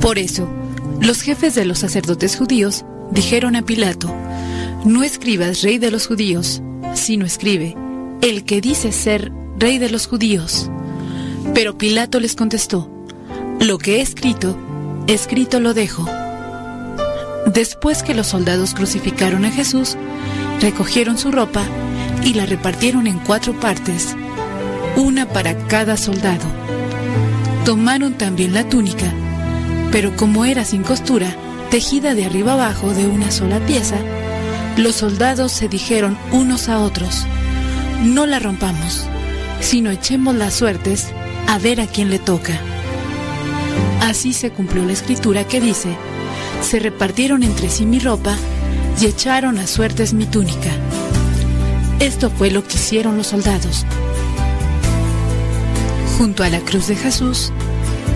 Por eso, los jefes de los sacerdotes judíos dijeron a Pilato, no escribas rey de los judíos, sino escribe, el que dice ser rey de los judíos. Pero Pilato les contestó, lo que he escrito, escrito lo dejo. Después que los soldados crucificaron a Jesús, recogieron su ropa y la repartieron en cuatro partes, una para cada soldado. Tomaron también la túnica, pero como era sin costura, tejida de arriba abajo de una sola pieza, los soldados se dijeron unos a otros, no la rompamos, sino echemos las suertes a ver a quién le toca. Así se cumplió la escritura que dice, se repartieron entre sí mi ropa y echaron a suertes mi túnica. Esto fue lo que hicieron los soldados. Junto a la cruz de Jesús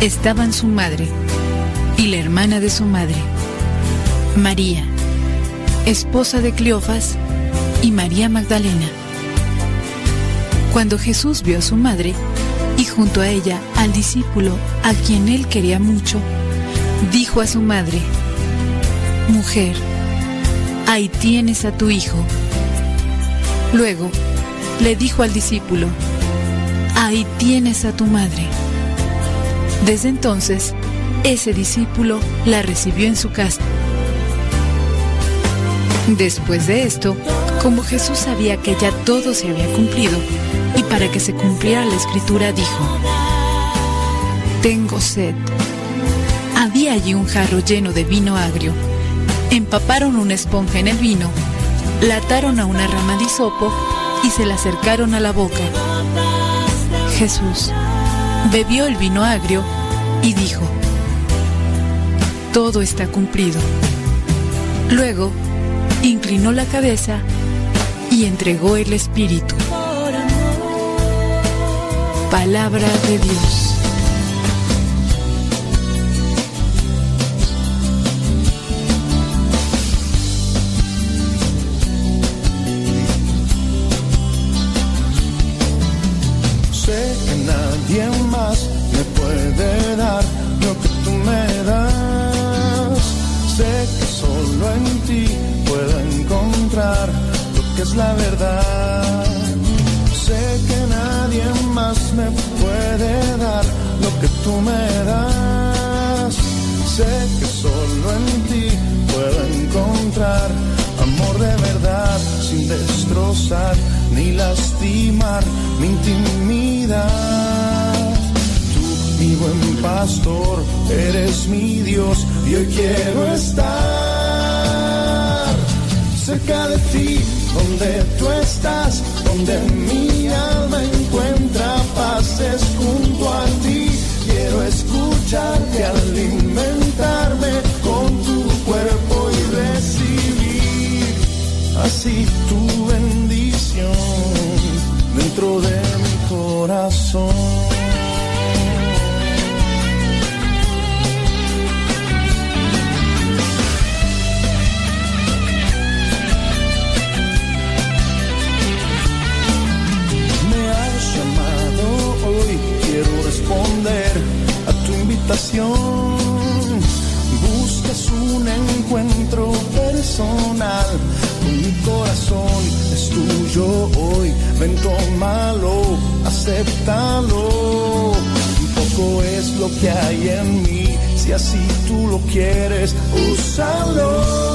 estaban su madre y la hermana de su madre, María, esposa de Cleofas, y María Magdalena. Cuando Jesús vio a su madre y junto a ella al discípulo a quien él quería mucho, dijo a su madre, Mujer, ahí tienes a tu hijo. Luego le dijo al discípulo, ahí tienes a tu madre. Desde entonces, ese discípulo la recibió en su casa. Después de esto, como Jesús sabía que ya todo se había cumplido, y para que se cumpliera la escritura dijo, Tengo sed. Había allí un jarro lleno de vino agrio. Empaparon una esponja en el vino, la ataron a una rama de hisopo y se la acercaron a la boca. Jesús bebió el vino agrio y dijo, Todo está cumplido. Luego, inclinó la cabeza y entregó el Espíritu. Palabra de Dios. La verdad. Sé que nadie más me puede dar lo que tú me das. Sé que solo en ti puedo encontrar amor de verdad sin destrozar ni lastimar mi intimidad. Tú, mi buen pastor, eres mi Dios y hoy quiero estar cerca de ti, donde tú estás, donde mi alma encuentra paz, es junto a ti. Quiero escucharte, alimentarme con tu cuerpo y recibir así tu bendición dentro de mi corazón. Buscas un encuentro personal mi corazón, es tuyo hoy. Ven, tómalo, acéptalo. Poco es lo que hay en mí, si así tú lo quieres, úsalo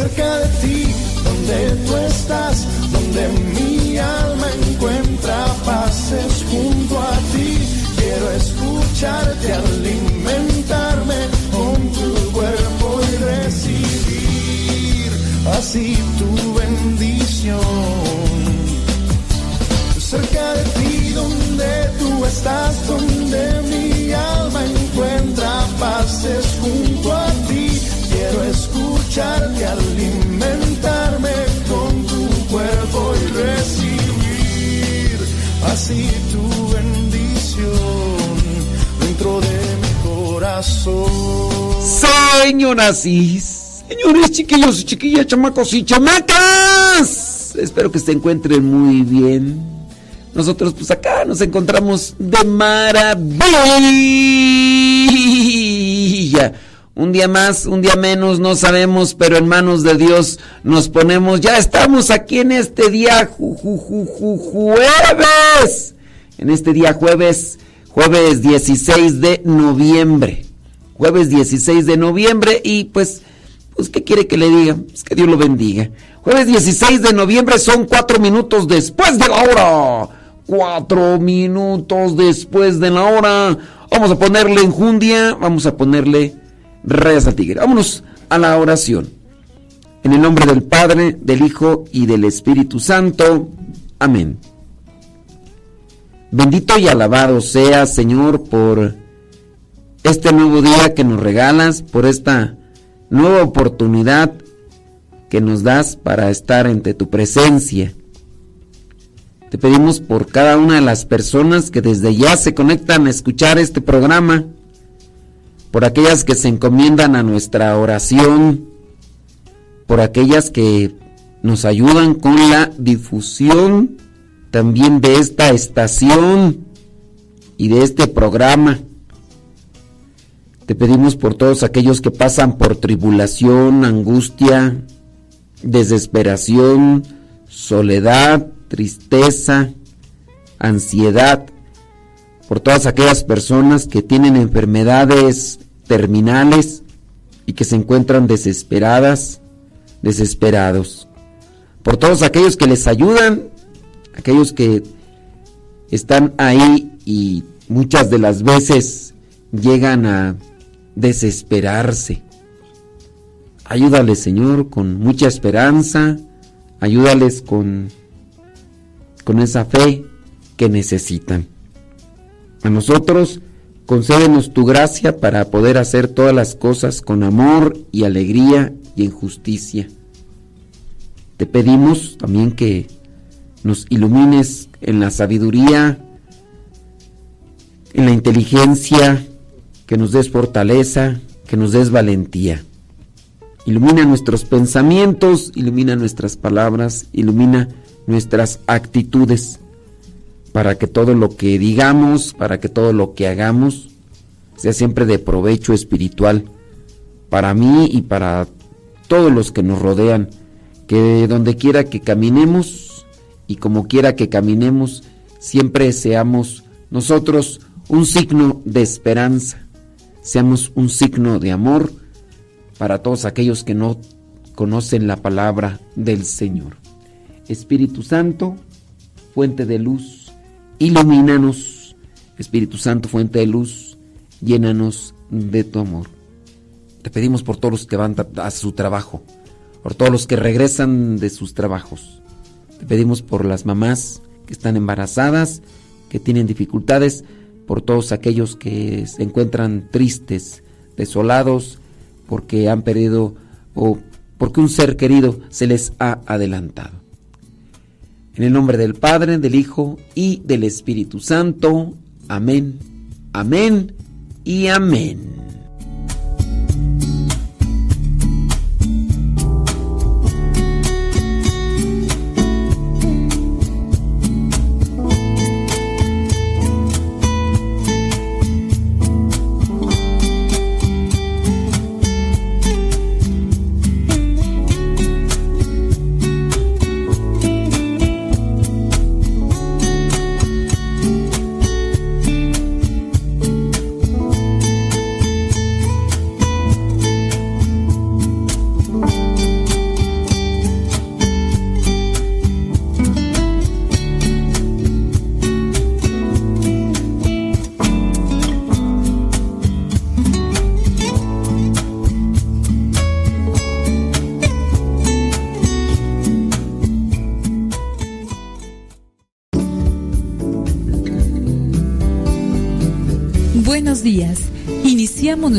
cerca de ti, donde tú estás, donde mi alma encuentra paz, es escucharte, alimentarme con tu cuerpo y recibir así tu bendición. Cerca de ti, donde tú estás, donde mi alma encuentra paz, es junto a ti. Quiero escucharte, alimentarme con tu cuerpo y recibir así tu corazón. Señoras y señores, chiquillos y chiquillas, chamacos y chamacas. Espero que se encuentren muy bien. Nosotros pues acá nos encontramos de maravilla. día más, un día menos, no sabemos, pero en manos de Dios nos ponemos. Ya estamos aquí en este día jueves. En este día jueves, jueves 16 de noviembre. Jueves 16 de noviembre y pues, pues, ¿qué quiere que le diga? Pues que Dios lo bendiga. Jueves 16 de noviembre son cuatro minutos después de la hora. Cuatro minutos después de la hora. Vamos a ponerle enjundia, vamos a ponerle reyes al tigre. Vámonos a la oración. En el nombre del Padre, del Hijo y del Espíritu Santo. Amén. Bendito y alabado sea, Señor, por este nuevo día que nos regalas, por esta nueva oportunidad que nos das para estar entre tu presencia. Te pedimos por cada una de las personas que desde ya se conectan a escuchar este programa, por aquellas que se encomiendan a nuestra oración, por aquellas que nos ayudan con la difusión también de esta estación y de este programa. Te pedimos por todos aquellos que pasan por tribulación, angustia, desesperación, soledad, tristeza, ansiedad, por todas aquellas personas que tienen enfermedades terminales y que se encuentran desesperadas, desesperados, por todos aquellos que les ayudan, aquellos que están ahí y muchas de las veces llegan a desesperarse. Ayúdales, Señor, con mucha esperanza, ayúdales con con esa fe que necesitan. A nosotros, concédenos tu gracia para poder hacer todas las cosas con amor y alegría y en justicia. Te pedimos también que nos ilumines en la sabiduría, en la inteligencia, que nos des fortaleza, que nos des valentía. Ilumina nuestros pensamientos, ilumina nuestras palabras, ilumina nuestras actitudes, para que todo lo que digamos, para que todo lo que hagamos, sea siempre de provecho espiritual para mí y para todos los que nos rodean, que donde quiera que caminemos y como quiera que caminemos, siempre seamos nosotros un signo de esperanza, seamos un signo de amor para todos aquellos que no conocen la palabra del Señor. Espíritu Santo, fuente de luz, ilumínanos. Espíritu Santo, fuente de luz, llénanos de tu amor. Te pedimos por todos los que van a su trabajo, por todos los que regresan de sus trabajos. Te pedimos por las mamás que están embarazadas, que tienen dificultades, por todos aquellos que se encuentran tristes, desolados, porque han perdido o porque un ser querido se les ha adelantado. En el nombre del Padre, del Hijo y del Espíritu Santo. Amén, amén y amén.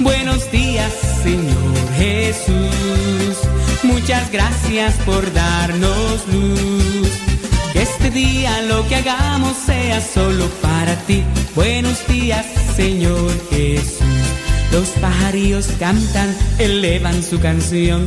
Buenos días, Señor Jesús. Muchas gracias por darnos luz. Que este día lo que hagamos sea solo para ti. Buenos días, Señor Jesús. Los pajarillos cantan, elevan su canción.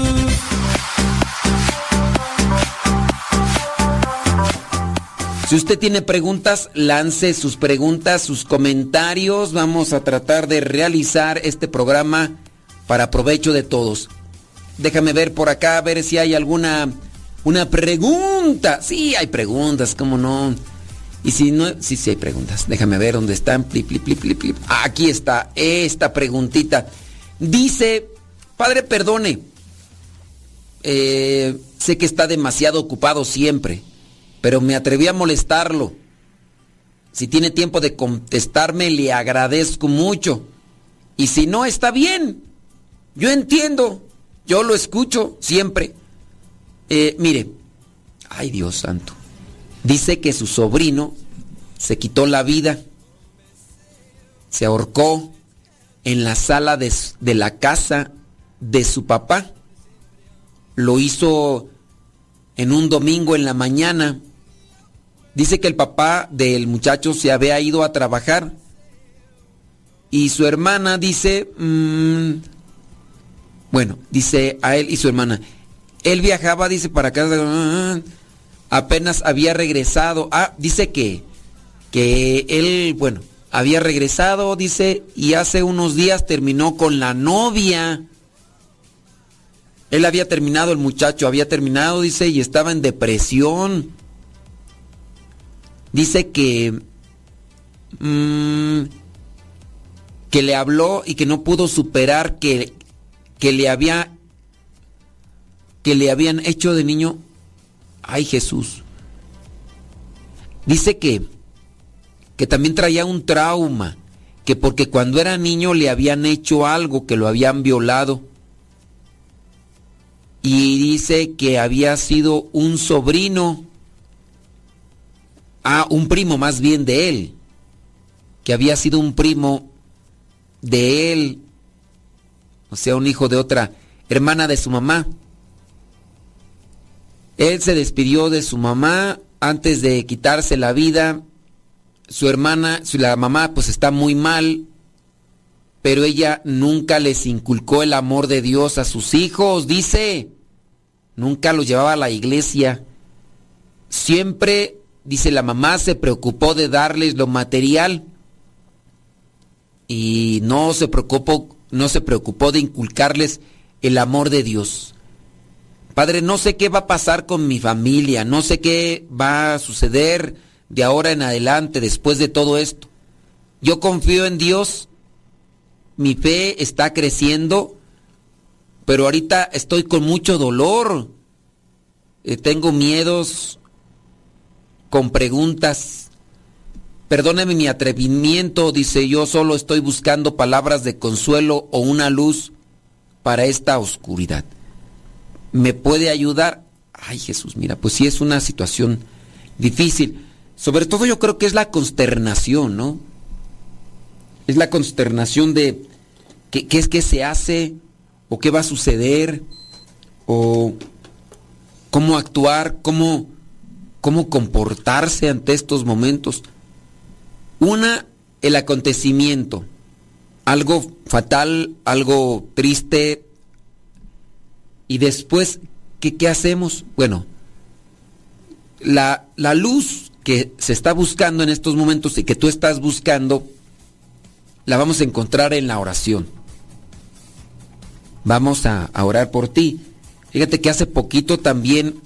Si usted tiene preguntas, lance sus preguntas, sus comentarios. Vamos a tratar de realizar este programa para provecho de todos. Déjame ver por acá, a ver si hay alguna una pregunta. Sí, hay preguntas, ¿cómo no? Y si no, sí, sí hay preguntas. Déjame ver dónde están. Aquí está esta preguntita. Dice, Padre, perdone. Eh, sé que está demasiado ocupado siempre pero me atreví a molestarlo. Si tiene tiempo de contestarme, le agradezco mucho. Y si no, está bien. Yo entiendo. Yo lo escucho siempre. Eh, mire, ay Dios santo. Dice que su sobrino se quitó la vida. Se ahorcó en la sala de, de la casa de su papá. Lo hizo en un domingo en la mañana Dice que el papá del muchacho se había ido a trabajar. Y su hermana dice, mm, bueno, dice a él y su hermana, él viajaba, dice, para casa, apenas había regresado, ah, dice que, que él, bueno, había regresado, dice, y hace unos días terminó con la novia. Él había terminado, el muchacho había terminado, dice, y estaba en depresión dice que mm, que le habló y que no pudo superar que, que le había que le habían hecho de niño. Ay Jesús. Dice que que también traía un trauma que porque cuando era niño le habían hecho algo que lo habían violado. Y dice que había sido un sobrino a un primo más bien de él, que había sido un primo de él, o sea, un hijo de otra hermana de su mamá. Él se despidió de su mamá antes de quitarse la vida. Su hermana, la mamá, pues está muy mal, pero ella nunca les inculcó el amor de Dios a sus hijos, dice. Nunca los llevaba a la iglesia. Siempre Dice, la mamá se preocupó de darles lo material y no se preocupó, no se preocupó de inculcarles el amor de Dios. Padre, no sé qué va a pasar con mi familia, no sé qué va a suceder de ahora en adelante, después de todo esto? Yo confío en Dios, mi fe está creciendo, pero ahorita estoy con mucho dolor, eh, tengo miedos, con preguntas. Perdóneme mi atrevimiento, dice yo solo estoy buscando palabras de consuelo o una luz para esta oscuridad. ¿Me puede ayudar? Ay Jesús, mira, pues sí es una situación difícil. Sobre todo yo creo que es la consternación, ¿no? Es la consternación de qué, es que se hace o qué va a suceder o cómo actuar, cómo, cómo comportarse ante estos momentos. Una, el acontecimiento, algo fatal, algo triste, y después, ¿qué, qué hacemos? Bueno, la, la luz que se está buscando en estos momentos y que tú estás buscando, la vamos a encontrar en la oración. Vamos a, a orar por ti. Fíjate que hace poquito también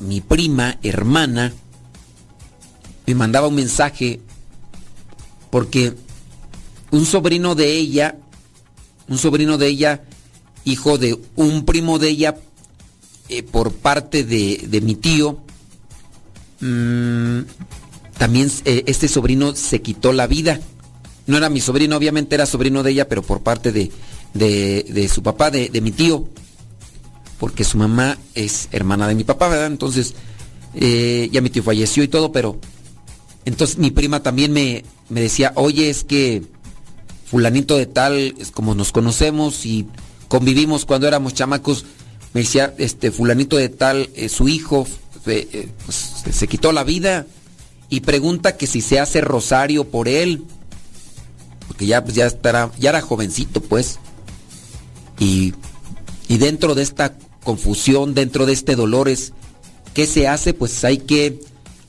mi prima, hermana, me mandaba un mensaje porque un sobrino de ella, un sobrino de ella, hijo de un primo de ella, eh, por parte de, de mi tío, mmm, también eh, este sobrino se quitó la vida. No era mi sobrino, obviamente era sobrino de ella, pero por parte de, de, de su papá, de, de, mi tío. Porque su mamá es hermana de mi papá, ¿verdad? Entonces, eh, ya mi tío falleció y todo, pero... Entonces mi prima también me, me decía, oye, es que fulanito de tal, es como nos conocemos y convivimos cuando éramos chamacos, me decía, este fulanito de tal, su hijo eh, pues, se quitó la vida y pregunta que si se hace rosario por él, porque ya, pues, ya, estará, ya era jovencito pues. Y, y dentro de esta confusión, dentro de este dolor, es, ¿qué se hace? Pues hay que,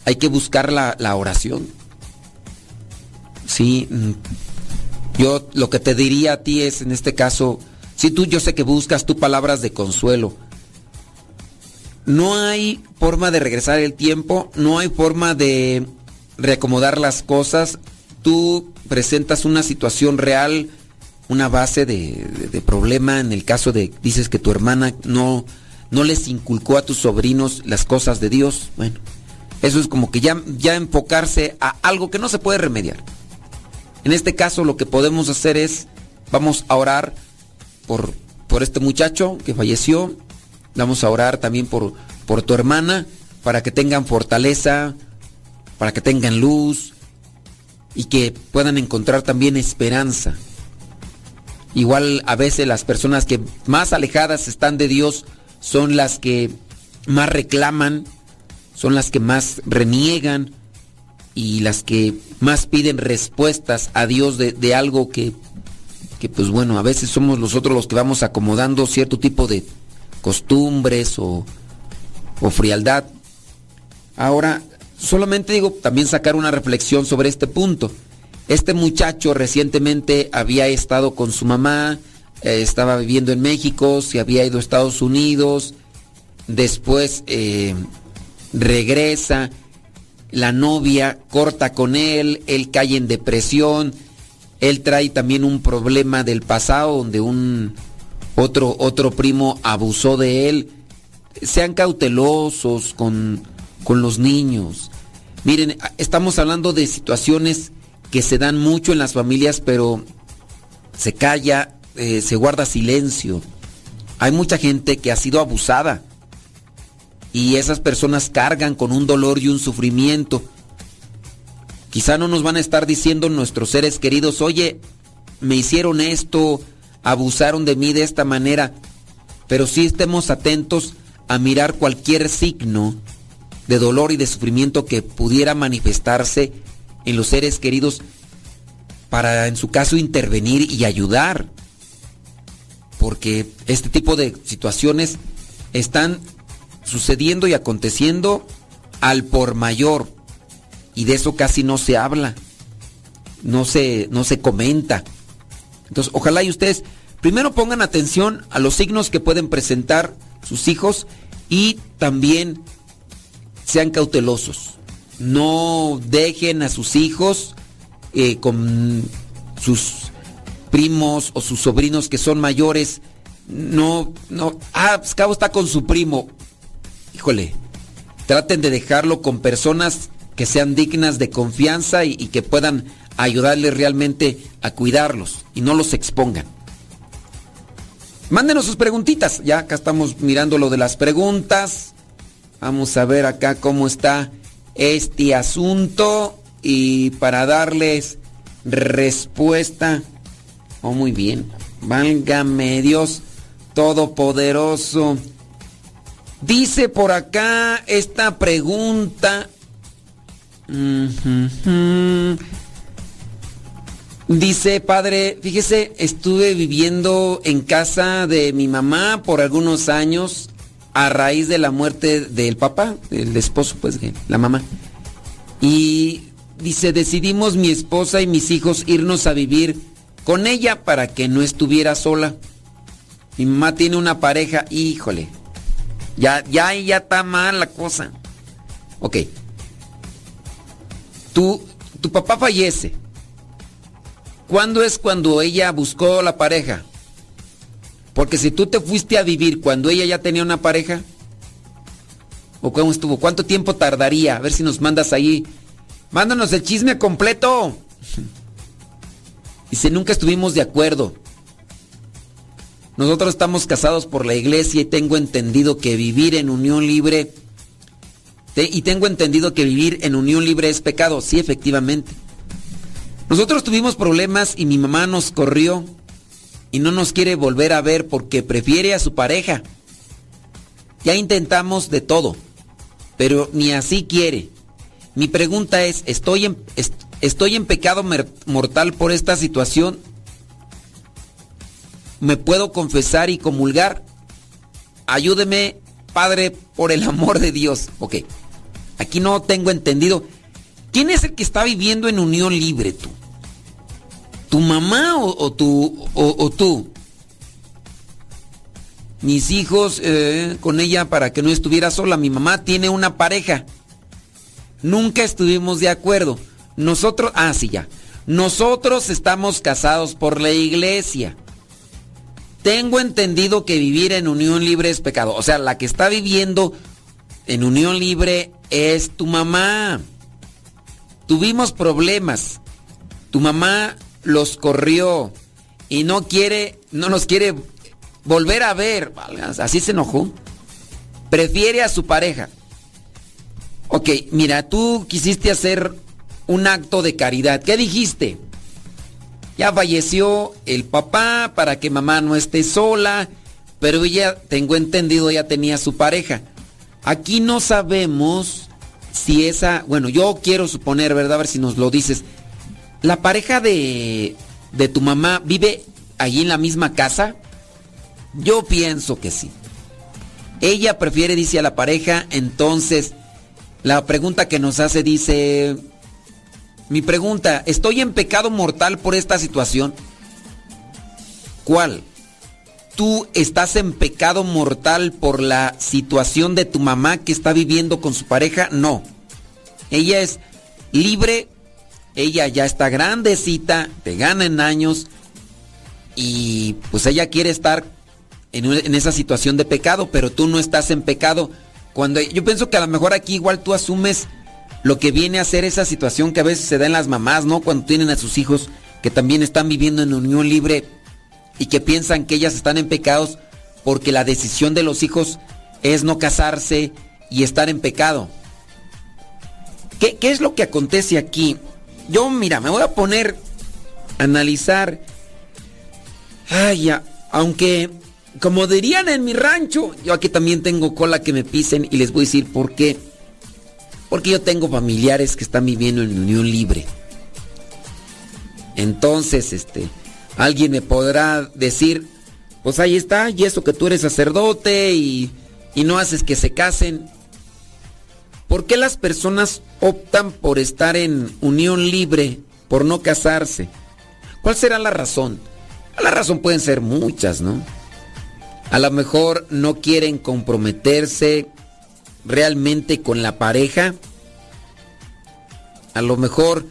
hay que buscar la, la oración. Sí, mm, yo lo que te diría a ti es, en este caso, si tú yo sé que buscas tú palabras de consuelo, no hay forma de regresar el tiempo, no hay forma de reacomodar las cosas. Tú presentas una situación real, una base de, de, problema en el caso de, dices que tu hermana no, no les inculcó a tus sobrinos las cosas de Dios. Bueno, eso es como que ya, ya enfocarse a algo que no se puede remediar. En este caso lo que podemos hacer es, vamos a orar por, por este muchacho que falleció, Vamos a orar también por, por tu hermana, para que tengan fortaleza, para que tengan luz y que puedan encontrar también esperanza. Igual a veces las personas que más alejadas están de Dios son las que más reclaman, son las que más reniegan y las que más piden respuestas a Dios de, de algo que, que, pues bueno, a veces somos nosotros los que vamos acomodando cierto tipo de, costumbres o, o frialdad. Ahora, solamente digo también sacar una reflexión sobre este punto. Este muchacho recientemente había estado con su mamá, eh, estaba viviendo en México, se había ido a Estados Unidos, después eh, regresa, la novia corta con él, él cae en depresión, él trae también un problema del pasado donde un otro, otro primo abusó de él. Sean cautelosos con, con los niños. Miren, estamos hablando de situaciones que se dan mucho en las familias, pero se calla, eh, se guarda silencio. Hay mucha gente que ha sido abusada y esas personas cargan con un dolor y un sufrimiento. Quizá no nos van a estar diciendo nuestros seres queridos, oye, me hicieron esto, abusaron de mí de esta manera, pero sí estemos atentos a mirar cualquier signo de dolor y de sufrimiento que pudiera manifestarse en los seres queridos para en su caso intervenir y ayudar. Porque este tipo de situaciones están sucediendo y aconteciendo al por mayor y de eso casi no se habla. No se no se comenta. Entonces, ojalá y ustedes primero pongan atención a los signos que pueden presentar sus hijos y también sean cautelosos. No dejen a sus hijos eh, con sus primos o sus sobrinos que son mayores. No, no. Ah, pues cabo está con su primo. Híjole. Traten de dejarlo con personas que sean dignas de confianza y, y que puedan ayudarles realmente a cuidarlos y no los expongan. Mándenos sus preguntitas. Ya acá estamos mirando lo de las preguntas. Vamos a ver acá cómo está este asunto y para darles respuesta. Oh, muy bien. Válgame Dios Todopoderoso. Dice por acá esta pregunta. Dice, padre, fíjese, estuve viviendo en casa de mi mamá por algunos años a raíz de la muerte del papá, del esposo, pues, de la mamá. Y dice, decidimos mi esposa y mis hijos irnos a vivir con ella para que no estuviera sola. Mi mamá tiene una pareja, híjole. Ya, ya, ya está mal la cosa. Ok. Tu, tu papá fallece ¿Cuándo es cuando ella buscó la pareja? Porque si tú te fuiste a vivir cuando ella ya tenía una pareja, ¿o cómo estuvo? ¿Cuánto tiempo tardaría? A ver si nos mandas ahí. Mándanos el chisme completo. Dice, nunca estuvimos de acuerdo. Nosotros estamos casados por la iglesia y tengo entendido que vivir en unión libre... y tengo entendido que vivir en unión libre es pecado. Sí, efectivamente. Nosotros tuvimos problemas y mi mamá nos corrió y no nos quiere volver a ver porque prefiere a su pareja. Ya intentamos de todo, pero ni así quiere. Mi pregunta es, ¿estoy en, estoy en pecado mortal por esta situación? ¿Me puedo confesar y comulgar? Ayúdeme, Padre, por el amor de Dios. Ok, aquí no tengo entendido. ¿Quién es el que está viviendo en unión libre tú? ¿Tu mamá o, tú, o, tú? Mis hijos eh, con ella para que no estuviera sola. Mi mamá tiene una pareja. Nunca estuvimos de acuerdo. Nosotros, ah, sí, ya. Nosotros estamos casados por la iglesia. Tengo entendido que vivir en unión libre es pecado. O sea, la que está viviendo en unión libre es tu mamá. Tuvimos problemas. Tu mamá los corrió y no quiere, no nos quiere volver a ver. Así se enojó. Prefiere a su pareja. Ok, mira, tú quisiste hacer un acto de caridad. ¿Qué dijiste? Ya falleció el papá para que mamá no esté sola, pero ella, tengo entendido, ya tenía su pareja. Aquí no sabemos si esa, bueno, yo quiero suponer, ¿verdad? A ver si nos lo dices. ¿La pareja de, de tu mamá vive allí en la misma casa? Yo pienso que sí. Ella prefiere, dice a la pareja, entonces la pregunta que nos hace dice, mi pregunta, ¿estoy en pecado mortal por esta situación? ¿Cuál? ¿Tú estás en pecado mortal por la situación de tu mamá que está viviendo con su pareja? No. Ella es libre ella ya está grandecita, te gana en años y pues ella quiere estar en, esa situación de pecado, pero tú no estás en pecado. Cuando yo pienso que a lo mejor aquí igual tú asumes lo que viene a ser esa situación que a veces se da en las mamás, ¿no? Cuando tienen a sus hijos que también están viviendo en unión libre y que piensan que ellas están en pecados porque la decisión de los hijos es no casarse y estar en pecado. ¿Qué, qué es lo que acontece aquí? Yo, mira, me voy a poner a analizar. Ay, ya, aunque, como dirían en mi rancho, yo aquí también tengo cola que me pisen y les voy a decir por qué. Porque yo tengo familiares que están viviendo en unión libre. Entonces, este, alguien me podrá decir, pues ahí está, y eso que tú eres sacerdote y, y no haces que se casen. ¿Por qué las personas optan por estar en unión libre, por no casarse? ¿Cuál será la razón? La razón pueden ser muchas, ¿no? A lo mejor no quieren comprometerse realmente con la pareja. a lo mejor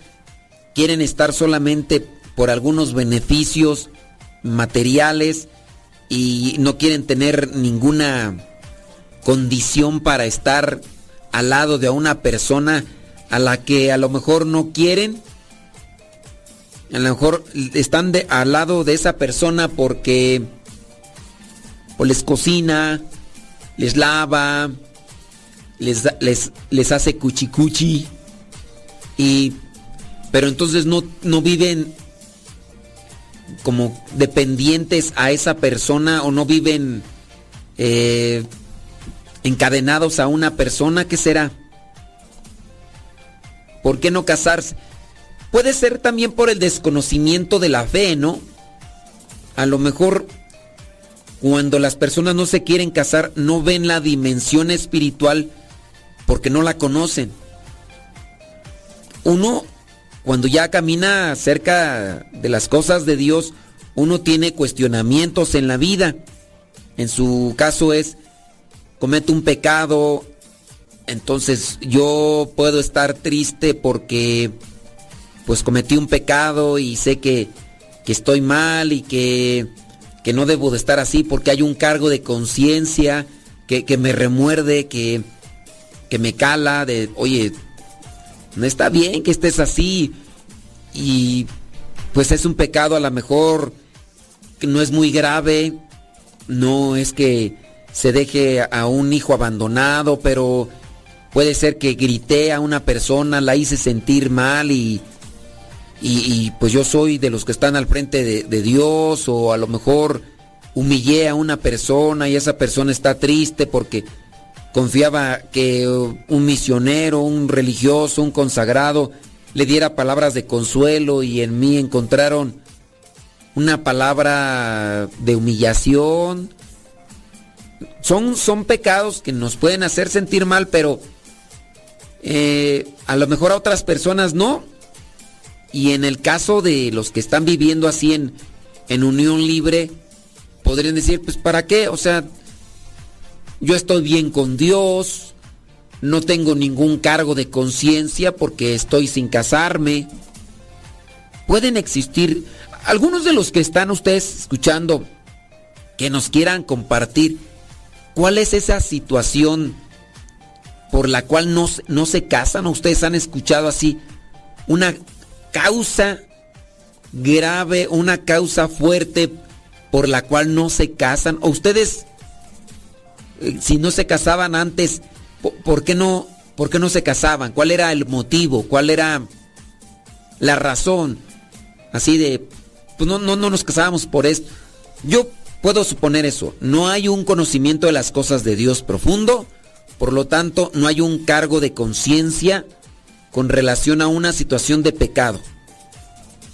quieren estar solamente por algunos beneficios materiales y no quieren tener ninguna condición para estar al lado de una persona a la que a lo mejor no quieren. A lo mejor están de, al lado de esa persona porque o les cocina, les lava, les, les, les hace cuchicuchi. Y, pero entonces no, no viven como dependientes a esa persona o no viven eh, encadenados a una persona, ¿qué será? ¿Por qué no casarse? Puede ser también por el desconocimiento de la fe, ¿no? A lo mejor cuando las personas no se quieren casar, no ven la dimensión espiritual porque no la conocen. Uno, cuando ya camina cerca de las cosas de Dios, uno tiene cuestionamientos en la vida. En su caso es, comete un pecado, entonces yo puedo estar triste porque pues cometí un pecado y sé que, que estoy mal y que que no debo de estar así porque hay un cargo de conciencia que, me remuerde, que, que me cala de, oye, no está bien que estés así y pues es un pecado a lo mejor que no es muy grave, no es que se deje a un hijo abandonado, pero puede ser que grité a una persona, la hice sentir mal y y, pues yo soy de los que están al frente de, Dios o a lo mejor humillé a una persona y esa persona está triste porque confiaba que un misionero, un religioso, un consagrado le diera palabras de consuelo y en mí encontraron una palabra de humillación. Son, son pecados que nos pueden hacer sentir mal, pero eh, a lo mejor a otras personas no. Y en el caso de los que están viviendo así en, en unión libre, podrían decir, pues ¿para qué? O sea, yo estoy bien con Dios, no tengo ningún cargo de conciencia porque estoy sin casarme. Pueden existir algunos de los que están ustedes escuchando que nos quieran compartir cuál es esa situación por la cual no, no se casan. Ustedes han escuchado así una causa grave, una causa fuerte por la cual no se casan? ¿O ustedes, eh, si no se casaban antes, ¿por qué no, por qué no se casaban? ¿Cuál era el motivo? ¿Cuál era la razón? Así de, pues no, no, no nos casábamos por esto. Yo puedo suponer eso. No hay un conocimiento de las cosas de Dios profundo, por lo tanto, no hay un cargo de conciencia con relación a una situación de pecado.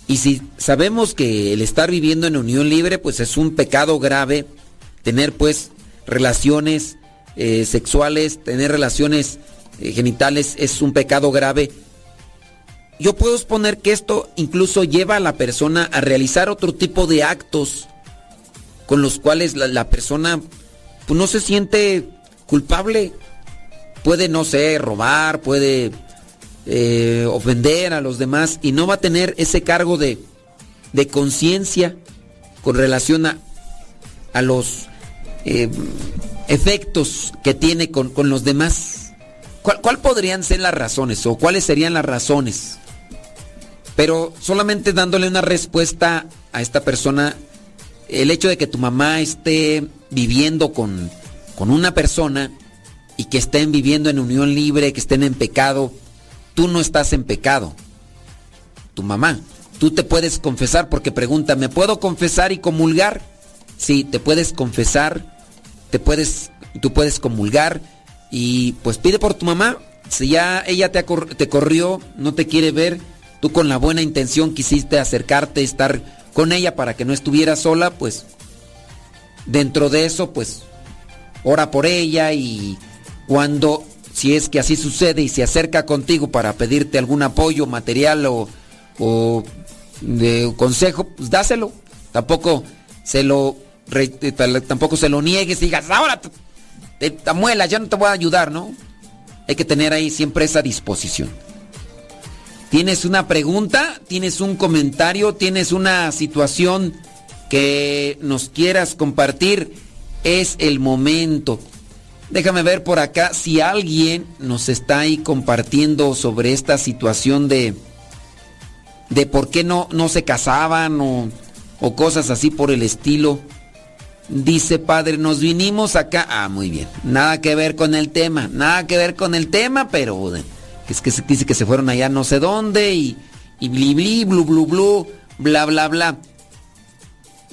Y si sabemos que el estar viviendo en unión libre, pues es un pecado grave, tener pues relaciones eh, sexuales, tener relaciones eh, genitales es un pecado grave. Yo puedo exponer que esto incluso lleva a la persona a realizar otro tipo de actos con los cuales la, persona pues, no se siente culpable. Puede, no sé, robar, puede eh, ofender a los demás y no va a tener ese cargo de, de conciencia con relación a, a los eh, efectos que tiene con, los demás. ¿Cuál, ¿Cuál, podrían ser las razones o cuáles serían las razones? Pero solamente dándole una respuesta a esta persona, el hecho de que tu mamá esté viviendo con, con una persona y que estén viviendo en unión libre, que estén en pecado, tú no estás en pecado. Tu mamá. Tú te puedes confesar porque pregunta, ¿me puedo confesar y comulgar? Sí, te puedes confesar, te puedes, tú puedes comulgar y pues pide por tu mamá. Si ya ella te, te corrió, no te quiere ver, tú con la buena intención quisiste acercarte, estar con ella para que no estuviera sola, pues dentro de eso, pues ora por ella y cuando si es que así sucede y se acerca contigo para pedirte algún apoyo material o, de consejo, pues dáselo. Tampoco se lo tampoco se lo niegues y digas, ahora te, te, ya no te voy a ayudar, ¿no? Hay que tener ahí siempre esa disposición. ¿Tienes una pregunta? ¿Tienes un comentario? ¿Tienes una situación que nos quieras compartir? Es el momento. Déjame ver por acá si alguien nos está ahí compartiendo sobre esta situación de de por qué no, no se casaban o, o cosas así por el estilo. Dice padre, nos vinimos acá. Ah, muy bien. Nada que ver con el tema. Nada que ver con el tema, pero es que se dice que se fueron allá no sé dónde y, y bli bli, blu blu blu, bla bla bla.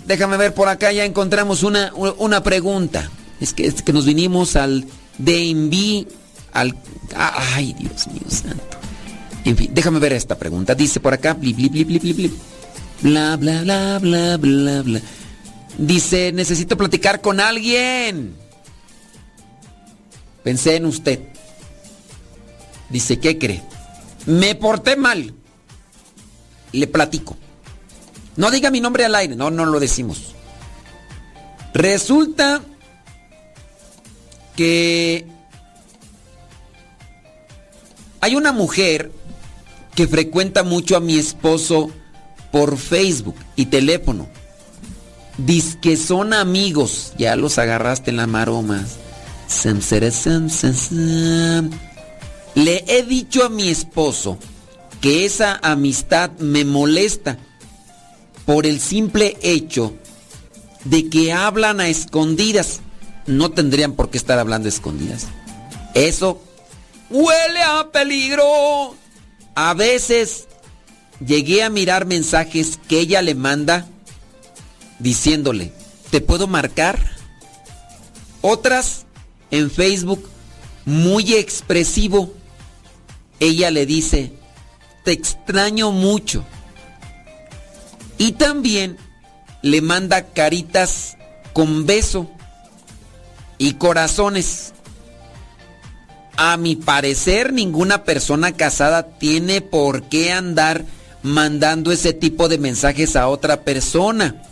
Déjame ver por acá, ya encontramos una, una pregunta. Es que, que nos vinimos al DMV, al... Ay, Dios mío santo. En fin, déjame ver esta pregunta. Dice por acá, bli, bli, bli, bli, bli, bli. Bla, bla, bla, bla, bla, bla. Dice, necesito platicar con alguien. Pensé en usted. Dice, ¿qué cree? Me porté mal. Le platico. No diga mi nombre al aire, no, no lo decimos. Resulta que hay una mujer que frecuenta mucho a mi esposo por Facebook y teléfono. Dice que son amigos. Ya los agarraste en la maroma. Le he dicho a mi esposo que esa amistad me molesta por el simple hecho de que hablan a escondidas. No tendrían por qué estar hablando a escondidas. Eso huele a peligro. A veces llegué a mirar mensajes que ella le manda diciéndole, ¿te puedo marcar? Otras en Facebook, muy expresivo, ella le dice, te extraño mucho. Y también le manda caritas con beso y corazones. A mi parecer, ninguna persona casada tiene por qué andar mandando ese tipo de mensajes a otra persona.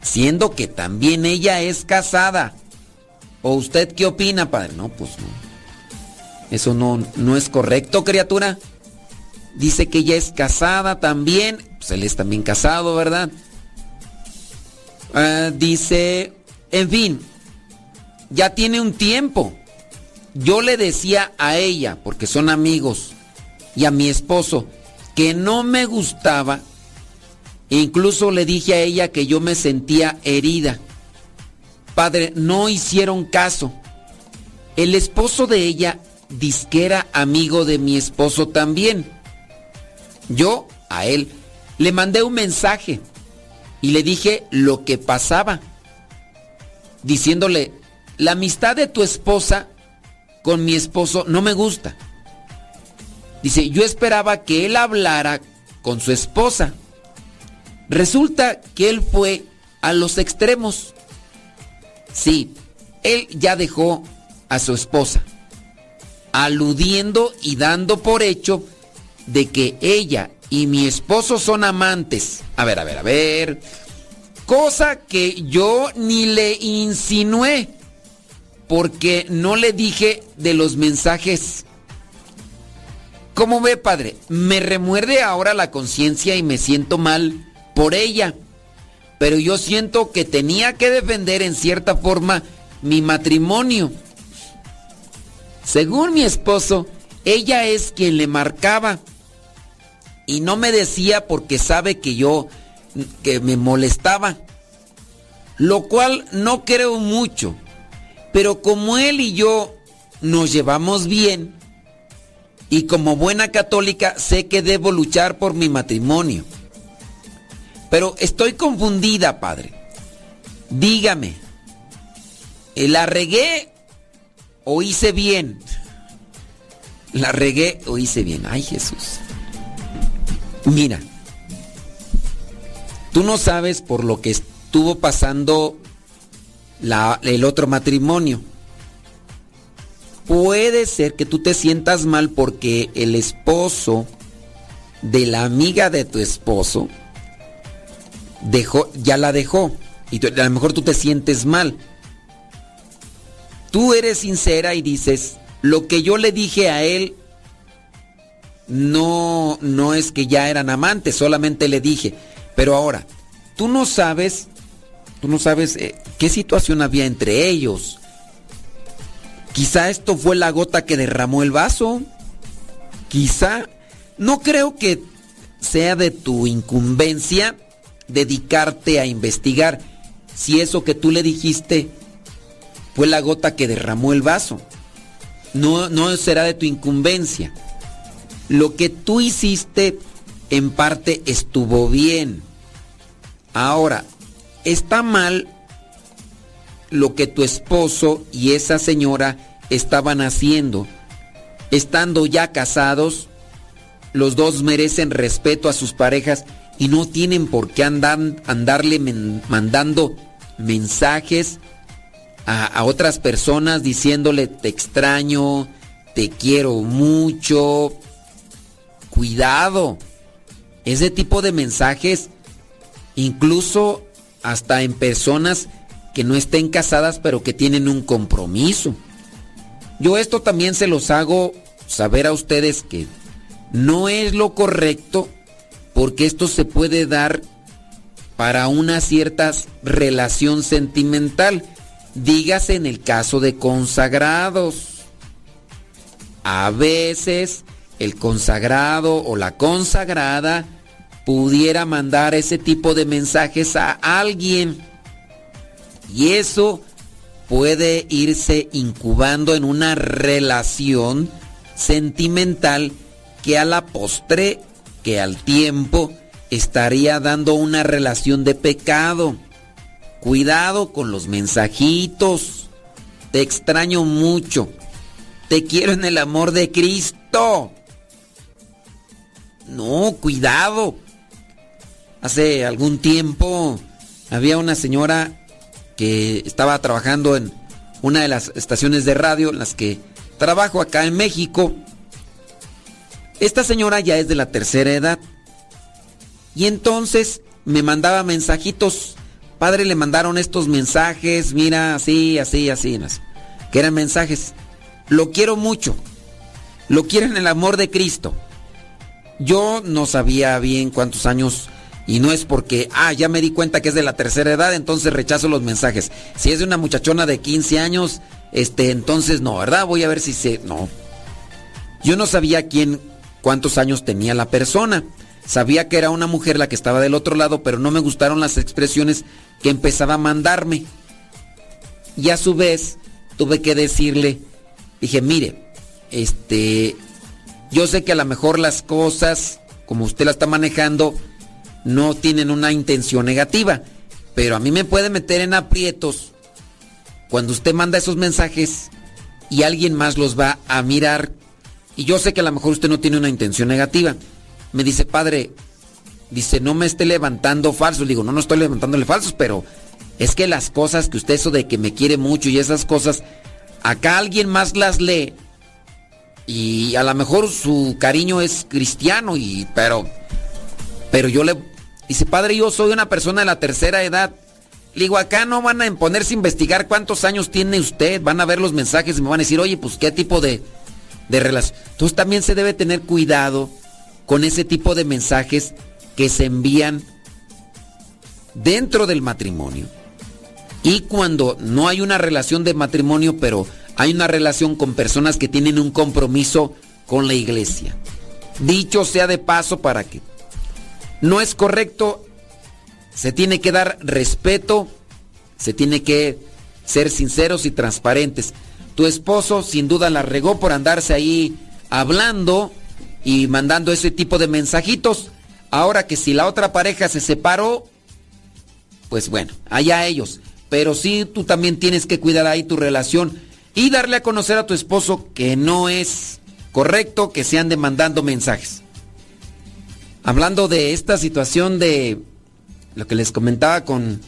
Siendo que también ella es casada. ¿O usted qué opina, padre? No, pues no. Eso no, no es correcto, criatura. Dice que ella es casada también. Pues él es también casado, ¿verdad? Ah, dice, en fin, ya tiene un tiempo yo le decía a ella, porque son amigos, y a mi esposo, que no me gustaba. E incluso le dije a ella que yo me sentía herida. Padre, no hicieron caso. El esposo de ella disquera amigo de mi esposo también. Yo a él le mandé un mensaje y le dije lo que pasaba, diciéndole, la amistad de tu esposa con mi esposo no me gusta. Dice, yo esperaba que él hablara con su esposa. Resulta que él fue a los extremos. Sí, él ya dejó a su esposa, aludiendo y dando por hecho de que ella y mi esposo son amantes. A ver, a ver, a ver. Cosa que yo ni le insinué porque no le dije de los mensajes. ¿Cómo ve, padre? Me remuerde ahora la conciencia y me siento mal por ella. Pero yo siento que tenía que defender en cierta forma mi matrimonio. Según mi esposo, ella es quien le marcaba. Y no me decía porque sabe que yo que me molestaba. Lo cual no creo mucho pero como él y yo nos llevamos bien, y como buena católica sé que debo luchar por mi matrimonio. Pero estoy confundida, padre. Dígame, ¿la regué o hice bien? La regué o hice bien. Ay Jesús. Mira, tú no sabes por lo que estuvo pasando el otro matrimonio. Puede ser que tú te sientas mal porque el esposo de la amiga de tu esposo dejó, ya la dejó. Y a lo mejor tú te sientes mal. Tú eres sincera y dices, lo que yo le dije a él no, no es que ya eran amantes, solamente le dije. Pero ahora, tú no sabes, tú no sabes eh, qué situación había entre ellos. Quizá esto fue la gota que derramó el vaso. Quizá, no creo que sea de tu incumbencia dedicarte a investigar si eso que tú le dijiste fue la gota que derramó el vaso. No, no será de tu incumbencia. Lo que tú hiciste en parte estuvo bien. Ahora, está mal lo que tu esposo y esa señora estaban haciendo. Estando ya casados, los dos merecen respeto a sus parejas y no tienen por qué andar, andarle mandando mensajes a, otras personas diciéndole te extraño, te quiero mucho. Cuidado. Ese tipo de mensajes, incluso hasta en personas que no estén casadas pero que tienen un compromiso. Yo esto también se los hago saber a ustedes que no es lo correcto porque esto se puede dar para una cierta relación sentimental. Dígase en el caso de consagrados. A veces el consagrado o la consagrada pudiera mandar ese tipo de mensajes a alguien. Y eso puede irse incubando en una relación sentimental que a la postre que al tiempo estaría dando una relación de pecado. Cuidado con los mensajitos. Te extraño mucho. Te quiero en el amor de Cristo. No, cuidado. Hace algún tiempo había una señora que estaba trabajando en una de las estaciones de radio en las que trabajo acá en México esta señora ya es de la tercera edad. Y entonces me mandaba mensajitos. Padre, le mandaron estos mensajes, mira, así, así, así, que eran mensajes. Lo quiero mucho. Lo quiero en el amor de Cristo. Yo no sabía bien cuántos años y no es porque, ah, ya me di cuenta que es de la tercera edad, entonces rechazo los mensajes. Si es de una muchachona de 15 años, este, entonces no, ¿verdad? Voy a ver si se... No. Yo no sabía quién cuántos años tenía la persona. Sabía que era una mujer la que estaba del otro lado, pero no me gustaron las expresiones que empezaba a mandarme. Y a su vez tuve que decirle, dije, mire, este, yo sé que a lo mejor las cosas, como usted la está manejando, no tienen una intención negativa, pero a mí me puede meter en aprietos cuando usted manda esos mensajes y alguien más los va a mirar y yo sé que a lo mejor usted no tiene una intención negativa. Me dice, padre, dice, no me esté levantando falsos. digo, no, no estoy levantándole falsos, pero es que las cosas que usted, eso de que me quiere mucho y esas cosas, acá alguien más las lee. Y a lo mejor su cariño es cristiano, y, pero, pero yo le... Dice, padre, yo soy una persona de la tercera edad. Le digo, acá no van a ponerse a investigar cuántos años tiene usted. Van a ver los mensajes y me van a decir, oye, pues qué tipo de de relación. Entonces también se debe tener cuidado con ese tipo de mensajes que se envían dentro del matrimonio. Y cuando no hay una relación de matrimonio, pero hay una relación con personas que tienen un compromiso con la iglesia. Dicho sea de paso para que no es correcto, se tiene que dar respeto, se tiene que ser sinceros y transparentes. Tu esposo sin duda la regó por andarse ahí hablando y mandando ese tipo de mensajitos. Ahora que si la otra pareja se separó, pues bueno, allá ellos. Pero sí tú también tienes que cuidar ahí tu relación y darle a conocer a tu esposo que no es correcto que se ande mandando mensajes. Hablando de esta situación de lo que les comentaba con,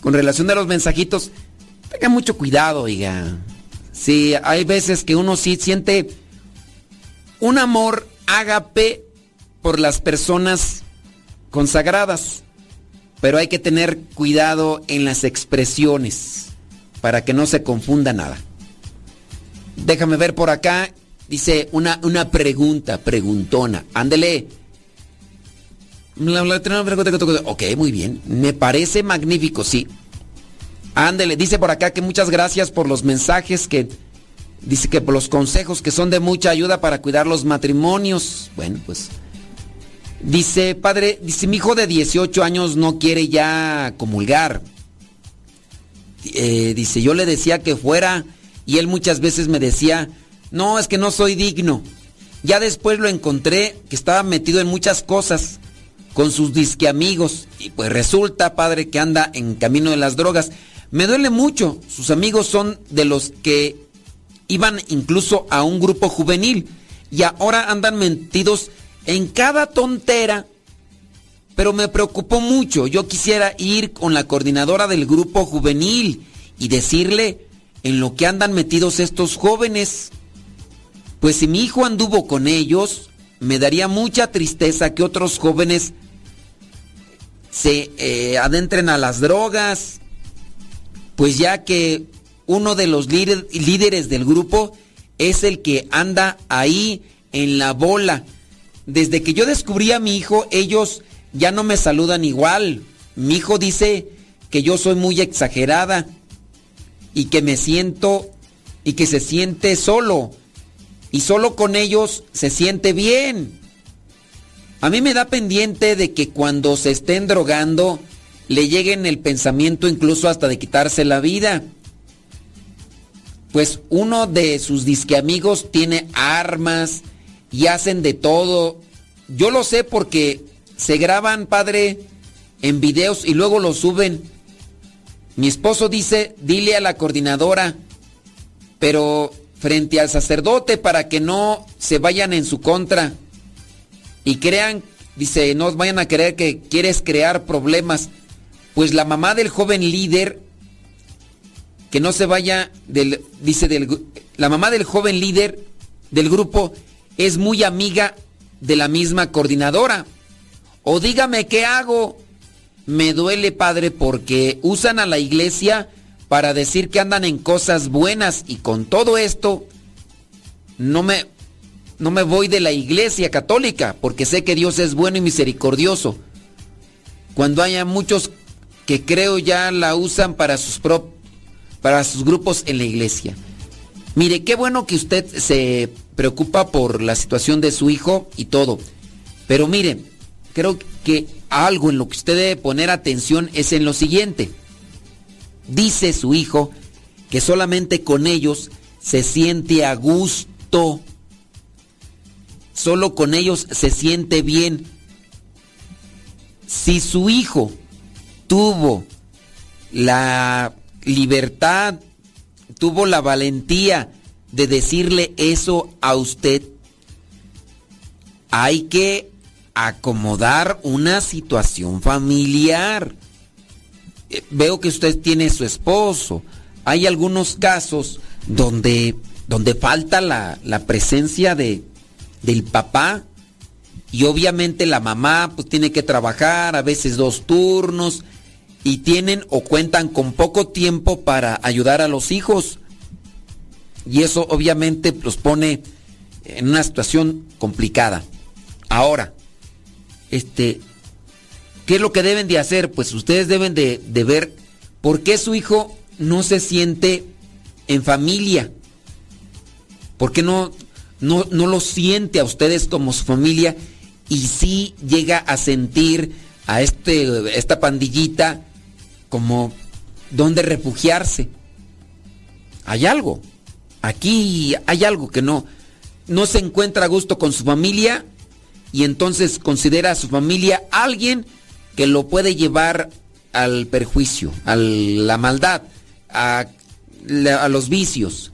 con relación a los mensajitos, tengan mucho cuidado, oiga. Sí, hay veces que uno sí siente un amor ágape por las personas consagradas, pero hay que tener cuidado en las expresiones para que no se confunda nada. Déjame ver por acá dice una, una pregunta, preguntona. Ándele. Ok, muy bien. Me parece magnífico, sí. Ándele, dice por acá que muchas gracias por los mensajes que dice que por los consejos que son de mucha ayuda para cuidar los matrimonios. Bueno, pues dice, padre, dice mi hijo de 18 años no quiere ya comulgar. Eh, dice, yo le decía que fuera y él muchas veces me decía, no, es que no soy digno. Ya después lo encontré que estaba metido en muchas cosas con sus disque amigos y pues resulta, padre, que anda en camino de las drogas. Me duele mucho, sus amigos son de los que iban incluso a un grupo juvenil y ahora andan metidos en cada tontera. Pero me preocupó mucho, yo quisiera ir con la coordinadora del grupo juvenil y decirle en lo que andan metidos estos jóvenes. Pues si mi hijo anduvo con ellos, me daría mucha tristeza que otros jóvenes se eh, adentren a las drogas, pues ya que uno de los líderes del grupo es el que anda ahí en la bola. Desde que yo descubrí a mi hijo, ellos ya no me saludan igual. Mi hijo dice que yo soy muy exagerada y que me siento y que se siente solo y solo con ellos se siente bien. A mí me da pendiente de que cuando se estén drogando le lleguen el pensamiento incluso hasta de quitarse la vida. Pues uno de sus disque amigos tiene armas y hacen de todo. Yo lo sé porque se graban, padre, en videos y luego los suben mi esposo dice, dile a la coordinadora, pero frente al sacerdote para que no se vayan en su contra y crean, dice, no vayan a creer que quieres crear problemas. Pues la mamá del joven líder, que no se vaya del, dice, del, la mamá del joven líder del grupo es muy amiga de la misma coordinadora. O dígame qué hago me duele, Padre, porque usan a la iglesia para decir que andan en cosas buenas y con todo esto no me no me voy de la iglesia católica porque sé que Dios es bueno y misericordioso. Cuando haya muchos que creo ya la usan para sus para sus grupos en la iglesia. Mire, qué bueno que usted se preocupa por la situación de su hijo y todo. Pero mire, creo que algo en lo que usted debe poner atención es en lo siguiente. Dice su hijo que solamente con ellos se siente a gusto. Solo con ellos se siente bien. Si su hijo tuvo la libertad, tuvo la valentía de decirle eso a usted, hay que acomodar una situación familiar. Eh, veo que usted tiene su esposo. Hay algunos casos donde, donde falta la, presencia de, del papá y obviamente la mamá pues tiene que trabajar, a veces dos turnos y tienen o cuentan con poco tiempo para ayudar a los hijos. Y eso obviamente los pone en una situación complicada. Ahora, este, ¿qué es lo que deben de hacer? Pues ustedes deben de, ver por qué su hijo no se siente en familia. ¿Por qué no, no, lo siente a ustedes como su familia y sí llega a sentir a este, esta pandillita como donde refugiarse? Hay algo. Aquí hay algo que no, no se encuentra a gusto con su familia y entonces considera a su familia alguien que lo puede llevar al perjuicio, a la maldad, a, los vicios.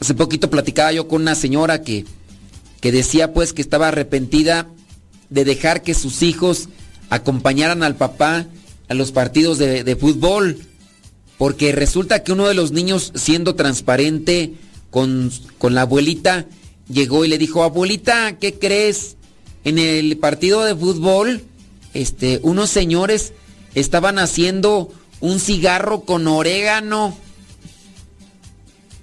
Hace poquito platicaba yo con una señora que, que decía pues que estaba arrepentida de dejar que sus hijos acompañaran al papá a los partidos de, de, fútbol. Porque resulta que uno de los niños, siendo transparente con, con, la abuelita, llegó y le dijo, abuelita, ¿qué crees? en el partido de fútbol, este, unos señores estaban haciendo un cigarro con orégano.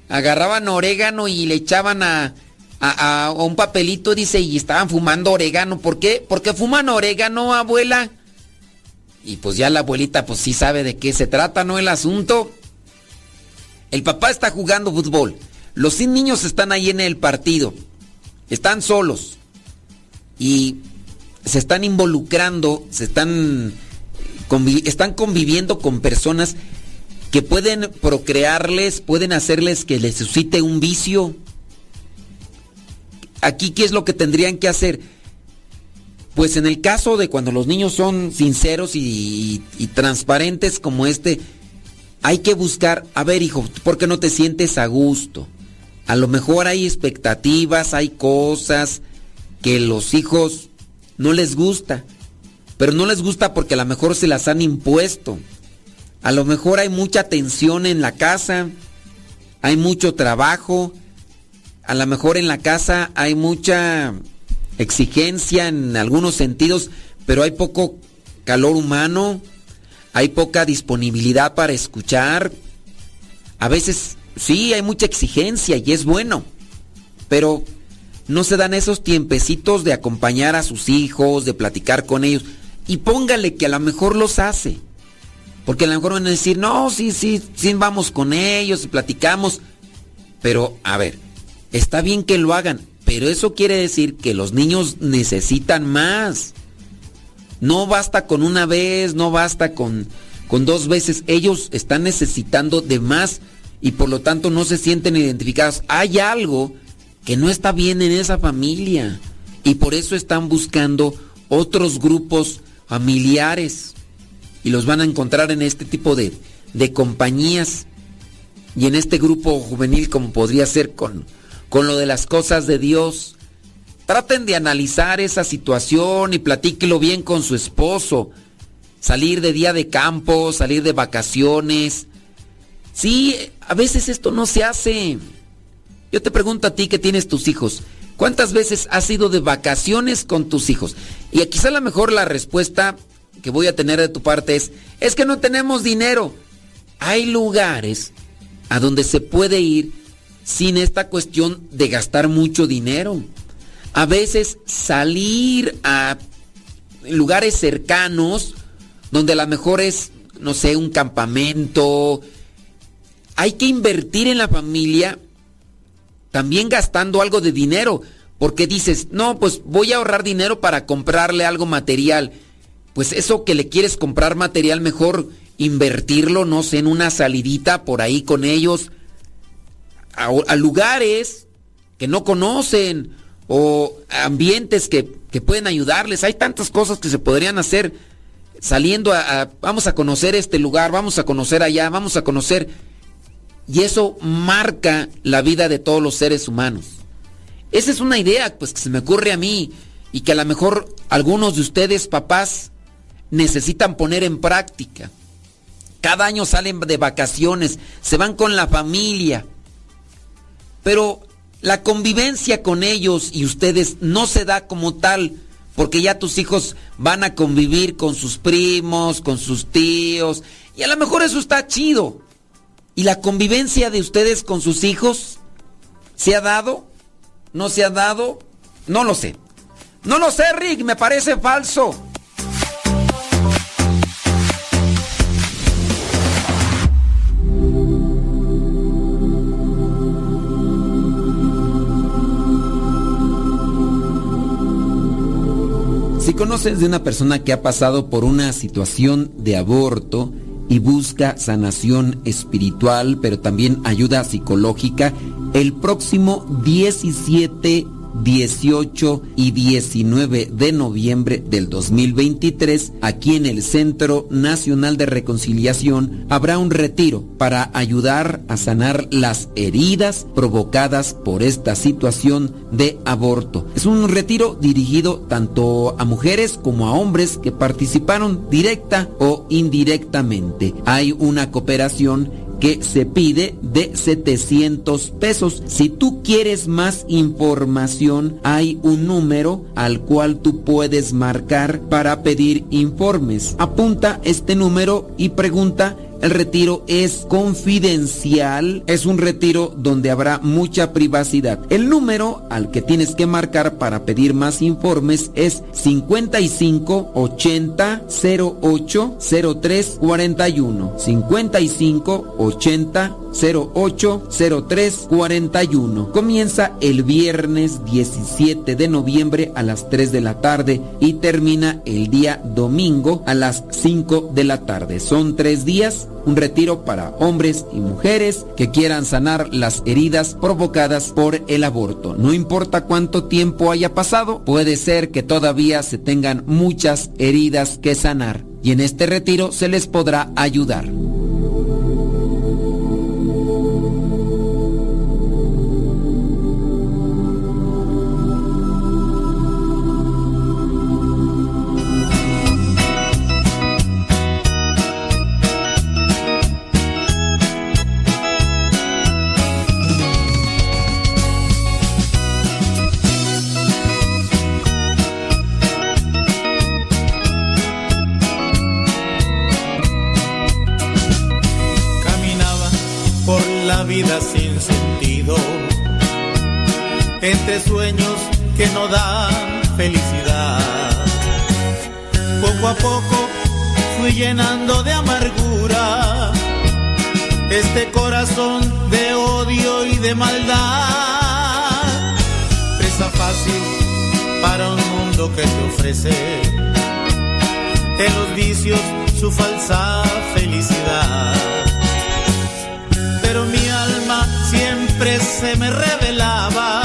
Agarraban orégano y le echaban a, a, un papelito, dice, y estaban fumando orégano. ¿Por qué? Porque fuman orégano, abuela. Y pues ya la abuelita pues sí sabe de qué se trata, ¿no? El asunto. El papá está jugando fútbol. Los niños están ahí en el partido. Están solos. Y se están involucrando, se están, están conviviendo con personas que pueden procrearles, pueden hacerles que les suscite un vicio. Aquí, ¿qué es lo que tendrían que hacer? Pues en el caso de cuando los niños son sinceros y, transparentes como este, hay que buscar, a ver hijo, ¿por qué no te sientes a gusto? A lo mejor hay expectativas, hay cosas que los hijos no les gusta, pero no les gusta porque a lo mejor se las han impuesto. A lo mejor hay mucha tensión en la casa, hay mucho trabajo, a lo mejor en la casa hay mucha exigencia en algunos sentidos, pero hay poco calor humano, hay poca disponibilidad para escuchar. A veces sí hay mucha exigencia y es bueno, pero no se dan esos tiempecitos de acompañar a sus hijos, de platicar con ellos. Y póngale que a lo mejor los hace. Porque a lo mejor van a decir, no, sí, sí, sí, vamos con ellos y platicamos. Pero, a ver, está bien que lo hagan, pero eso quiere decir que los niños necesitan más. No basta con una vez, no basta con, con dos veces. Ellos están necesitando de más y por lo tanto no se sienten identificados. Hay algo que no está bien en esa familia y por eso están buscando otros grupos familiares y los van a encontrar en este tipo de, de compañías y en este grupo juvenil como podría ser con, con lo de las cosas de Dios. Traten de analizar esa situación y platíquelo bien con su esposo. Salir de día de campo, salir de vacaciones. Sí, a veces esto no se hace. Yo te pregunto a ti que tienes tus hijos, ¿cuántas veces has ido de vacaciones con tus hijos? Y quizá a lo mejor la respuesta que voy a tener de tu parte es, es que no tenemos dinero. Hay lugares a donde se puede ir sin esta cuestión de gastar mucho dinero. A veces salir a lugares cercanos donde a lo mejor es, no sé, un campamento. Hay que invertir en la familia también gastando algo de dinero, porque dices, no, pues voy a ahorrar dinero para comprarle algo material. Pues eso que le quieres comprar material, mejor invertirlo, no sé, en una salidita por ahí con ellos, a, lugares que no conocen o ambientes que, pueden ayudarles. Hay tantas cosas que se podrían hacer saliendo a, vamos a conocer este lugar, vamos a conocer allá, vamos a conocer y eso marca la vida de todos los seres humanos. Esa es una idea pues que se me ocurre a mí y que a lo mejor algunos de ustedes papás necesitan poner en práctica. Cada año salen de vacaciones, se van con la familia. Pero la convivencia con ellos y ustedes no se da como tal, porque ya tus hijos van a convivir con sus primos, con sus tíos, y a lo mejor eso está chido. ¿Y la convivencia de ustedes con sus hijos se ha dado? ¿No se ha dado? No lo sé. No lo sé, Rick, me parece falso. Si conoces de una persona que ha pasado por una situación de aborto, y busca sanación espiritual, pero también ayuda psicológica, el próximo 17 18 y 19 de noviembre del 2023, aquí en el Centro Nacional de Reconciliación, habrá un retiro para ayudar a sanar las heridas provocadas por esta situación de aborto. Es un retiro dirigido tanto a mujeres como a hombres que participaron directa o indirectamente. Hay una cooperación que se pide de 700 pesos. Si tú quieres más información, hay un número al cual tú puedes marcar para pedir informes. Apunta este número y pregunta El retiro es confidencial, es un retiro donde habrá mucha privacidad. El número al que tienes que marcar para pedir más informes es 55 80 08 03 41. 55 80 08 03 41. Comienza el viernes 17 de noviembre a las 3 de la tarde y termina el día domingo a las 5 de la tarde. Son tres días, un retiro para hombres y mujeres que quieran sanar las heridas provocadas por el aborto. No importa cuánto tiempo haya pasado, puede ser que todavía se tengan muchas heridas que sanar y en este retiro se les podrá ayudar. Poco a poco fui llenando de amargura este corazón de odio y de maldad. Presa fácil para un mundo que te ofrece en los vicios su falsa felicidad. Pero mi alma siempre se me revelaba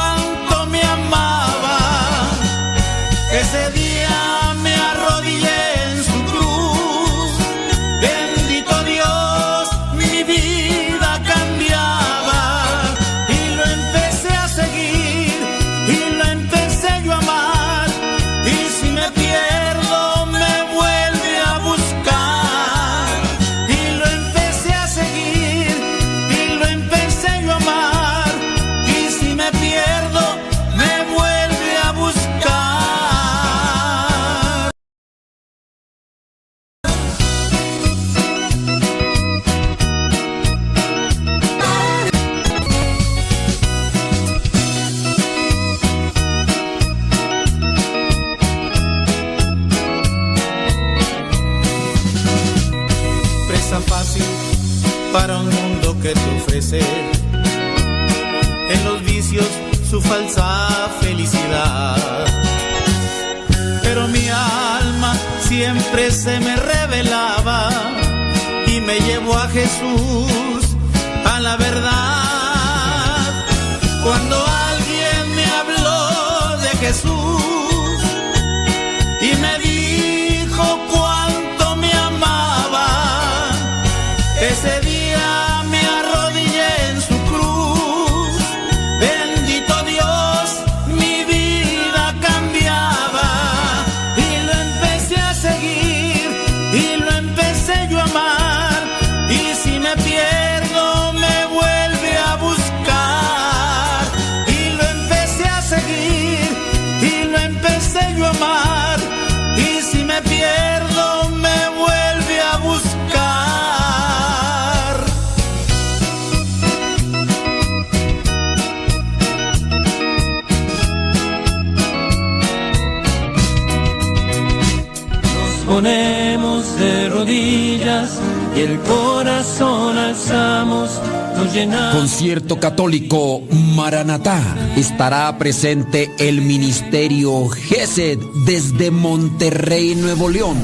Católico Maranatá. Estará presente el Ministerio GESED desde Monterrey, Nuevo León.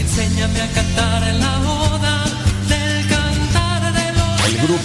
Enséñame a cantar en la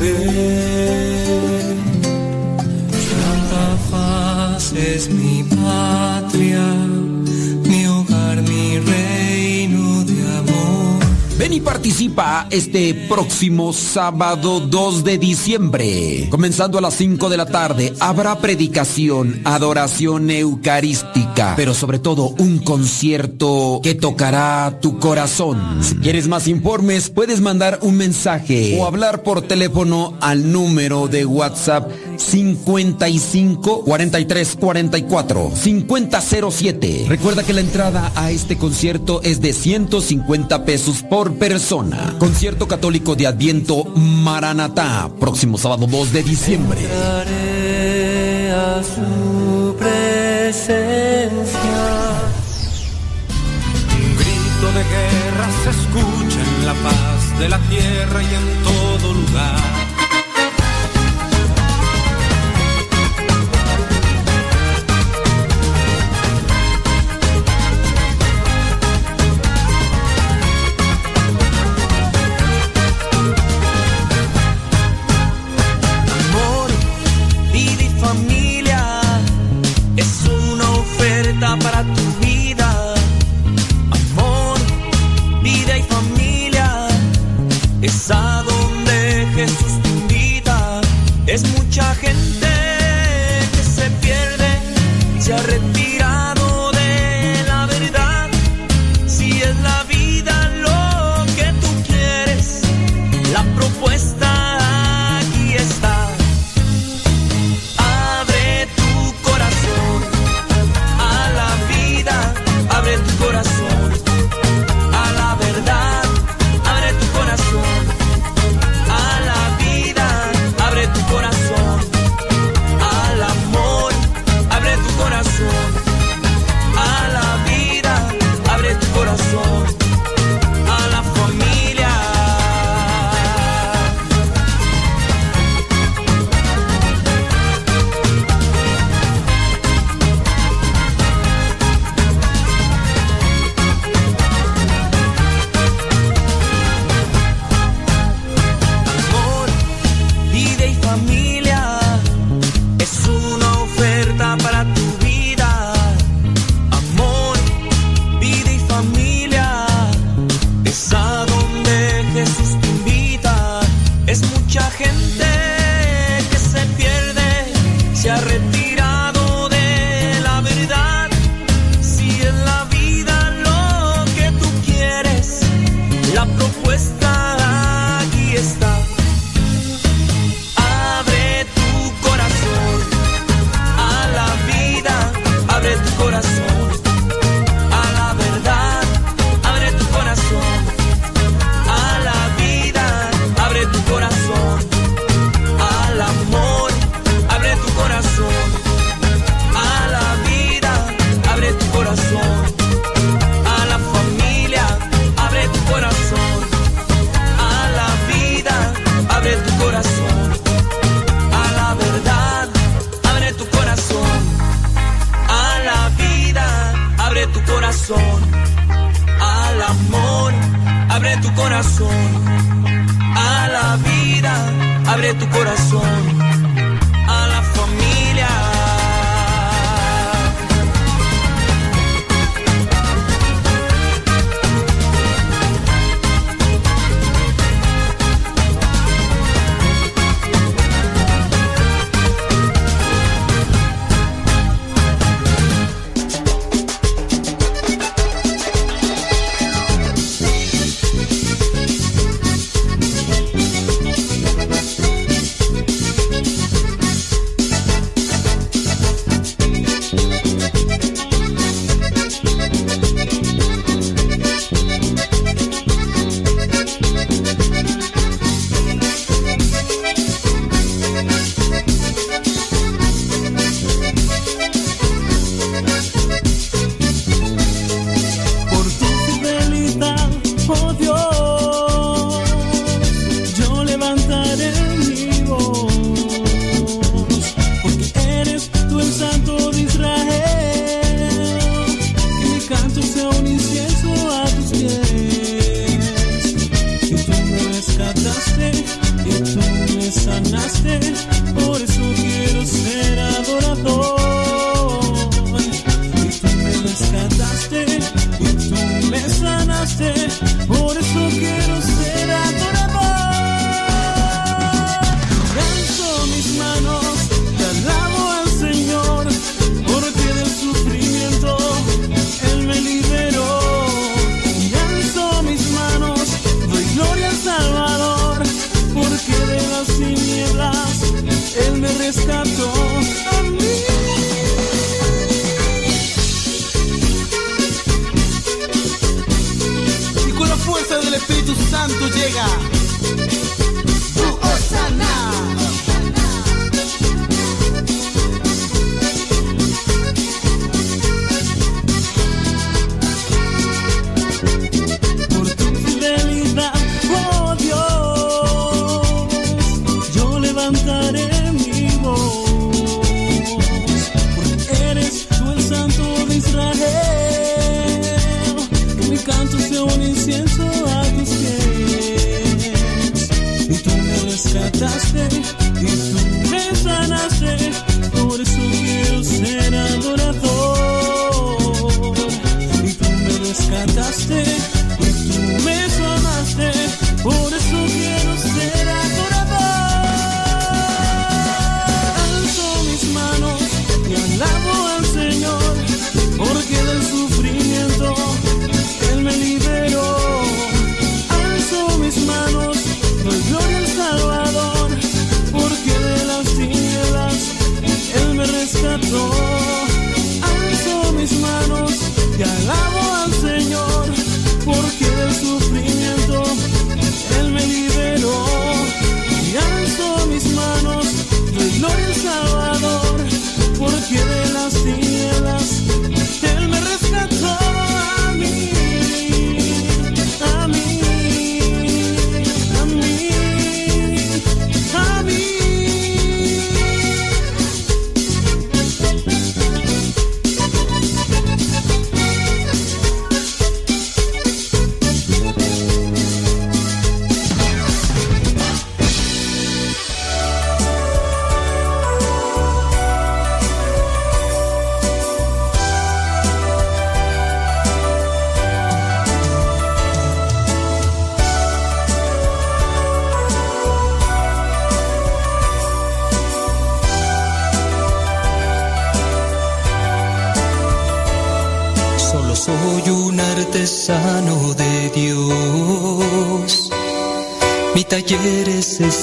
Santa Faz es mi patria, Ven y participa este próximo sábado 2 de diciembre. Comenzando a las 5 de la tarde, habrá predicación, adoración eucarística, pero sobre todo un concierto que tocará tu corazón. Si quieres más informes, puedes mandar un mensaje o hablar por teléfono al número de WhatsApp 55 43 44 5007. Recuerda que la entrada a este concierto es de 150 pesos por persona. Concierto católico de Adviento Maranatá, próximo sábado 2 de diciembre. A su presencia. Un grito de guerra se escucha en la paz de la tierra y en todo lugar. Es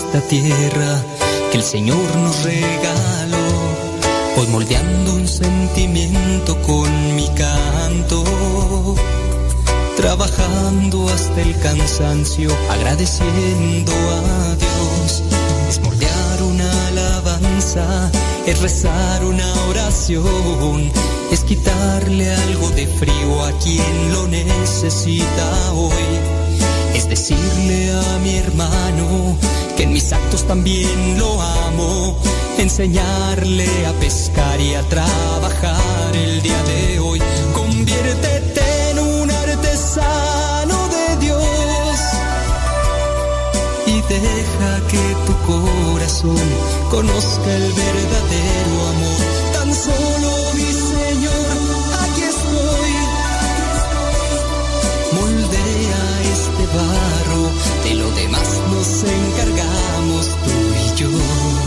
esta tierra que el Señor nos regaló. Voy moldeando un sentimiento con mi canto. Trabajando hasta el cansancio, agradeciendo a Dios. Es moldear una alabanza, es rezar una oración es quitarle algo de frío a quien lo necesita hoy. Es decirle a mi hermano que en mis actos también lo amo. Enseñarle a pescar y a trabajar el día de hoy. Conviértete en un artesano de Dios y deja que tu corazón conozca el verdadero amor. Tan solo de lo demás nos encargamos tú y yo.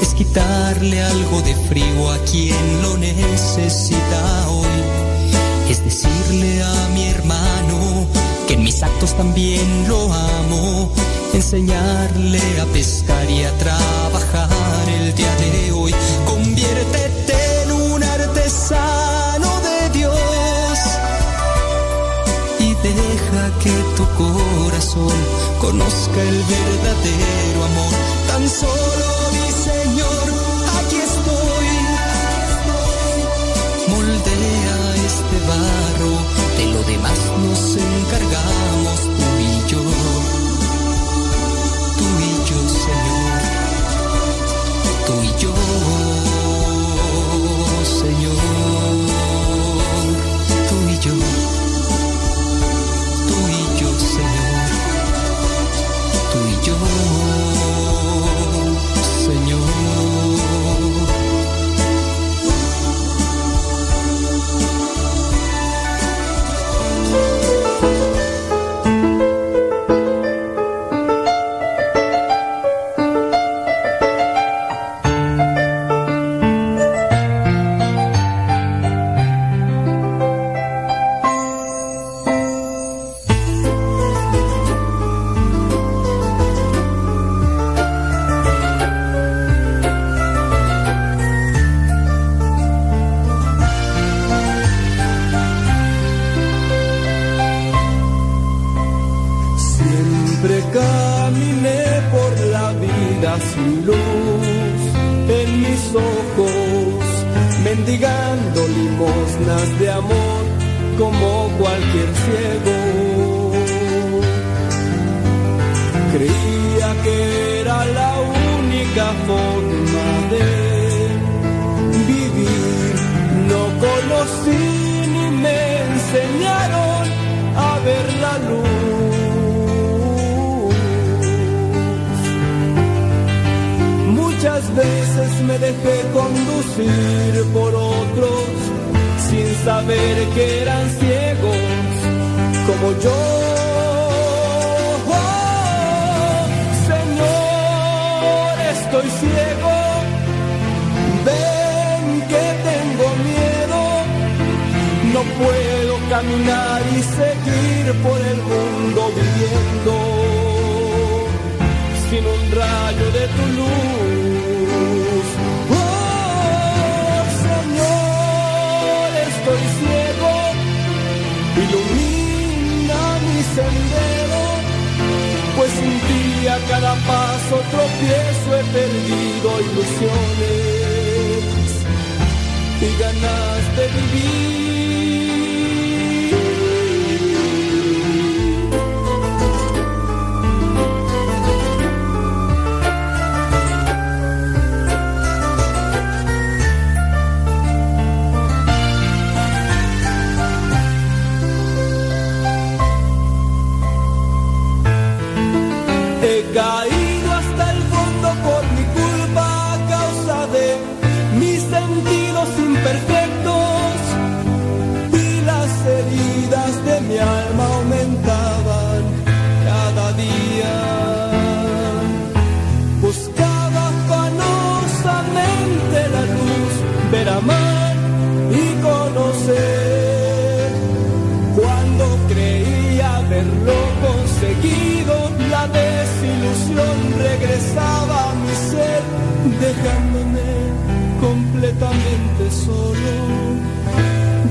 es quitarle algo de frío a quien lo necesita hoy. Es decirle a mi hermano que en mis actos también lo amo. Enseñarle a pescar y a trabajar el día de hoy. Conviértete en un artesano de Dios y deja que tu corazón conozca el verdadero amor. Tan solo de demás nos encargamos tú y yo, tú y yo, Señor, tú y yo, Señor, tú y yo,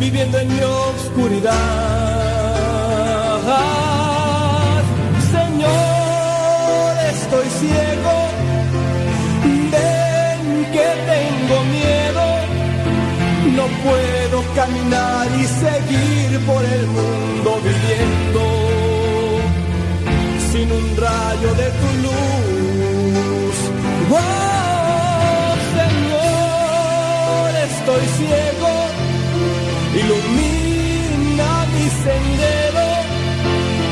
viviendo en mi oscuridad. Señor, estoy ciego, ven que tengo miedo, no puedo caminar y seguir por el mundo viviendo sin un rayo de tu luz. estoy ciego,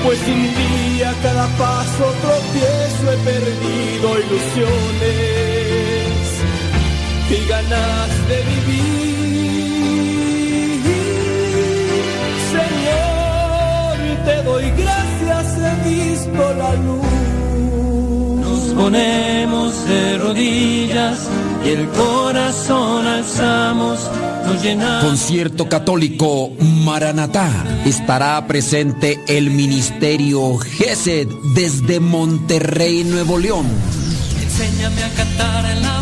pues sin día cada paso tropiezo he perdido ilusiones y ganas de vivir. Señor, te doy gracias, he visto la luz. Nos ponemos de rodillas y el corazón alzamos, nos llenamos. Concierto católico Maranatá. Estará presente el Ministerio GESED desde Monterrey, Nuevo León. Enséñame a cantar en la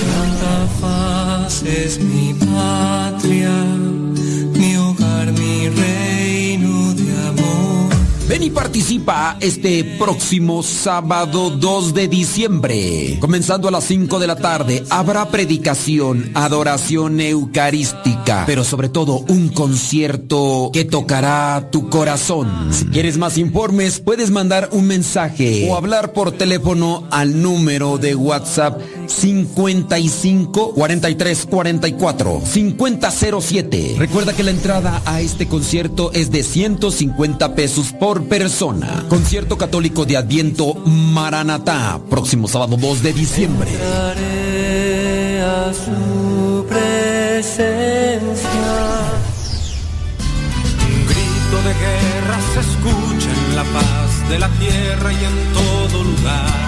Santa Faz es mi patria, participa este próximo sábado 2 de diciembre. Comenzando a las 5 de la tarde, habrá predicación, adoración eucarística, pero sobre todo un concierto que tocará tu corazón. Si quieres más informes, puedes mandar un mensaje o hablar por teléfono al número de WhatsApp 55 43 44 5007. Recuerda que la entrada a este concierto es de 150 pesos por persona. Concierto católico de Adviento Maranatá, próximo sábado 2 de diciembre. a su presencia. Un grito de guerra se escucha en la paz de la tierra y en todo lugar.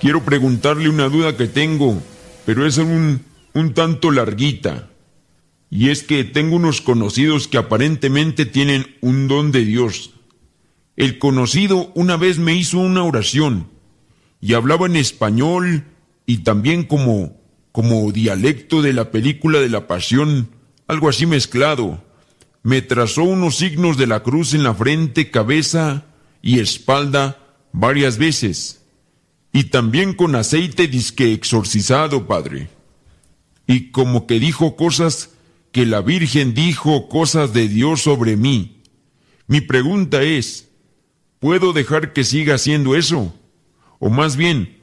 Quiero preguntarle una duda que tengo, pero es un, un tanto larguita. Y es que tengo unos conocidos que aparentemente tienen un don de Dios. el conocido una vez me hizo una oración y hablaba en español y también como, como dialecto de la película de la pasión, algo así mezclado. Me trazó unos signos de la cruz en la frente, cabeza y espalda varias veces. Y también con aceite disque exorcizado, padre. Y como que dijo cosas que la Virgen dijo cosas de Dios sobre mí. Mi pregunta es, ¿puedo dejar que siga haciendo eso? O más bien,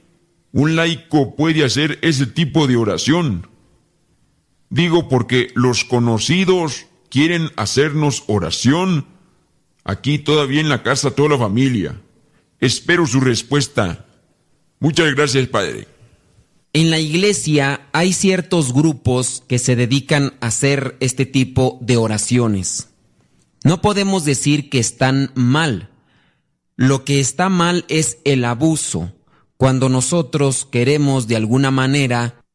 ¿un laico puede hacer ese tipo de oración? Digo porque los conocidos quieren hacernos oración aquí todavía en la casa toda la familia. Espero su respuesta. Muchas gracias, Padre. En la iglesia hay ciertos grupos que se dedican a hacer este tipo de oraciones. No podemos decir que están mal. Lo que está mal es el abuso, cuando nosotros queremos de alguna manera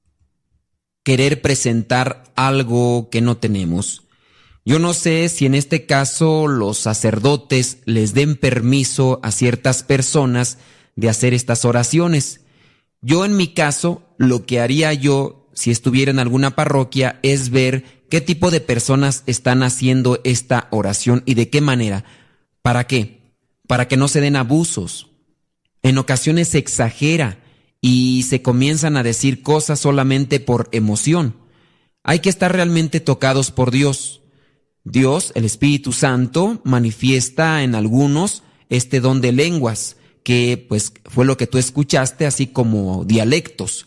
querer presentar algo que no tenemos. Yo no sé si en este caso los sacerdotes les den permiso a ciertas personas de hacer estas oraciones. Yo en mi caso, lo que haría yo si estuviera en alguna parroquia es ver qué tipo de personas están haciendo esta oración y de qué manera. ¿Para qué? Para que no se den abusos. En ocasiones se exagera y se comienzan a decir cosas solamente por emoción. Hay que estar realmente tocados por Dios. Dios, el Espíritu Santo, manifiesta en algunos este don de lenguas que pues fue lo que tú escuchaste, así como dialectos.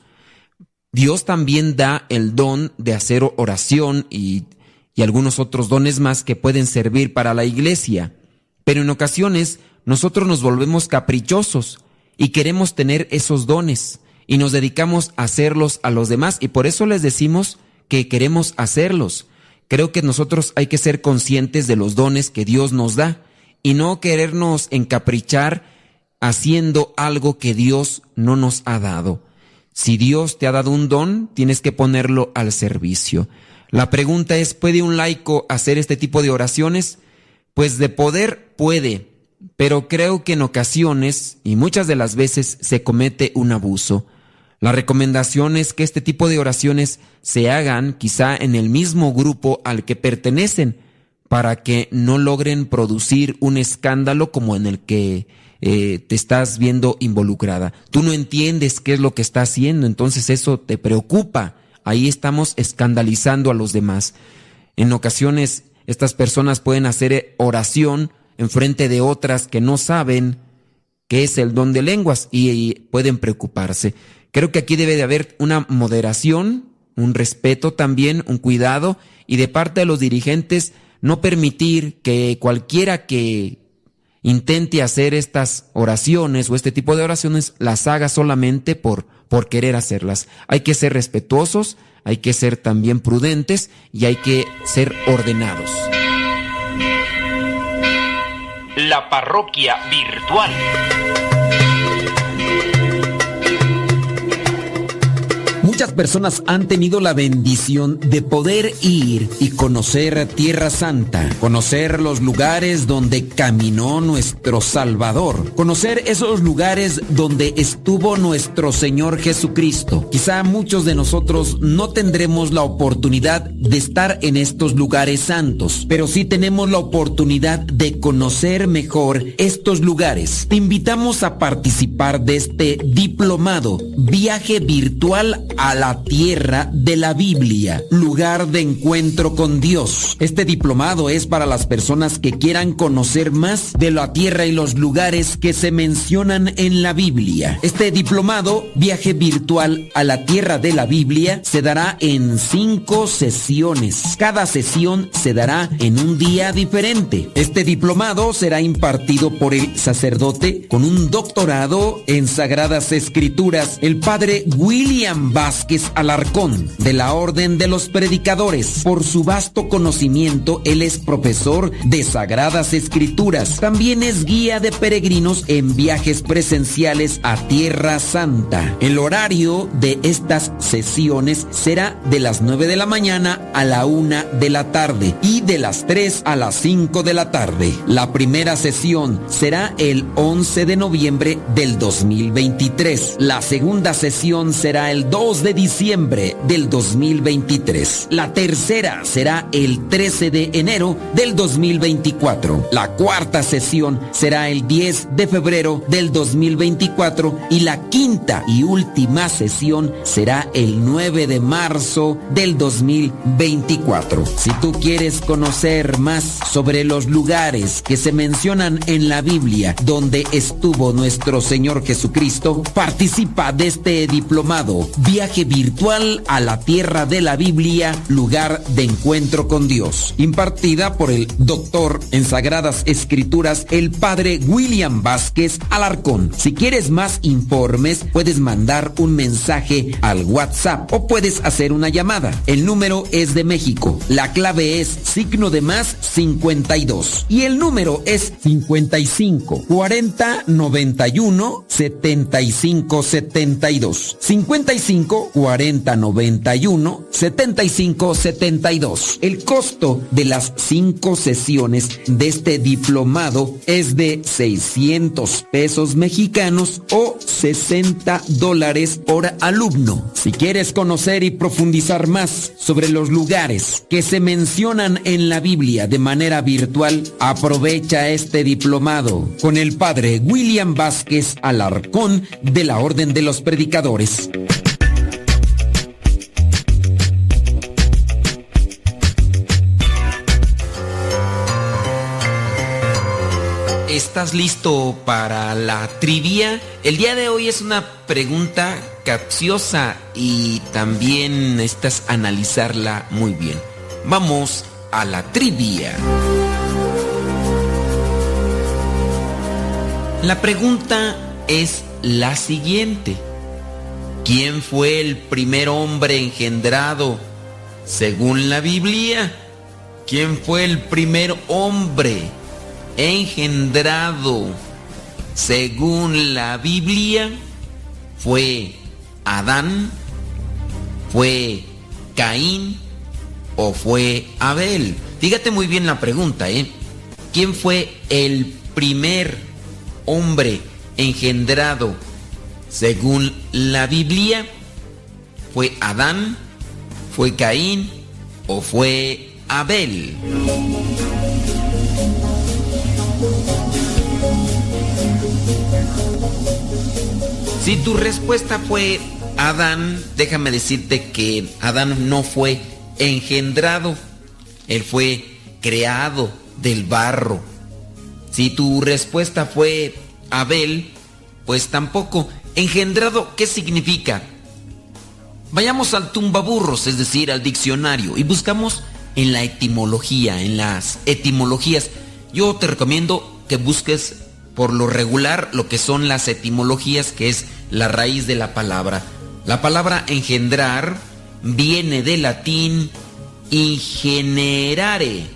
Dios también da el don de hacer oración y, y algunos otros dones más que pueden servir para la iglesia. Pero en ocasiones nosotros nos volvemos caprichosos y queremos tener esos dones y nos dedicamos a hacerlos a los demás y por eso les decimos que queremos hacerlos. Creo que nosotros hay que ser conscientes de los dones que Dios nos da y no querernos encaprichar haciendo algo que Dios no nos ha dado. Si Dios te ha dado un don, tienes que ponerlo al servicio. La pregunta es, ¿puede un laico hacer este tipo de oraciones? Pues de poder puede, pero creo que en ocasiones y muchas de las veces se comete un abuso. La recomendación es que este tipo de oraciones se hagan quizá en el mismo grupo al que pertenecen, para que no logren producir un escándalo como en el que eh, te estás viendo involucrada. Tú no entiendes qué es lo que está haciendo, entonces eso te preocupa. Ahí estamos escandalizando a los demás. En ocasiones estas personas pueden hacer oración en frente de otras que no saben qué es el don de lenguas y, pueden preocuparse. Creo que aquí debe de haber una moderación, un respeto también, un cuidado y de parte de los dirigentes no permitir que cualquiera que intente hacer estas oraciones o este tipo de oraciones las haga solamente por, por querer hacerlas. Hay que ser respetuosos, hay que ser también prudentes y hay que ser ordenados. La parroquia virtual. Personas han tenido la bendición de poder ir y conocer Tierra Santa, conocer los lugares donde caminó nuestro Salvador, conocer esos lugares donde estuvo nuestro Señor Jesucristo. Quizá muchos de nosotros no tendremos la oportunidad de estar en estos lugares santos, pero sí tenemos la oportunidad de conocer mejor estos lugares. Te invitamos a participar de este diplomado, viaje virtual a la tierra de la Biblia, lugar de encuentro con Dios. Este diplomado es para las personas que quieran conocer más de la tierra y los lugares que se mencionan en la Biblia. Este diplomado, viaje virtual a la tierra de la Biblia, se dará en cinco sesiones. Cada sesión se dará en un día diferente. Este diplomado será impartido por el sacerdote con un doctorado en Sagradas Escrituras, el padre William Bass Vázquez Alarcón, de la Orden de los Predicadores. Por su vasto conocimiento, él es profesor de Sagradas Escrituras. También es guía de peregrinos en viajes presenciales a Tierra Santa. El horario de estas sesiones será de las 9 de la mañana a la 1 de la tarde y de las 3 a las 5 de la tarde. La primera sesión será el 11 de noviembre del 2023. La segunda sesión será el 2 de diciembre del 2023. La tercera será el 13 de enero del 2024. La cuarta sesión será el 10 de febrero del 2024 y la quinta y última sesión será el 9 de marzo del 2024. Si tú quieres conocer más sobre los lugares que se mencionan en la Biblia donde estuvo nuestro Señor Jesucristo, participa de este diplomado, viaje virtual a la tierra de la Biblia, lugar de encuentro con Dios, impartida por el doctor en Sagradas Escrituras, el padre William Vázquez Alarcón. Si quieres más informes, puedes mandar un mensaje al WhatsApp o puedes hacer una llamada. El número es de México. La clave es signo de más 52 y el número es 55 40 91 75 72. 55 40 91 75 72. El costo de las cinco sesiones de este diplomado es de 600 pesos mexicanos o 60 dólares por alumno. Si quieres conocer y profundizar más sobre los lugares que se mencionan en la Biblia de manera virtual, aprovecha este diplomado con el padre William Vázquez Alarcón de la Orden de los Predicadores. ¿Estás listo para la trivia? El día de hoy es una pregunta capciosa y también necesitas analizarla muy bien. Vamos a la trivia. La pregunta es la siguiente. ¿Quién fue el primer hombre engendrado según la Biblia? ¿Quién fue el primer hombre engendrado según la Biblia? ¿Fue Adán? ¿Fue Caín? ¿O fue Abel? Fíjate muy bien la pregunta, ¿eh? ¿Quién fue el primer hombre engendrado según la Biblia? ¿Fue Adán? ¿Fue Caín? ¿O fue Abel? Si tu respuesta fue Adán, déjame decirte que Adán no fue engendrado, él fue creado del barro. Si tu respuesta fue Abel, pues tampoco. Engendrado, ¿qué significa? Vayamos al tumbaburros, es decir, al diccionario, y buscamos en la etimología, en las etimologías. Yo te recomiendo que busques por lo regular lo que son las etimologías, que es la raíz de la palabra. La palabra engendrar viene del latín ingenerare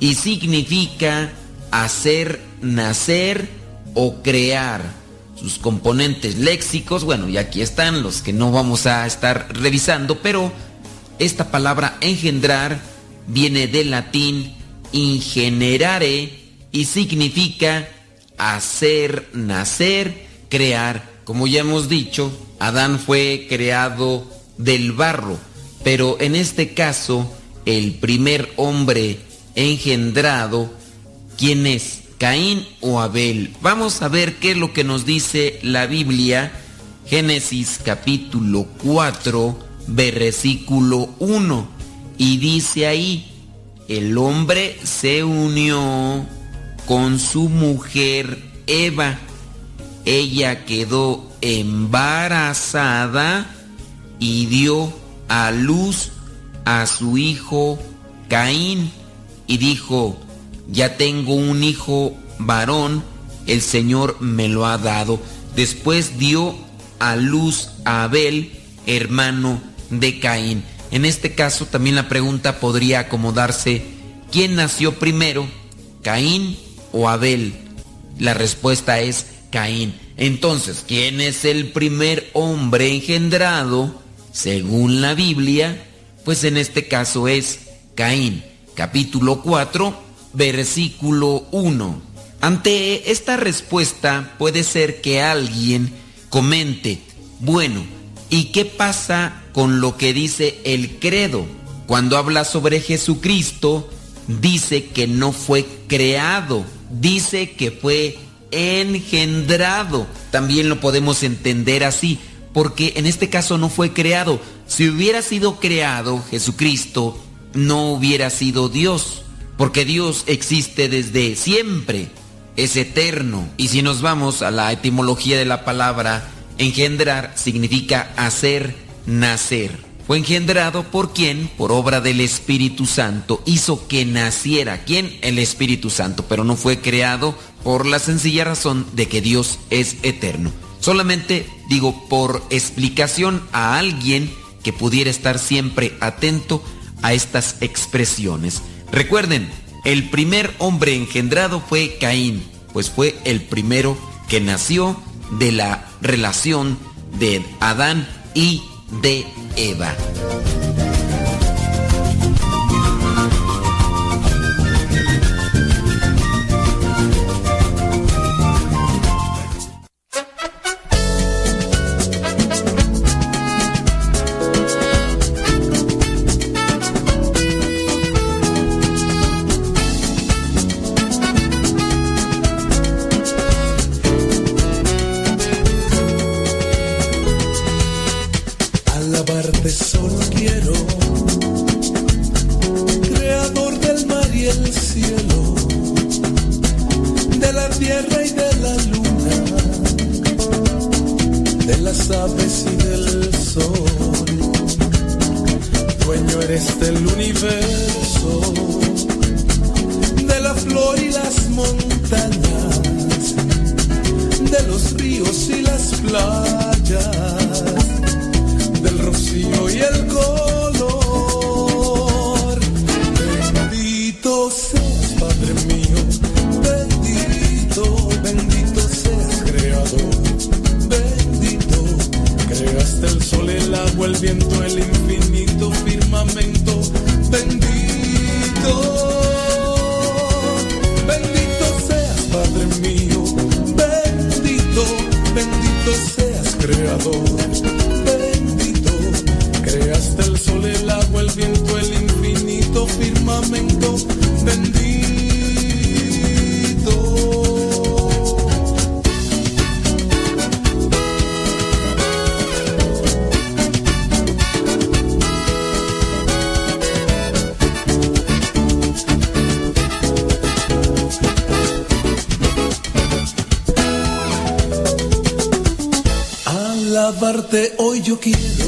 y significa hacer nacer o crear. Sus componentes léxicos, bueno, y aquí están los que no vamos a estar revisando, pero esta palabra engendrar viene del latín ingenerare y significa hacer nacer, crear. Como ya hemos dicho, Adán fue creado del barro, pero en este caso, el primer hombre engendrado, ¿quién es? Caín o Abel. Vamos a ver qué es lo que nos dice la Biblia. Génesis capítulo 4, versículo 1. Y dice ahí, el hombre se unió con su mujer Eva. Ella quedó embarazada y dio a luz a su hijo Caín y dijo, ya tengo un hijo varón, el Señor me lo ha dado. Después dio a luz a Abel, hermano de Caín. En este caso también la pregunta podría acomodarse, ¿quién nació primero, Caín o Abel? La respuesta es Caín. Entonces, ¿quién es el primer hombre engendrado según la Biblia? Pues en este caso es Caín, capítulo 4, versículo 1. Ante esta respuesta puede ser que alguien comente, bueno, ¿y qué pasa con lo que dice el credo? Cuando habla sobre Jesucristo, dice que no fue creado, dice que fue engendrado. También lo podemos entender así, porque en este caso no fue creado. Si hubiera sido creado, Jesucristo no hubiera sido Dios, porque Dios existe desde siempre, es eterno. Y si nos vamos a la etimología de la palabra, engendrar significa hacer nacer. Fue engendrado por quien, por obra del Espíritu Santo, hizo que naciera. ¿Quién? El Espíritu Santo, pero no fue creado por la sencilla razón de que Dios es eterno. Solamente digo por explicación a alguien que pudiera estar siempre atento a estas expresiones. Recuerden, el primer hombre engendrado fue Caín, pues fue el primero que nació de la relación de Adán y de Eva. yo quiero.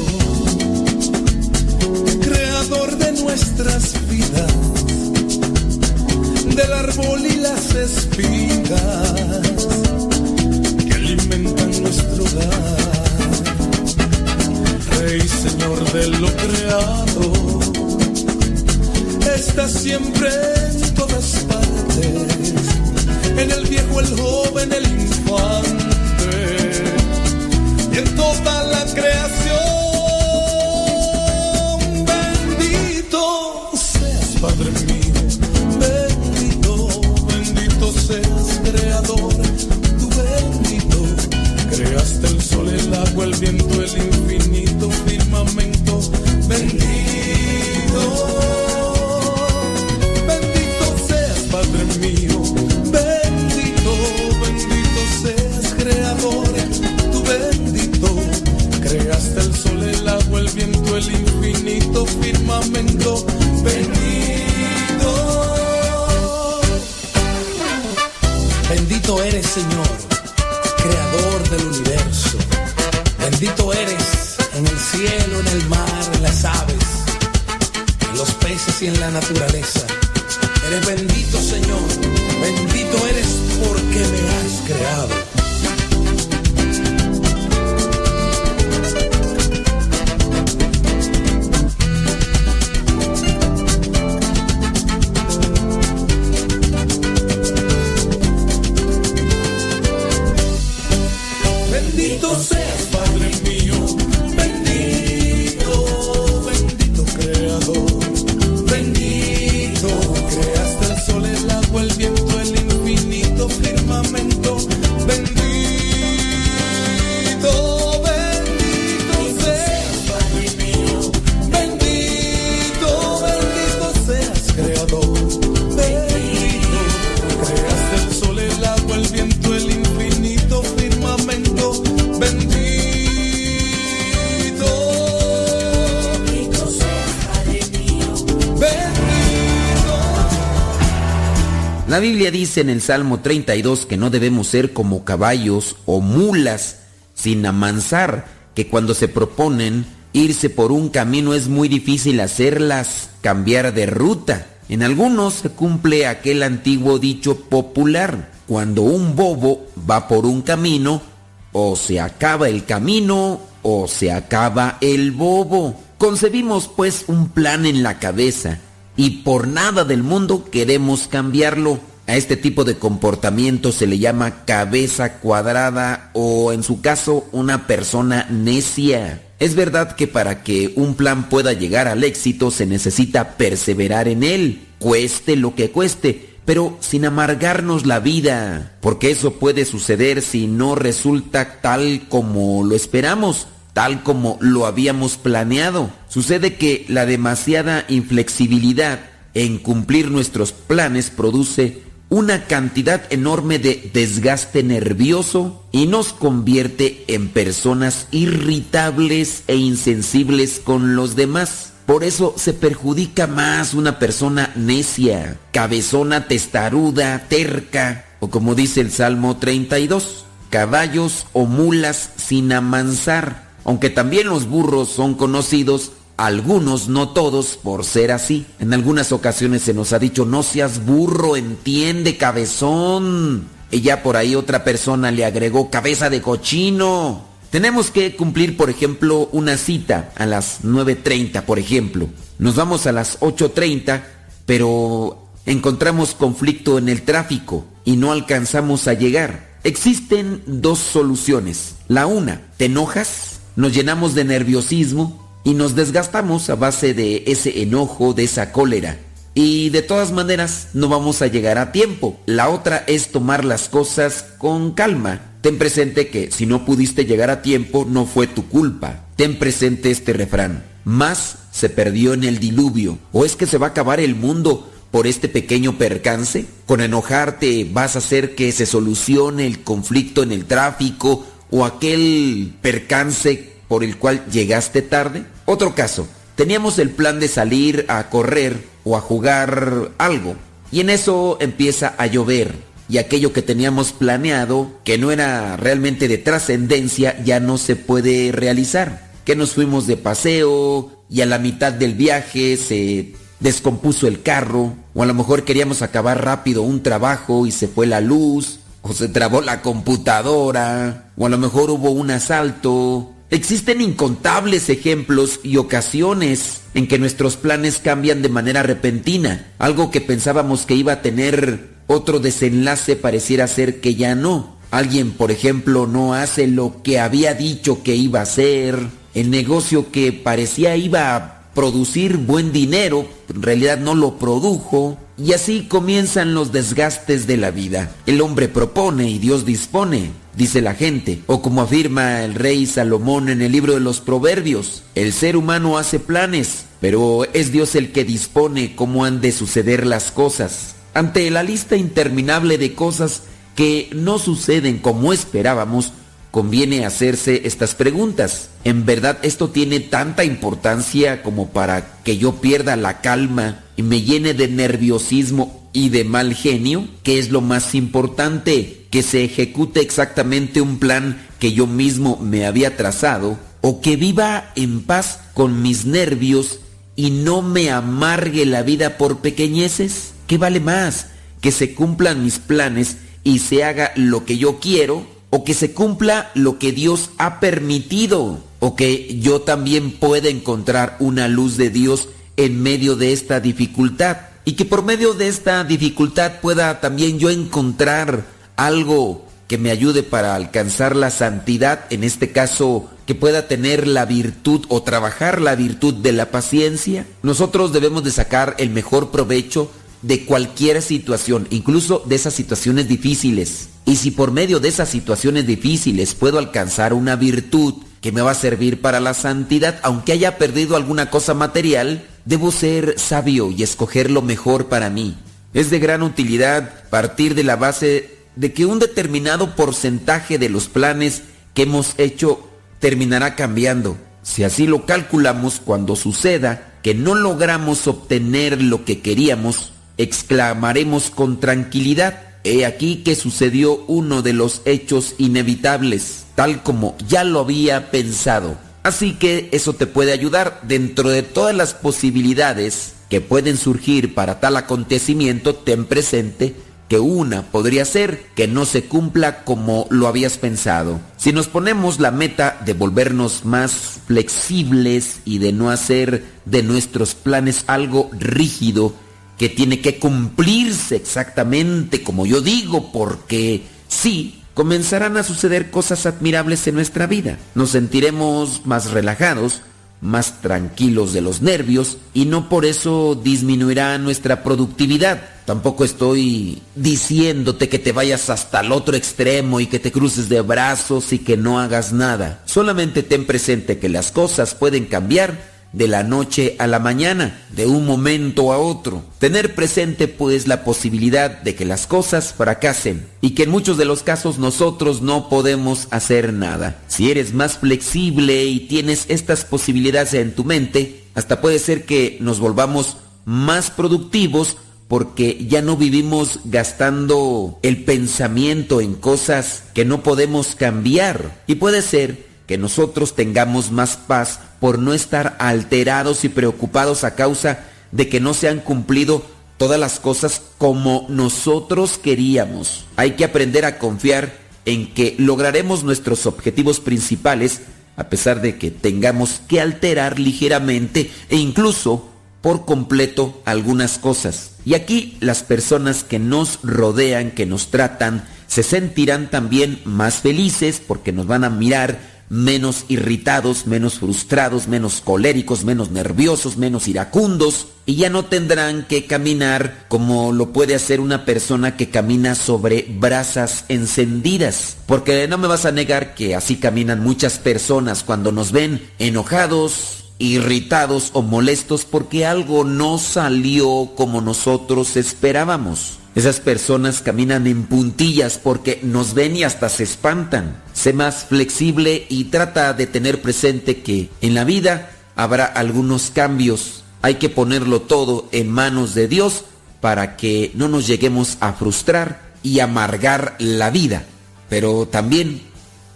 Dice en el Salmo 32 que no debemos ser como caballos o mulas sin amansar, que cuando se proponen irse por un camino es muy difícil hacerlas cambiar de ruta. En algunos se cumple aquel antiguo dicho popular, cuando un bobo va por un camino, o se acaba el camino o se acaba el bobo. Concebimos pues un plan en la cabeza y por nada del mundo queremos cambiarlo. A este tipo de comportamiento se le llama cabeza cuadrada o en su caso una persona necia. Es verdad que para que un plan pueda llegar al éxito se necesita perseverar en él, cueste lo que cueste, pero sin amargarnos la vida, porque eso puede suceder si no resulta tal como lo esperamos, tal como lo habíamos planeado. Sucede que la demasiada inflexibilidad en cumplir nuestros planes produce una cantidad enorme de desgaste nervioso y nos convierte en personas irritables e insensibles con los demás. Por eso se perjudica más una persona necia, cabezona, testaruda, terca, o como dice el Salmo 32, caballos o mulas sin amansar, aunque también los burros son conocidos algunos, no todos, por ser así. En algunas ocasiones se nos ha dicho, no seas burro, entiende, cabezón. Y ya por ahí otra persona le agregó cabeza de cochino. Tenemos que cumplir, por ejemplo, una cita a las 9.30, por ejemplo. Nos vamos a las 8.30, pero encontramos conflicto en el tráfico y no alcanzamos a llegar. Existen dos soluciones. La una, te enojas, nos llenamos de nerviosismo y nos desgastamos a base de ese enojo, de esa cólera. Y de todas maneras no vamos a llegar a tiempo. La otra es tomar las cosas con calma. Ten presente que si no pudiste llegar a tiempo no fue tu culpa. Ten presente este refrán. Más se perdió en el diluvio. ¿O es que se va a acabar el mundo por este pequeño percance? Con enojarte vas a hacer que se solucione el conflicto en el tráfico o aquel percance por el cual llegaste tarde? Otro caso, teníamos el plan de salir a correr o a jugar algo y en eso empieza a llover y aquello que teníamos planeado, que no era realmente de trascendencia, ya no se puede realizar. Que nos fuimos de paseo y a la mitad del viaje se descompuso el carro, o a lo mejor queríamos acabar rápido un trabajo y se fue la luz, o se trabó la computadora, o a lo mejor hubo un asalto, Existen incontables ejemplos y ocasiones en que nuestros planes cambian de manera repentina. Algo que pensábamos que iba a tener otro desenlace pareciera ser que ya no. Alguien, por ejemplo, no hace lo que había dicho que iba a hacer. El negocio que parecía iba a producir buen dinero, en realidad no lo produjo. Y así comienzan los desgastes de la vida. El hombre propone y Dios dispone dice la gente, o como afirma el rey Salomón en el libro de los Proverbios, el ser humano hace planes, pero es Dios el que dispone cómo han de suceder las cosas. Ante la lista interminable de cosas que no suceden como esperábamos, conviene hacerse estas preguntas. ¿En verdad esto tiene tanta importancia como para que yo pierda la calma y me llene de nerviosismo y de mal genio? ¿Qué es lo más importante? que se ejecute exactamente un plan que yo mismo me había trazado, o que viva en paz con mis nervios y no me amargue la vida por pequeñeces? ¿Qué vale más? ¿Que se cumplan mis planes y se haga lo que yo quiero? ¿O que se cumpla lo que Dios ha permitido? ¿O que yo también pueda encontrar una luz de Dios en medio de esta dificultad? Y que por medio de esta dificultad pueda también yo encontrar algo que me ayude para alcanzar la santidad, en este caso que pueda tener la virtud o trabajar la virtud de la paciencia. Nosotros debemos de sacar el mejor provecho de cualquier situación, incluso de esas situaciones difíciles. Y si por medio de esas situaciones difíciles puedo alcanzar una virtud que me va a servir para la santidad, aunque haya perdido alguna cosa material, debo ser sabio y escoger lo mejor para mí. Es de gran utilidad partir de la base de que un determinado porcentaje de los planes que hemos hecho terminará cambiando. Si así lo calculamos, cuando suceda que no logramos obtener lo que queríamos exclamaremos con tranquilidad, he aquí que sucedió uno de los hechos inevitables, tal como ya lo había pensado. Así que eso te puede ayudar dentro de todas las posibilidades que pueden surgir para tal acontecimiento, ten presente que una podría ser que no se cumpla como lo habías pensado. Si nos ponemos la meta de volvernos más flexibles y de no hacer de nuestros planes algo rígido que tiene que cumplirse exactamente como yo digo, porque sí, comenzarán a suceder cosas admirables en nuestra vida. Nos sentiremos más relajados, más tranquilos de los nervios y no por eso disminuirá nuestra productividad. Tampoco estoy diciéndote que te vayas hasta el otro extremo y que te cruces de brazos y que no hagas nada. Solamente ten presente que las cosas pueden cambiar de la noche a la mañana, de un momento a otro. Tener presente pues la posibilidad de que las cosas fracasen y que en muchos de los casos nosotros no podemos hacer nada. Si eres más flexible y tienes estas posibilidades en tu mente, hasta puede ser que nos volvamos más productivos porque ya no vivimos gastando el pensamiento en cosas que no podemos cambiar. Y puede ser que nosotros tengamos más paz por no estar alterados y preocupados a causa de que no se han cumplido todas las cosas como nosotros queríamos. Hay que aprender a confiar en que lograremos nuestros objetivos principales a pesar de que tengamos que alterar ligeramente e incluso por completo algunas cosas. Y aquí las personas que nos rodean, que nos tratan, se sentirán también más felices porque nos van a mirar menos irritados, menos frustrados, menos coléricos, menos nerviosos, menos iracundos, y ya no tendrán que caminar como lo puede hacer una persona que camina sobre brasas encendidas. Porque no me vas a negar que así caminan muchas personas cuando nos ven enojados, irritados o molestos porque algo no salió como nosotros esperábamos. Esas personas caminan en puntillas porque nos ven y hasta se espantan. Sé más flexible y trata de tener presente que en la vida habrá algunos cambios. Hay que ponerlo todo en manos de Dios para que no nos lleguemos a frustrar y amargar la vida, pero también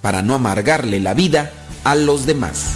para no amargarle la vida a los demás.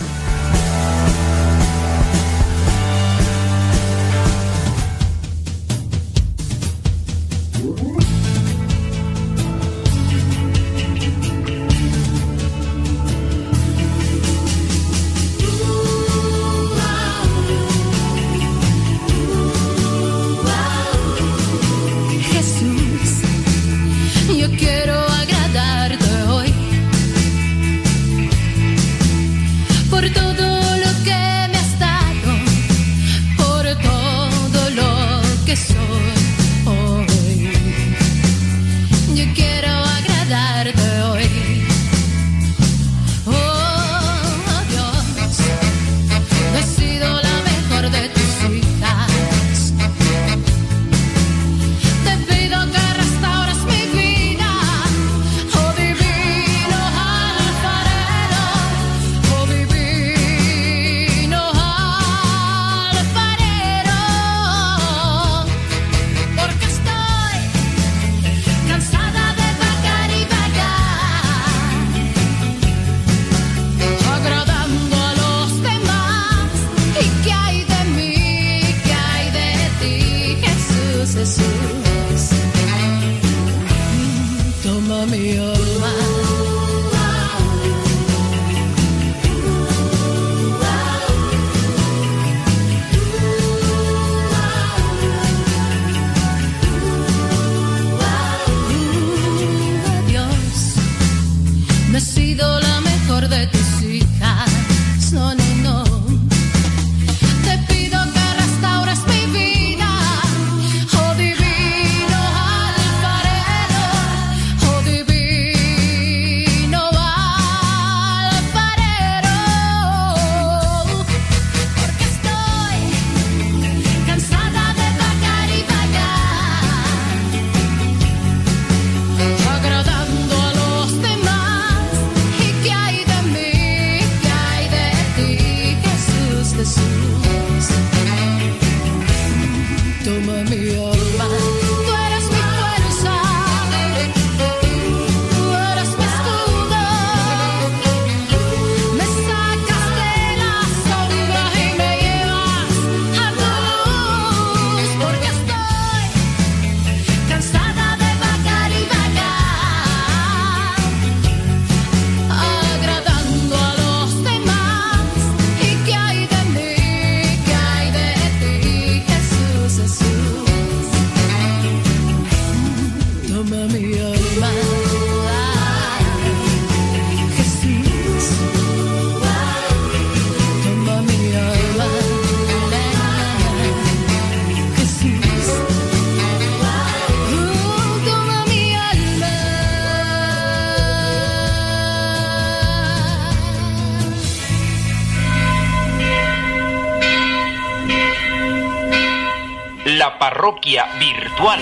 Virtual.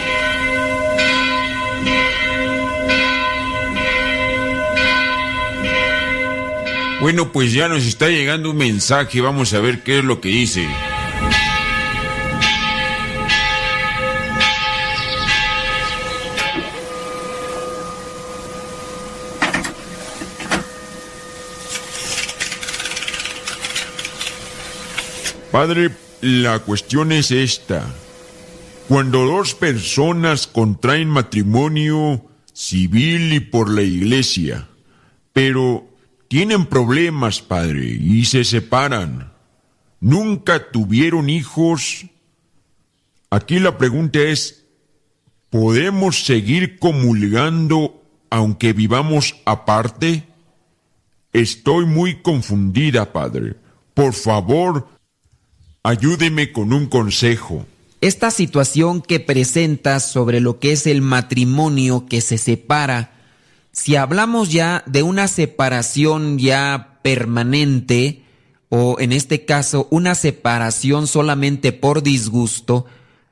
Bueno, pues ya nos está llegando un mensaje, vamos a ver qué es lo que dice. Padre, la cuestión es esta. Cuando dos personas contraen matrimonio civil y por la iglesia, pero tienen problemas, padre, y se separan, nunca tuvieron hijos, aquí la pregunta es, ¿podemos seguir comulgando aunque vivamos aparte? Estoy muy confundida, padre. Por favor, Ayúdeme con un consejo. Esta situación que presentas sobre lo que es el matrimonio que se separa, si hablamos ya de una separación ya permanente, o en este caso una separación solamente por disgusto,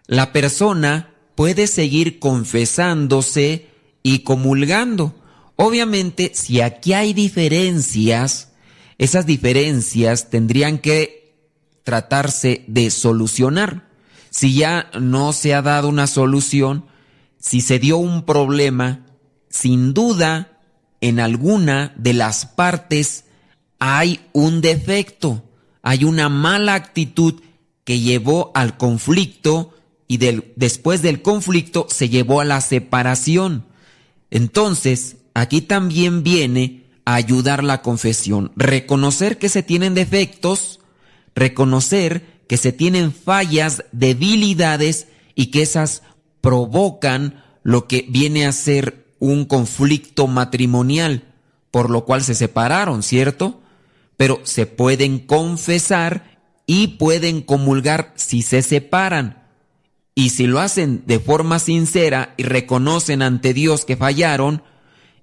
la persona puede seguir confesándose y comulgando. Obviamente, si aquí hay diferencias, esas diferencias tendrían que tratarse de solucionar. Si ya no se ha dado una solución, si se dio un problema, sin duda en alguna de las partes hay un defecto, hay una mala actitud que llevó al conflicto y del, después del conflicto se llevó a la separación. Entonces, aquí también viene a ayudar la confesión, reconocer que se tienen defectos, reconocer que se tienen fallas, debilidades y que esas provocan lo que viene a ser un conflicto matrimonial, por lo cual se separaron, ¿cierto? Pero se pueden confesar y pueden comulgar si se separan. Y si lo hacen de forma sincera y reconocen ante Dios que fallaron,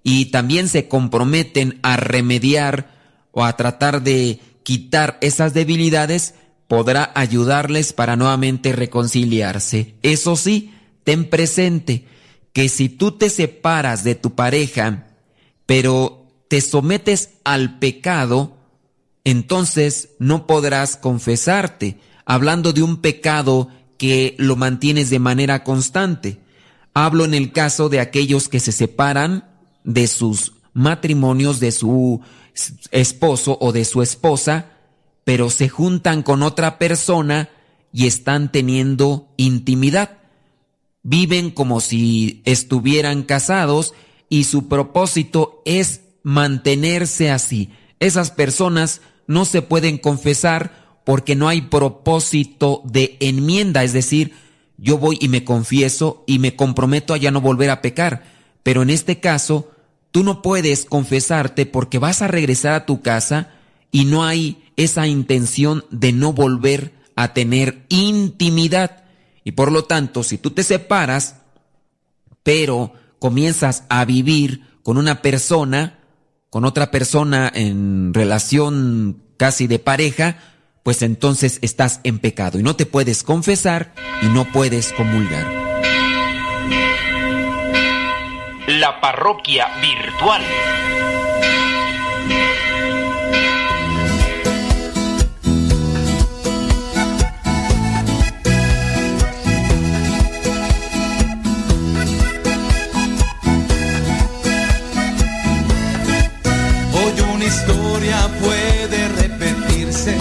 y también se comprometen a remediar o a tratar de quitar esas debilidades, podrá ayudarles para nuevamente reconciliarse. Eso sí, ten presente que si tú te separas de tu pareja, pero te sometes al pecado, entonces no podrás confesarte, hablando de un pecado que lo mantienes de manera constante. Hablo en el caso de aquellos que se separan de sus matrimonios, de su esposo o de su esposa, pero se juntan con otra persona y están teniendo intimidad. Viven como si estuvieran casados y su propósito es mantenerse así. Esas personas no se pueden confesar porque no hay propósito de enmienda, es decir, yo voy y me confieso y me comprometo a ya no volver a pecar, pero en este caso Tú no puedes confesarte porque vas a regresar a tu casa y no hay esa intención de no volver a tener intimidad. Y por lo tanto, si tú te separas, pero comienzas a vivir con una persona, con otra persona en relación casi de pareja, pues entonces estás en pecado y no te puedes confesar y no puedes comulgar. La parroquia virtual. Historia puede repetirse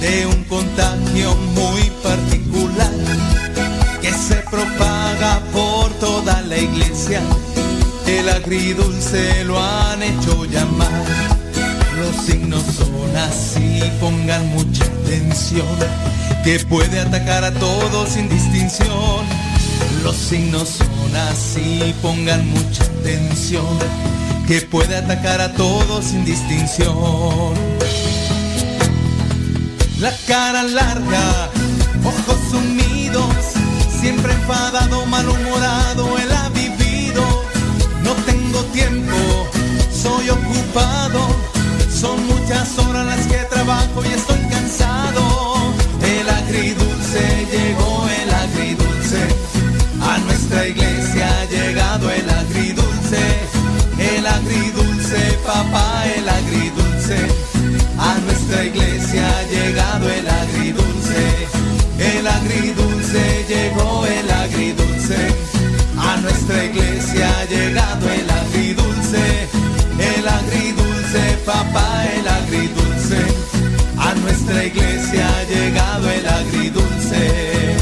de un contagio muy particular que se propaga por toda la iglesia el agridulce lo han hecho llamar. Los signos son así, pongan mucha atención, que puede atacar a todos sin distinción. Los signos son así, pongan mucha atención, que puede atacar a todos sin distinción. La cara larga, ojos sumidos, siempre enfadado, malhumorado, el tiempo, soy ocupado, son muchas horas las que trabajo y estoy iglesia ha llegado el agridulce. El agridulce llegó el agridulce. A nuestra iglesia ha llegado el agridulce. El agridulce, papá, el agridulce. A nuestra iglesia ha llegado el agridulce.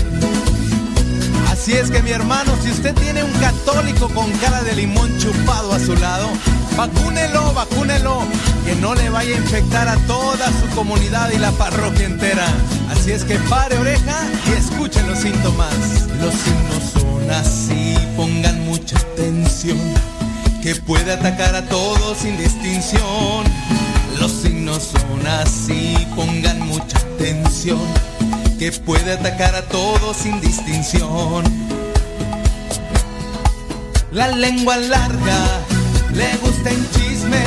Así es que mi hermano, si usted tiene un católico con cara de limón chupado a su lado, vacúnelo, vacúnelo, que no le vaya a infectar a toda su comunidad y la parroquia entera. Así es que pare oreja y escuche los síntomas. Los signos son así, pongan mucha atención, que puede atacar a todos sin distinción. Los signos son así, pongan mucha atención, que puede atacar a todos sin distinción. La lengua larga, le gusta en chisme,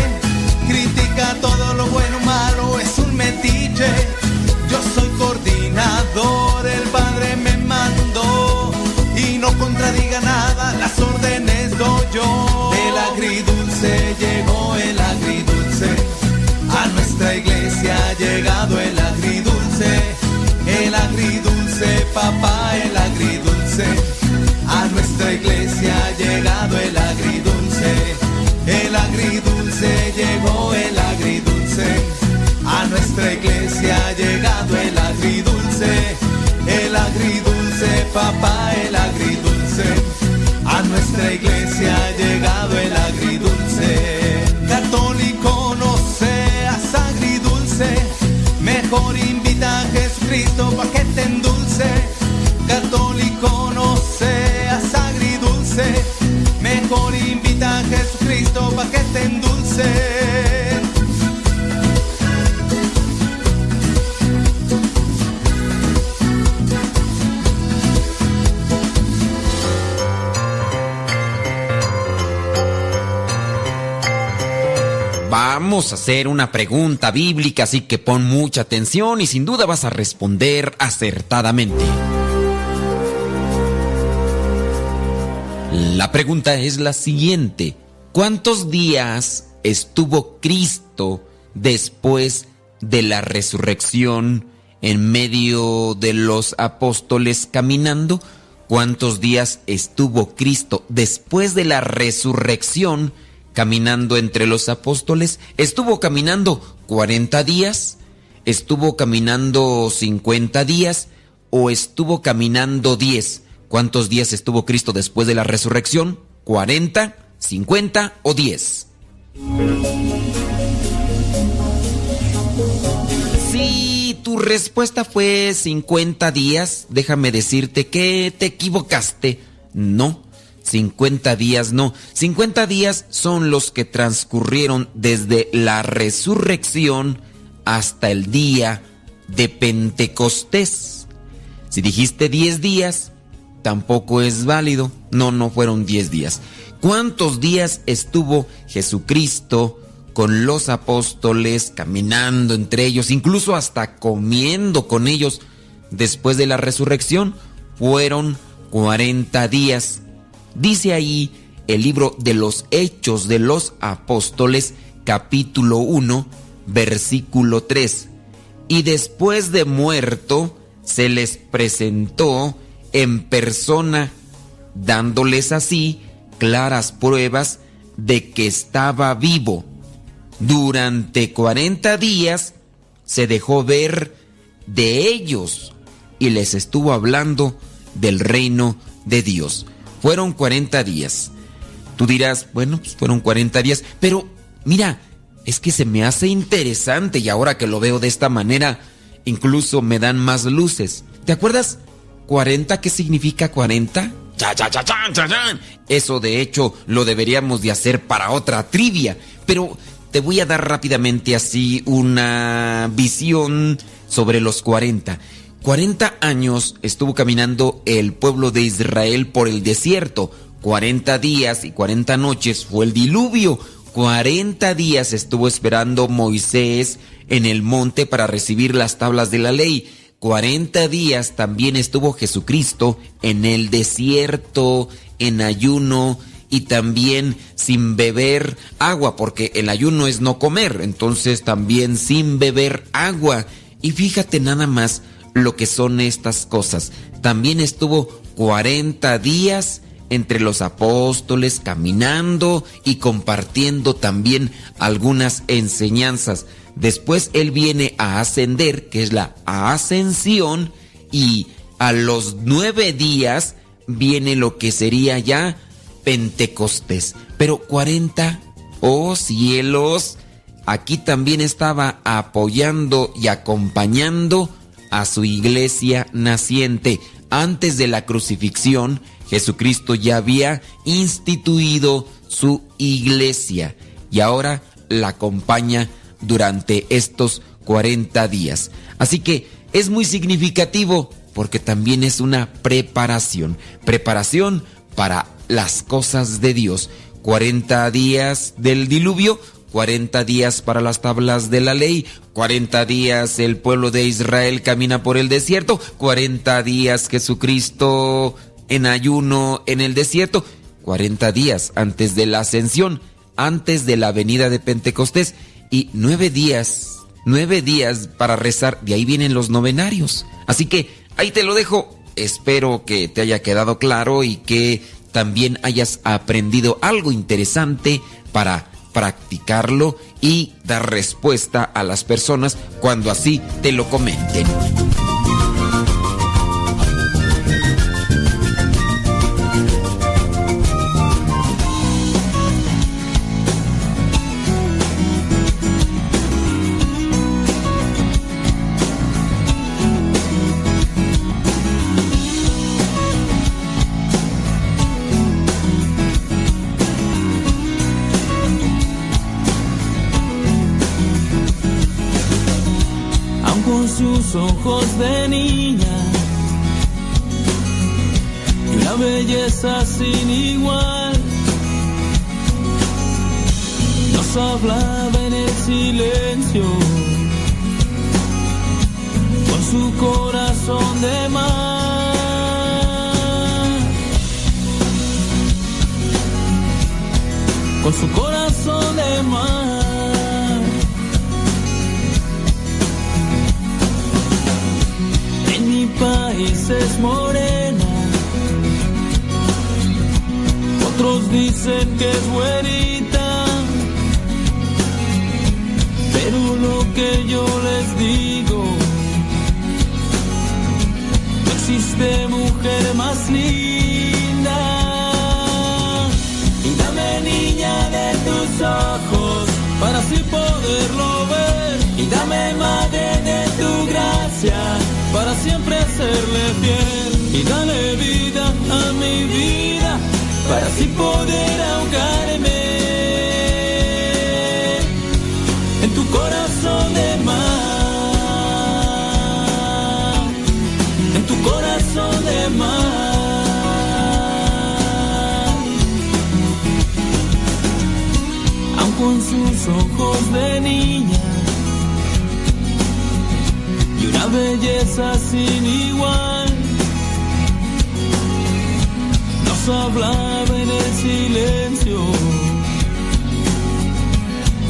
critica todo lo bueno o malo, es un metiche. Yo soy coordinador, el padre me mandó y no contradiga nada, las órdenes doy yo. El agridulce llegó el agridulce, a nuestra iglesia ha llegado el agridulce, el agridulce, papá, el agridulce, a nuestra iglesia ha llegado el agridulce, el agridulce llegó el agridulce, a nuestra iglesia ha llegado el agridulce, el agridulce, papá, el agridulce, a nuestra iglesia ha llegado el agridulce. Católico no seas agridulce, mejor invita a Jesucristo pa' que te Vamos a hacer una pregunta bíblica, así que pon mucha atención y sin duda vas a responder acertadamente. La pregunta es la siguiente. ¿Cuántos días estuvo Cristo después de la resurrección en medio de los apóstoles caminando? ¿Cuántos días estuvo Cristo después de la resurrección caminando entre los apóstoles? ¿Estuvo caminando 40 días? ¿Estuvo caminando 50 días? ¿O estuvo caminando 10? ¿Cuántos días estuvo Cristo después de la resurrección? ¿40, 50 o 10? Si tu respuesta fue 50 días, déjame decirte que te equivocaste. No, 50 días no. 50 días son los que transcurrieron desde la resurrección hasta el día de Pentecostés. Si dijiste 10 días, tampoco es válido. No, no fueron 10 días. ¿Cuántos días estuvo Jesucristo con los apóstoles, caminando entre ellos, incluso hasta comiendo con ellos después de la resurrección? Fueron 40 días. Dice ahí el libro de los Hechos de los Apóstoles, capítulo 1, versículo 3. Y después de muerto, se les presentó en persona, dándoles así claras pruebas de que estaba vivo. Durante 40 días se dejó ver de ellos y les estuvo hablando del reino de Dios. Fueron 40 días. Tú dirás, bueno, pues fueron 40 días, pero mira, es que se me hace interesante y ahora que lo veo de esta manera, incluso me dan más luces. ¿Te acuerdas 40 qué significa 40? Cha, cha, cha, cha. Eso de hecho lo deberíamos de hacer para otra trivia, pero te voy a dar rápidamente así una visión sobre los 40. 40 años estuvo caminando el pueblo de Israel por el desierto. 40 días y 40 noches fue el diluvio. 40 días estuvo esperando Moisés en el monte para recibir las tablas de la ley. 40 días también estuvo Jesucristo en el desierto, en ayuno y también sin beber agua, porque el ayuno es no comer, entonces también sin beber agua. Y fíjate nada más lo que son estas cosas. También estuvo 40 días entre los apóstoles, caminando y compartiendo también algunas enseñanzas. Después Él viene a ascender, que es la ascensión, y a los nueve días viene lo que sería ya Pentecostés. Pero 40, oh cielos, aquí también estaba apoyando y acompañando a su iglesia naciente. Antes de la crucifixión, Jesucristo ya había instituido su iglesia y ahora la acompaña durante estos 40 días. Así que es muy significativo porque también es una preparación, preparación para las cosas de Dios. 40 días del diluvio, 40 días para las tablas de la ley, 40 días el pueblo de Israel camina por el desierto, 40 días Jesucristo en ayuno en el desierto, 40 días antes de la ascensión, antes de la venida de Pentecostés y nueve días, nueve días para rezar, de ahí vienen los novenarios. Así que ahí te lo dejo, espero que te haya quedado claro y que también hayas aprendido algo interesante para practicarlo y dar respuesta a las personas cuando así te lo comenten. Belleza sin igual. Nos hablaba en el silencio con su corazón de mar. Con su corazón de mar. país es morena. Otros dicen que es güerita. Pero lo que yo les digo, no existe mujer más linda. Y dame niña de tus ojos para así poderlo ver. Y dame madre de tu gracia para siempre serle fiel y dale vida a mi vida para así poder ahogarme en tu corazón de mar, en tu corazón de mar. Aun con sus ojos de niña una belleza sin igual. Nos hablaba en el silencio,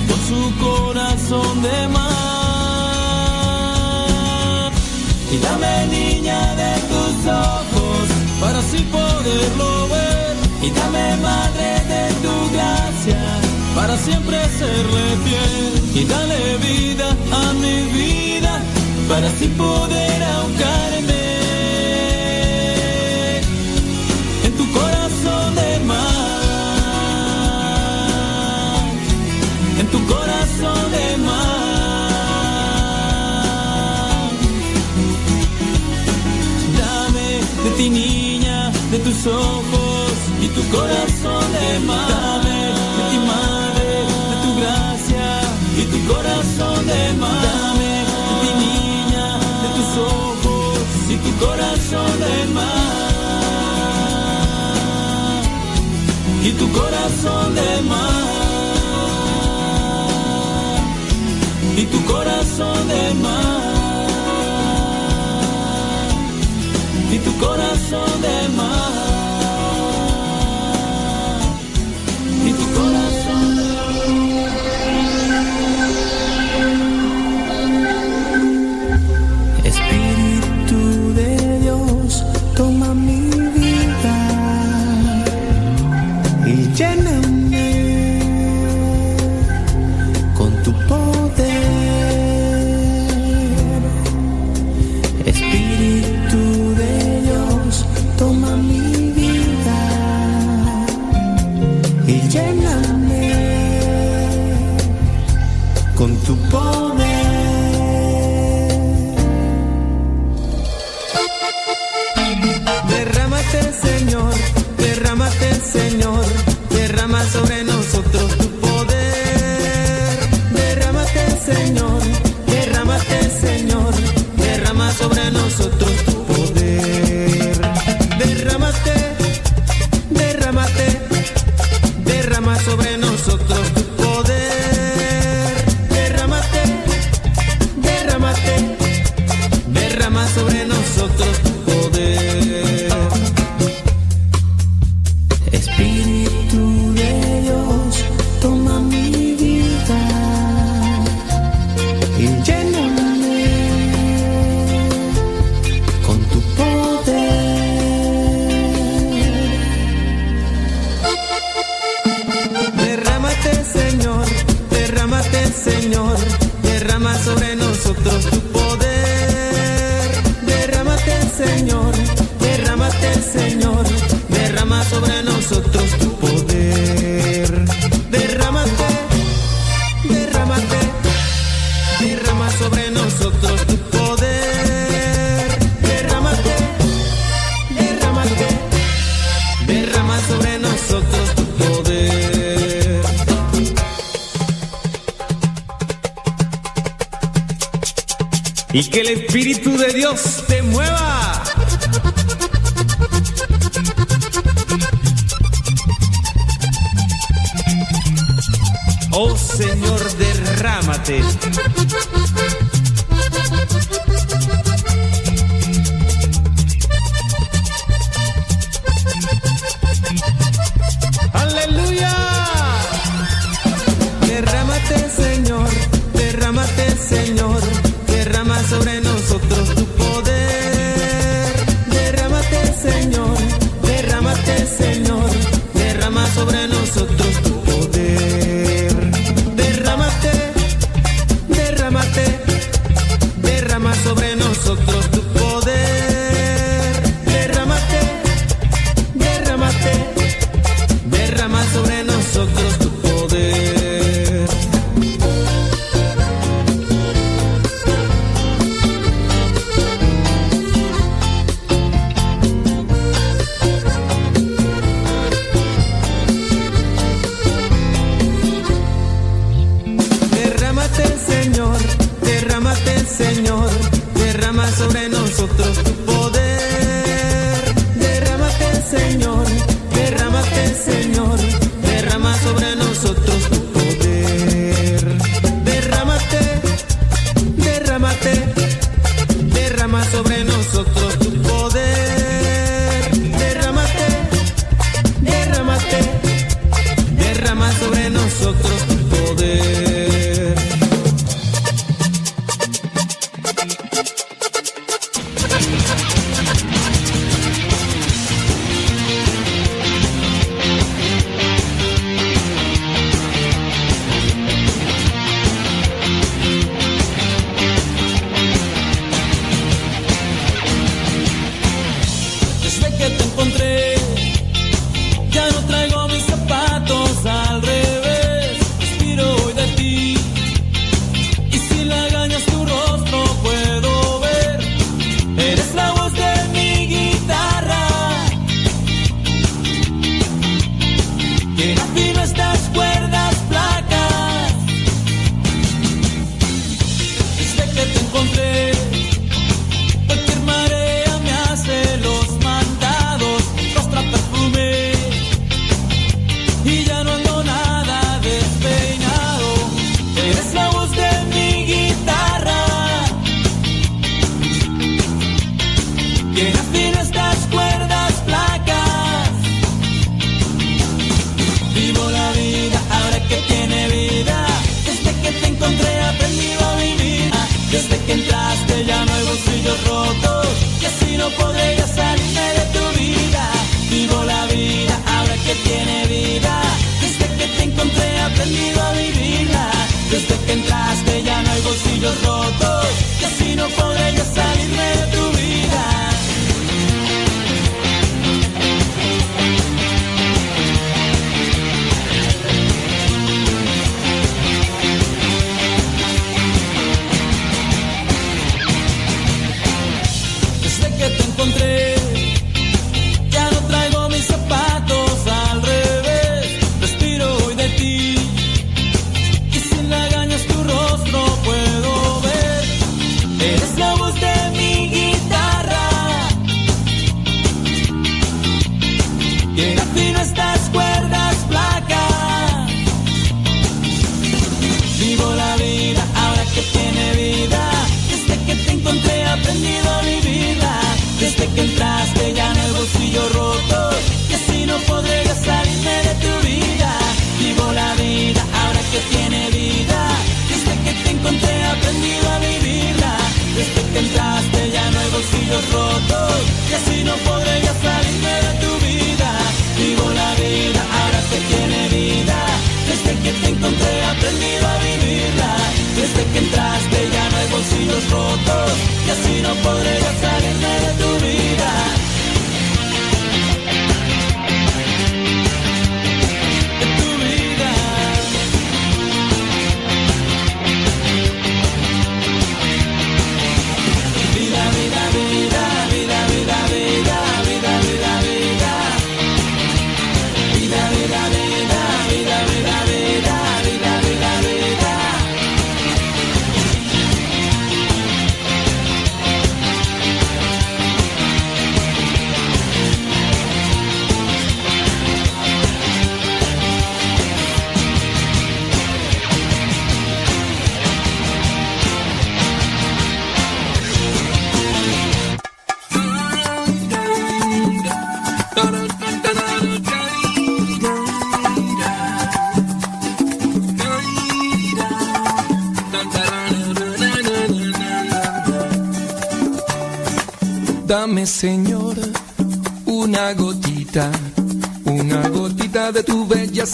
con su corazón de mar. Y dame niña de tus ojos para así poderlo ver. Y dame madre de tu gracia para siempre serle fiel. Y dale vida a mi vida para así poder ahogarme tu corazón de mar. Dame de ti niña, de tus ojos y tu corazón de mar. Dame de ti madre, de tu gracia y tu corazón de mar. corazón de mar y tu corazón de mar y tu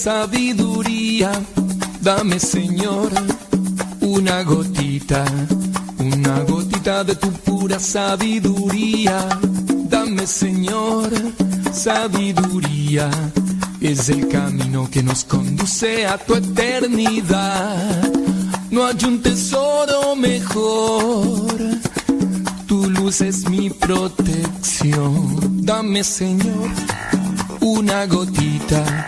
sabiduría. Dame, Señor, una gotita, una gotita de tu pura sabiduría. Dame, Señor, sabiduría. Es el camino que nos conduce a tu eternidad. No hay un tesoro mejor. Tu luz es mi protección. Dame, Señor, una gotita,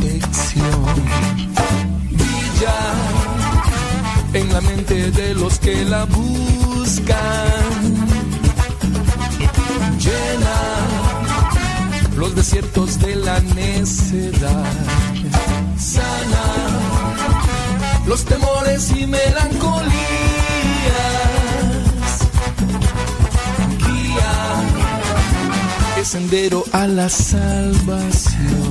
Desiertos de la necedad. Sana los temores y melancolías. Guía el sendero a la salvación.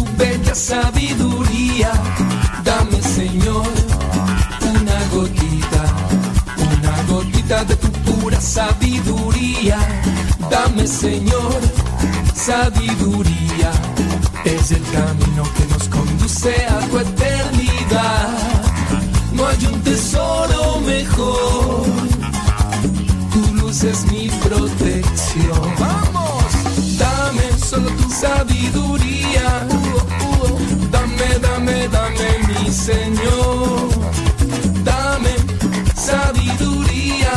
sabiduría. Dame Señor una gotita, una gotita de tu pura sabiduría. Dame Señor sabiduría. Es el camino que nos conduce a tu eternidad. No hay un tesoro mejor tu luz es mi protección. Vamos, dame solo tu sabiduría. Señor. Dame sabiduría.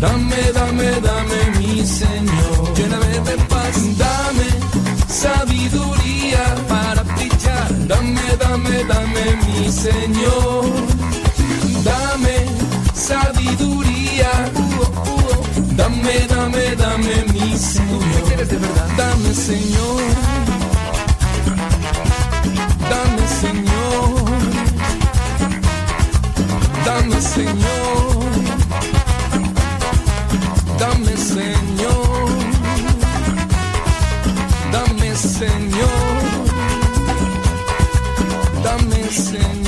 Dame, dame, dame, mi Señor. Lléname de paz. Dame sabiduría para brillar. Dame, dame, dame, mi Señor. Dame sabiduría. Dame, dame, dame mi Señor. ¿Quieres de verdad? Dame, Señor. Dame, Señor. Dame, Señor. Dame, Señor. Dame, Señor.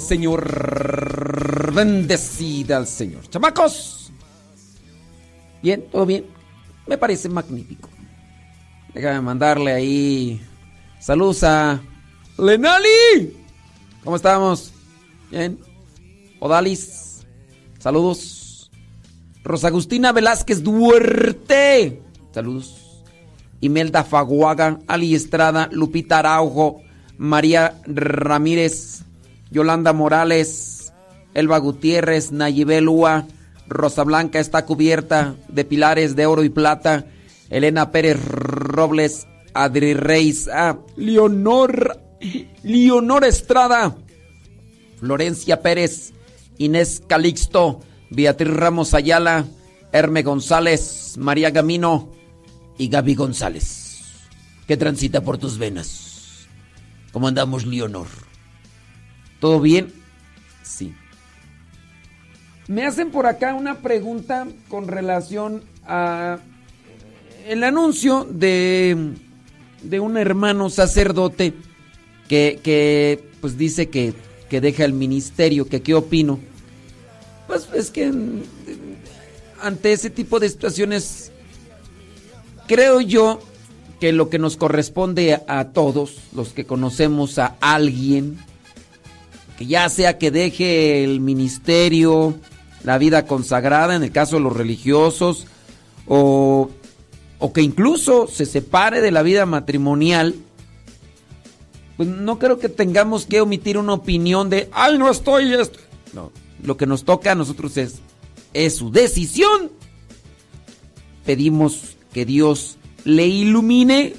Señor, bendecida al Señor. Chamacos. Bien, todo bien. Me parece magnífico. Déjame mandarle ahí saludos a Lenali. ¿Cómo estamos? Bien. Odalis, saludos. Rosa Agustina Velázquez Duerte, saludos. Imelda Faguaga, Ali Estrada, Lupita Araujo, María Ramírez, Yolanda Morales, Elba Gutiérrez, Nayibel Ua, Rosa Blanca está cubierta de pilares de oro y plata, Elena Pérez Robles, Adri Reis, ah, Leonor, Leonor Estrada, Florencia Pérez, Inés Calixto, Beatriz Ramos Ayala, Herme González, María Gamino y Gaby González. ¿Qué transita por tus venas? ¿Cómo andamos, Leonor? ¿Todo bien? Sí. Me hacen por acá una pregunta con relación a el anuncio de, de un hermano sacerdote que, que pues dice que, que deja el ministerio, que qué opino. Pues es que ante ese tipo de situaciones, creo yo que lo que nos corresponde a todos, los que conocemos a alguien, que ya sea que deje el ministerio, la vida consagrada, en el caso de los religiosos, o, o que incluso se separe de la vida matrimonial, pues no creo que tengamos que omitir una opinión de, ay, no estoy, esto. No, lo que nos toca a nosotros es es su decisión. Pedimos que Dios le ilumine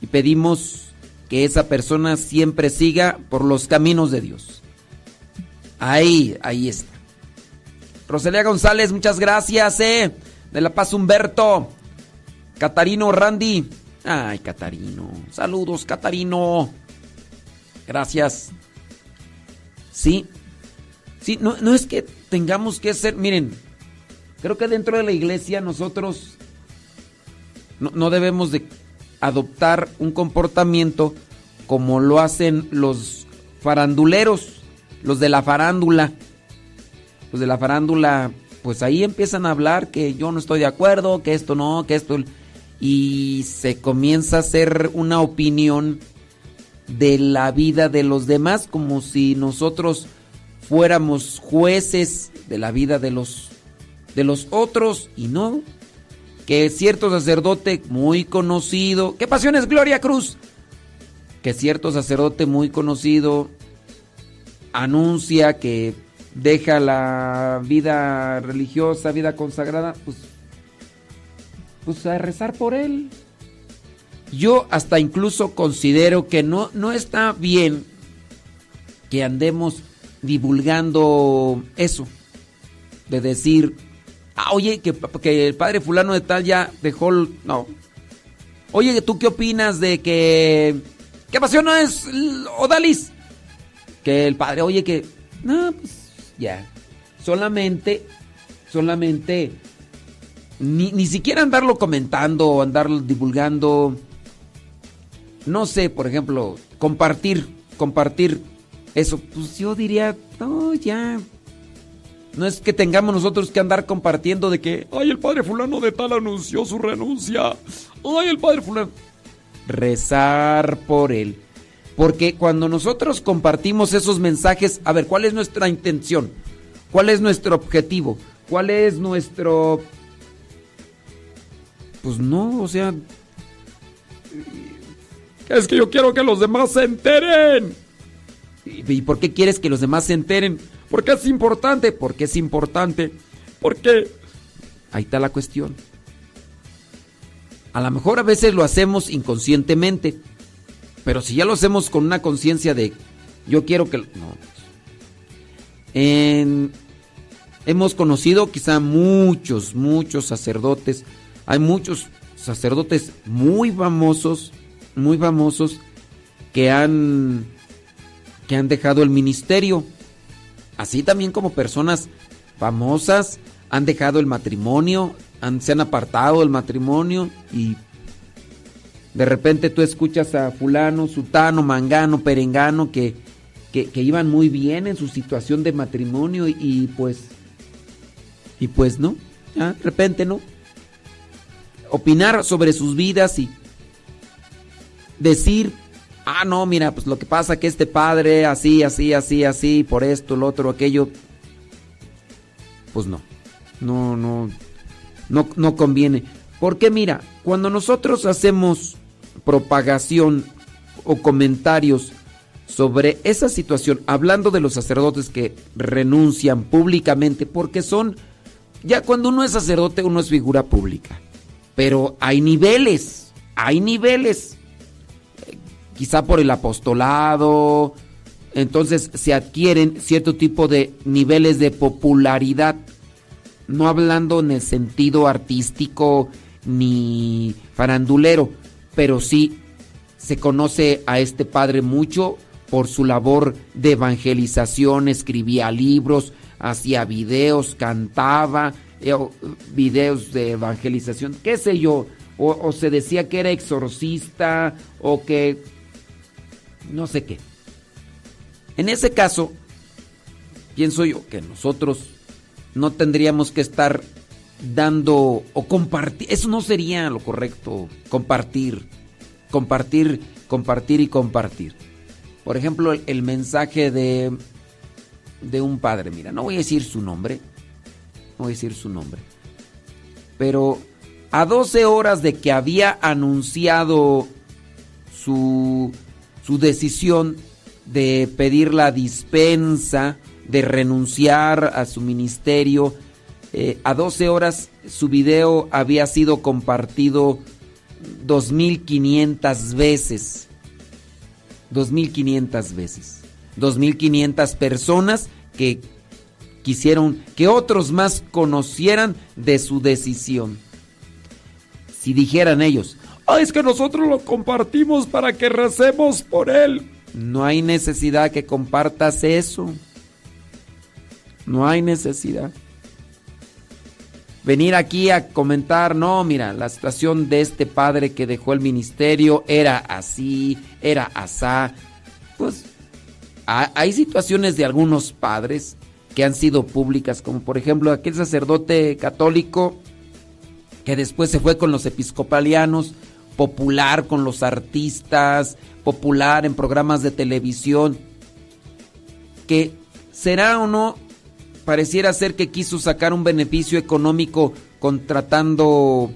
y pedimos que esa persona siempre siga por los caminos de Dios. Ahí, ahí está. Rosalía González, muchas gracias, eh. De La Paz Humberto. Catarino Randy. Ay, Catarino. Saludos, Catarino. Gracias. Sí. Sí, no, no es que tengamos que ser, miren, creo que dentro de la iglesia nosotros no, no debemos de adoptar un comportamiento como lo hacen los faranduleros, los de la farándula. Los de la farándula, pues ahí empiezan a hablar que yo no estoy de acuerdo, que esto no, que esto... Y se comienza a hacer una opinión de la vida de los demás como si nosotros fuéramos jueces de la vida de los de los otros y no que cierto sacerdote muy conocido, ¿qué pasiones Gloria Cruz? Que cierto sacerdote muy conocido anuncia que deja la vida religiosa, vida consagrada, pues pues a rezar por él. Yo hasta incluso considero que no no está bien que andemos divulgando eso. De decir, ah, oye, que, que, el padre fulano de tal ya dejó... No. Oye, ¿tú qué opinas de que... ¿Qué pasión no es Odalis? Que el padre, oye, que... No, pues ya. Solamente, solamente... Ni, ni siquiera andarlo comentando o andarlo divulgando. No sé, por ejemplo, compartir, compartir eso, pues yo diría, no, ya. No es que tengamos nosotros que andar compartiendo de que, ay, el padre fulano de tal anunció su renuncia. Ay, el padre fulano. Rezar por él. Porque cuando nosotros compartimos esos mensajes, a ver, ¿cuál es nuestra intención? ¿Cuál es nuestro objetivo? ¿Cuál es nuestro... Pues no, o sea... Es que yo quiero que los demás se enteren. ¿Y por qué quieres que los demás se enteren? Porque es importante, porque es importante, porque... Ahí está la cuestión. A lo mejor a veces lo hacemos inconscientemente, pero si ya lo hacemos con una conciencia de yo quiero que... No. hemos conocido quizá muchos, muchos sacerdotes. Hay muchos sacerdotes muy famosos, muy famosos, que han que han dejado el ministerio. Así también como personas famosas han dejado el matrimonio, se han apartado del matrimonio y de repente tú escuchas a fulano, sutano, mangano, perengano que, que, iban muy bien en su situación de matrimonio y, pues y pues no, de repente no. Opinar sobre sus vidas y decir ah, no, mira, pues lo que pasa que este padre, así, así, así, así, por esto, lo otro, aquello, pues no, no, no, no, no conviene. Porque mira, cuando nosotros hacemos propagación o comentarios sobre esa situación, hablando de los sacerdotes que renuncian públicamente, porque son, ya cuando uno es sacerdote, uno es figura pública, pero hay niveles, hay niveles, quizá por el apostolado, entonces se adquieren cierto tipo de niveles de popularidad, no hablando en el sentido artístico ni farandulero, pero sí se conoce a este padre mucho por su labor de evangelización, escribía libros, hacía videos, cantaba, eh, videos de evangelización, qué sé yo, o, o se decía que era exorcista o que no sé qué. En ese caso, pienso yo que nosotros no tendríamos que estar dando o compartir, eso no sería lo correcto, compartir, compartir, compartir y compartir. Por ejemplo, el, mensaje de, de un padre, mira, no voy a decir su nombre, no voy a decir su nombre, pero a 12 horas de que había anunciado su, su decisión de pedir la dispensa, de renunciar a su ministerio, eh, a 12 horas su video había sido compartido 2.500 veces. 2.500 veces. 2.500 personas que quisieron que otros más conocieran de su decisión. Si dijeran ellos, ah, es que nosotros lo compartimos para que recemos por él. No hay necesidad que compartas eso. No hay necesidad venir aquí a comentar, no, mira, la situación de este padre que dejó el ministerio era así, era asá. Pues hay situaciones de algunos padres que han sido públicas, como por ejemplo aquel sacerdote católico que después se fue con los episcopalianos, popular con los artistas, popular en programas de televisión, que será o no pareciera ser que quiso sacar un beneficio económico contratando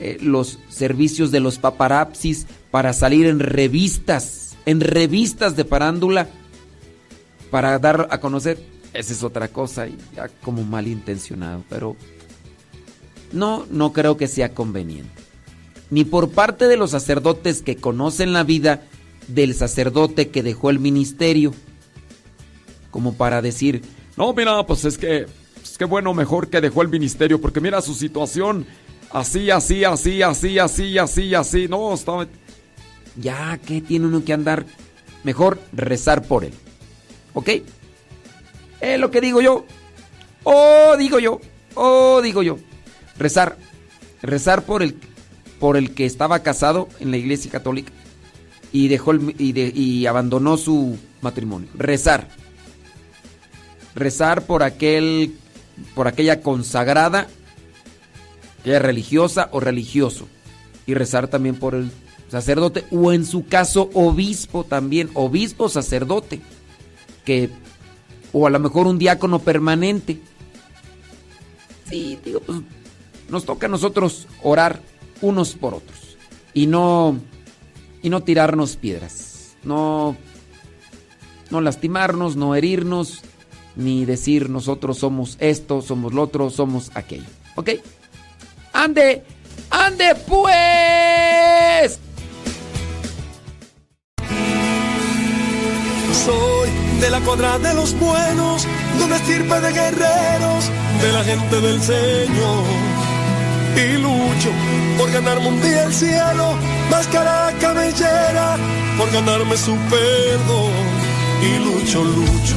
eh, los servicios de los paparapsis para salir en revistas, en revistas de parándula, para dar a conocer. Esa es otra cosa, ya como malintencionado, pero no, no creo que sea conveniente. Ni por parte de los sacerdotes que conocen la vida del sacerdote que dejó el ministerio, como para decir, no, mira, pues es que, es que bueno, mejor que dejó el ministerio, porque mira su situación, así, así, así, así, así, así, así, no, está... Ya, ¿qué tiene uno que andar? Mejor rezar por él. ¿Ok? Es lo que digo yo. Oh, digo yo. Oh, digo yo. Rezar. Rezar por el, por el que estaba casado en la iglesia católica y dejó el, y, y abandonó su matrimonio. Rezar rezar por aquel por aquella consagrada que es religiosa o religioso y rezar también por el sacerdote o en su caso obispo también, obispo sacerdote que o a lo mejor un diácono permanente. Sí, digo, pues nos toca a nosotros orar unos por otros y no y no tirarnos piedras, no no lastimarnos, no herirnos, ni decir nosotros somos esto, somos lo otro, somos aquello. ¿Ok? ¡Ande! ¡Ande pues! Soy de la cuadra de los buenos, de una estirpe de guerreros, de la gente del Señor. Y lucho por ganarme un día el cielo, máscara cabellera, por ganarme su perdón. Y lucho, lucho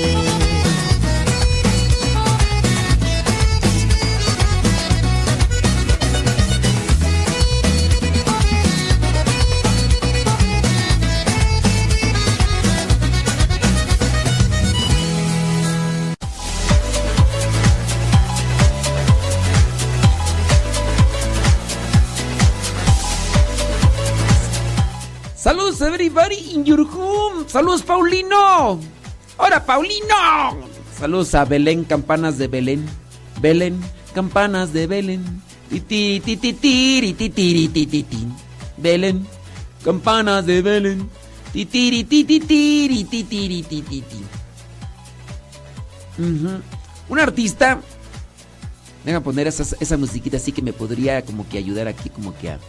Everybody in your home. Saludos Paulino. Hola Paulino. Saludos a Belén, campanas de Belén. Belén, campanas de Belén. Belén, campanas de Belén. Un artista. Deja poner esa, esa musiquita así que me podría como que ayudar aquí, como que a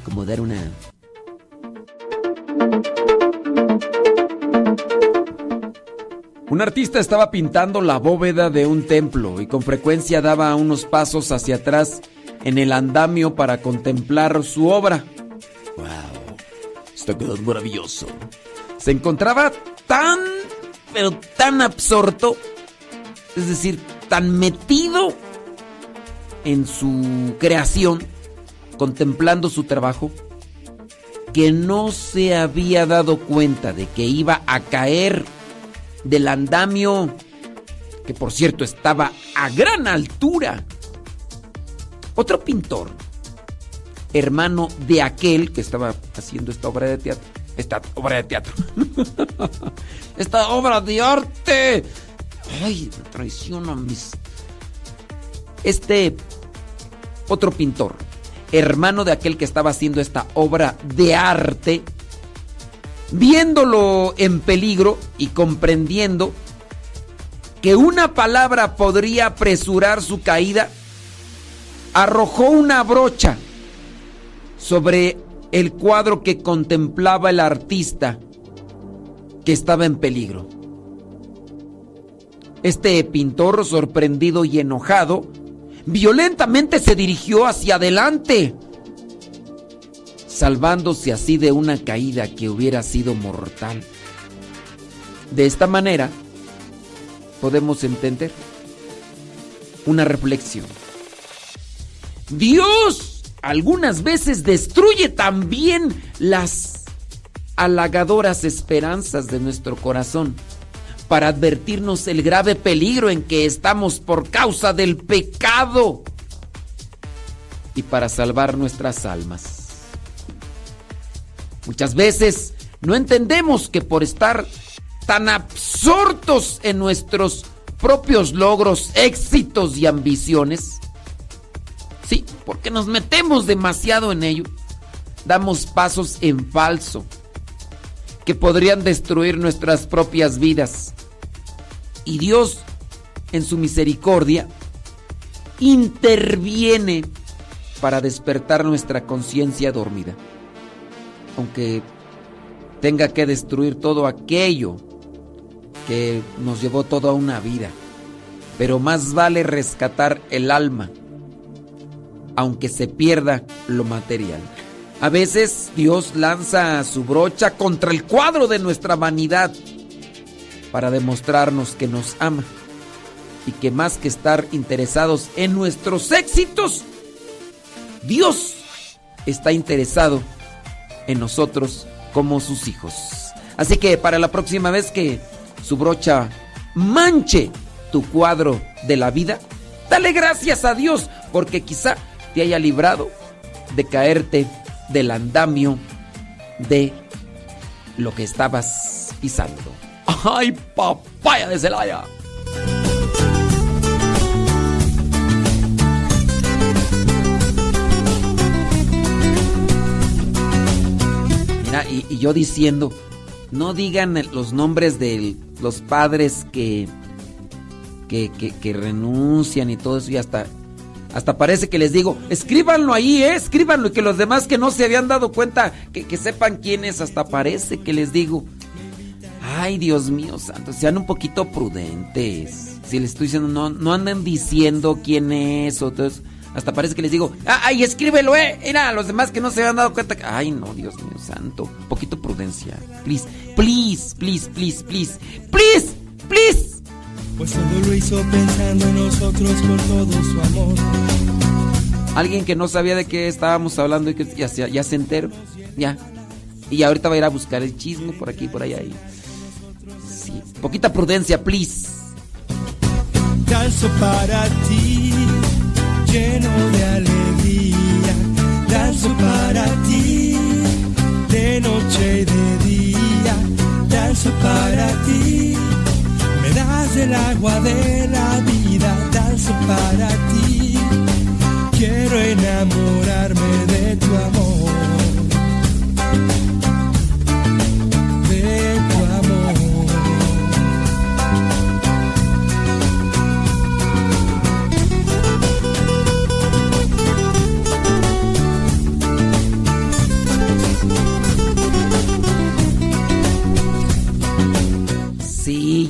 acomodar una. Un artista estaba pintando la bóveda de un templo y con frecuencia daba unos pasos hacia atrás en el andamio para contemplar su obra. ¡Wow! Está quedando maravilloso. Se encontraba tan, pero tan absorto, es decir, tan metido en su creación, contemplando su trabajo, que no se había dado cuenta de que iba a caer del andamio, que por cierto estaba a gran altura. Otro pintor, hermano de aquel que estaba haciendo esta obra de teatro, esta obra de teatro, esta obra de arte, ay, me traiciona mis... Este otro pintor, hermano de aquel que estaba haciendo esta obra de arte, viéndolo en peligro y comprendiendo que una palabra podría apresurar su caída, arrojó una brocha sobre el cuadro que contemplaba el artista que estaba en peligro. Este pintor, sorprendido y enojado, violentamente se dirigió hacia adelante salvándose así de una caída que hubiera sido mortal. De esta manera, podemos entender una reflexión. Dios algunas veces destruye también las halagadoras esperanzas de nuestro corazón para advertirnos el grave peligro en que estamos por causa del pecado y para salvar nuestras almas. Muchas veces no entendemos que por estar tan absortos en nuestros propios logros, éxitos y ambiciones, sí, porque nos metemos demasiado en ello, damos pasos en falso que podrían destruir nuestras propias vidas. Y Dios, en su misericordia, interviene para despertar nuestra conciencia dormida aunque tenga que destruir todo aquello que nos llevó toda una vida. Pero más vale rescatar el alma, aunque se pierda lo material. A veces Dios lanza su brocha contra el cuadro de nuestra vanidad para demostrarnos que nos ama y que más que estar interesados en nuestros éxitos, Dios está interesado en nosotros como sus hijos. Así que para la próxima vez que su brocha manche tu cuadro de la vida, dale gracias a Dios porque quizá te haya librado de caerte del andamio de lo que estabas pisando. ¡Ay, papaya de Celaya! y, yo diciendo, no digan los nombres de los padres que, que, renuncian y todo eso y hasta, hasta parece que les digo, escríbanlo ahí, ¿eh? escríbanlo y que los demás que no se habían dado cuenta, que, que sepan quién es, hasta parece que les digo. Ay, Dios mío santo, sean un poquito prudentes. Si les estoy diciendo, no, no anden diciendo quién es o eso. Hasta parece que les digo, ah, ay, escríbelo, eh. Mira, a los demás que no se han dado cuenta. Que... Ay, no, Dios mío santo. Un poquito prudencia. Please, please, please, please, please, please, please. Pues todo lo hizo pensando en nosotros por todo su amor. Alguien que no sabía de qué estábamos hablando y que ya, se, ya se enteró. Ya. Y ahorita va a ir a buscar el chisme por aquí, por allá. Y... Sí. Poquita prudencia, please. Danzo para ti lleno de alegría, danzo para ti, de noche y de día, danzo para ti. Me das el agua de la vida, danzo para ti. Quiero enamorarme de tu amor.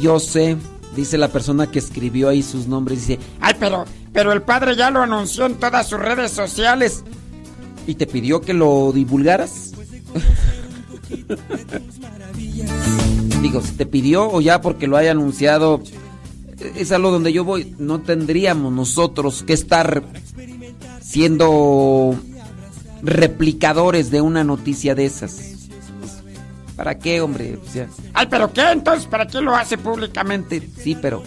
Yo sé. Dice la persona que escribió ahí sus nombres. Dice, ay, pero, pero el padre ya lo anunció en todas sus redes sociales. ¿Y te pidió que lo divulgaras? Digo, si te pidió o ya porque lo haya anunciado, es algo donde yo voy. No tendríamos nosotros que estar siendo replicadores de una noticia de esas. ¿Para qué, hombre? O sea, ay, pero ¿qué? Entonces, ¿para qué lo hace públicamente? Sí, pero...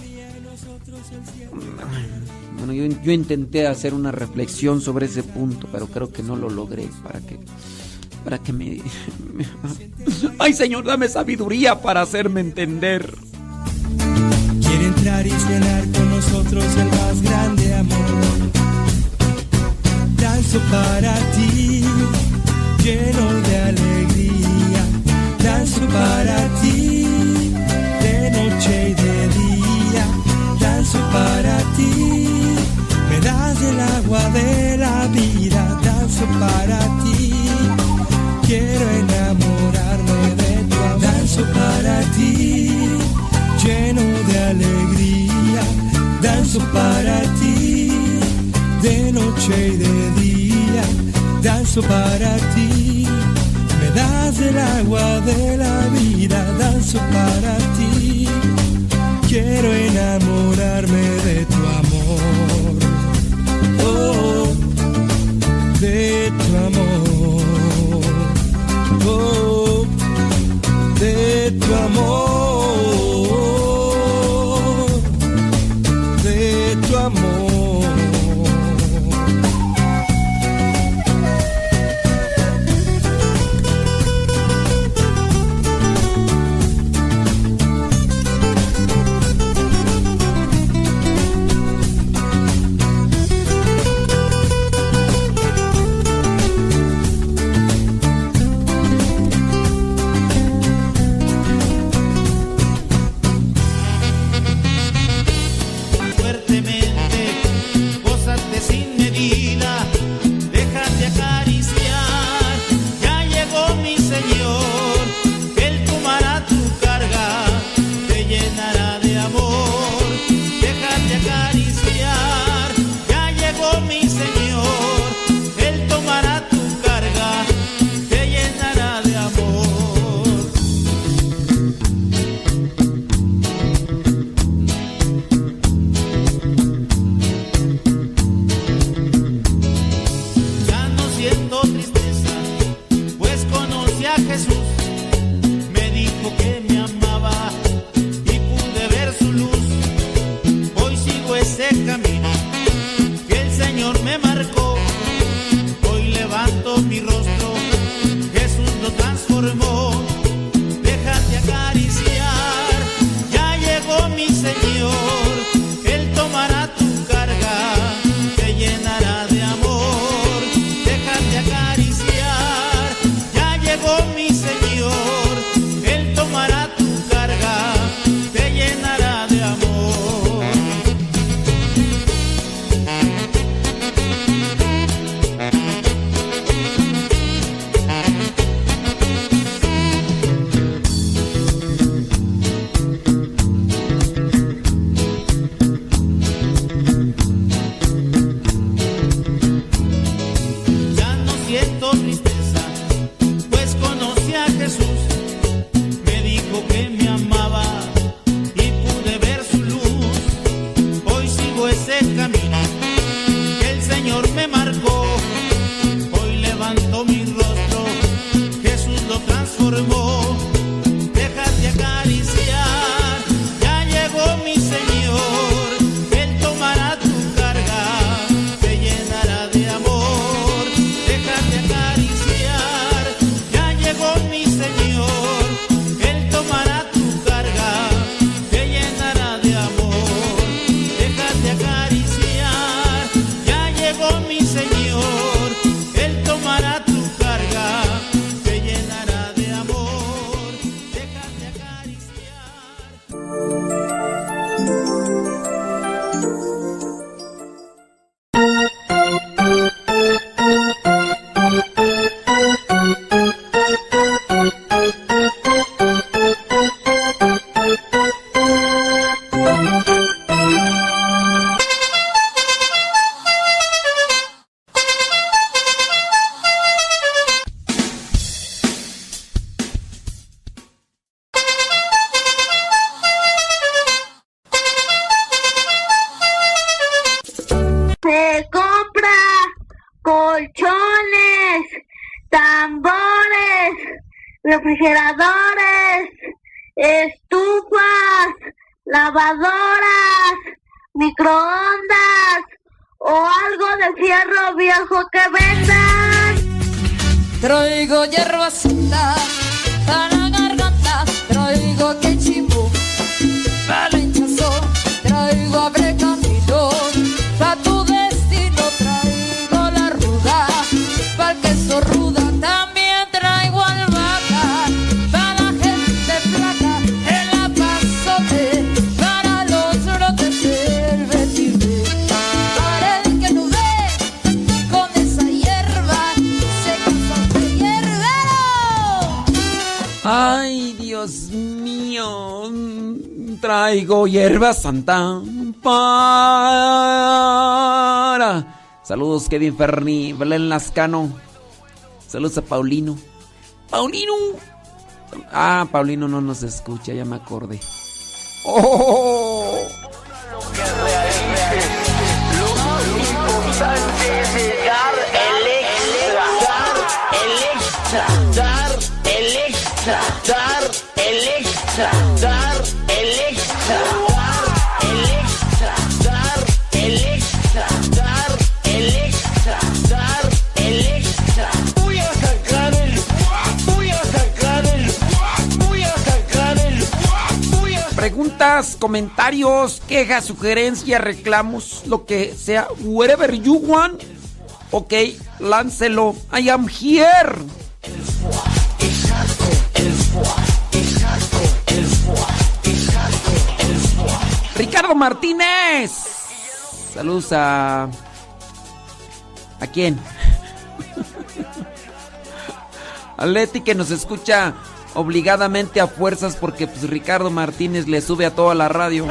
Bueno, yo, yo intenté hacer una reflexión sobre ese punto, pero creo que no lo logré. ¿Para que Para que me... Ay, Señor, dame sabiduría para hacerme entender. Quiere entrar y llenar con nosotros el más grande amor. Danzo para ti, lleno de alegría. Danzo para ti, de noche y de día. Danzo para ti, me das el agua de la vida. Danzo para ti, quiero enamorarme de tu amor. Danzo para ti lleno de alegría, danzo para ti, de noche y de día, danzo para ti, me das el agua de la vida, danzo para ti, quiero enamorarme de tu amor, oh, de tu amor, oh, de tu amor, Traigo hierba santa para. Saludos, Kevin Ferni, Belén Lascano. Saludos a Paulino. Paulino. Ah, Paulino no nos escucha, ya me acordé. Oh. El extra, dar el extra, dar el Preguntas, comentarios, quejas, sugerencias, reclamos, lo que sea, whatever you want. Ok, láncelo. I am here. Ricardo Martínez. Saludos a. ¿A quién? A Leti que nos escucha obligadamente a fuerzas porque pues Ricardo Martínez le sube a toda la radio.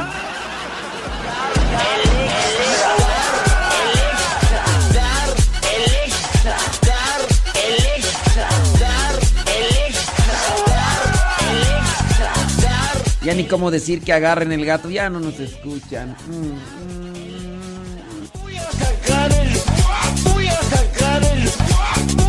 Ya ni cómo decir que agarren el gato, ya no nos escuchan. Mm, Voy a sacar el, voy a sacar el,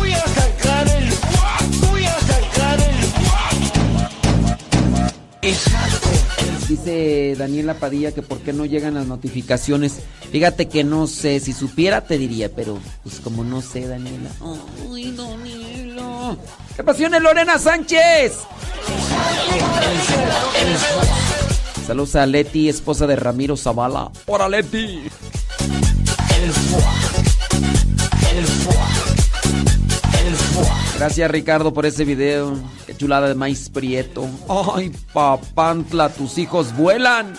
Dice Daniela Padilla que por qué no llegan las notificaciones. Fíjate que no sé, si supiera te diría, pero pues como no sé, Daniela. Ay, Daniela. ¡Qué pasiones, Lorena Sánchez! Saludos a Leti, esposa de Ramiro Zavala. ¡Hola, Leti! Gracias, Ricardo, por ese video. Qué chulada de maíz prieto. ¡Ay, papantla, tus hijos vuelan!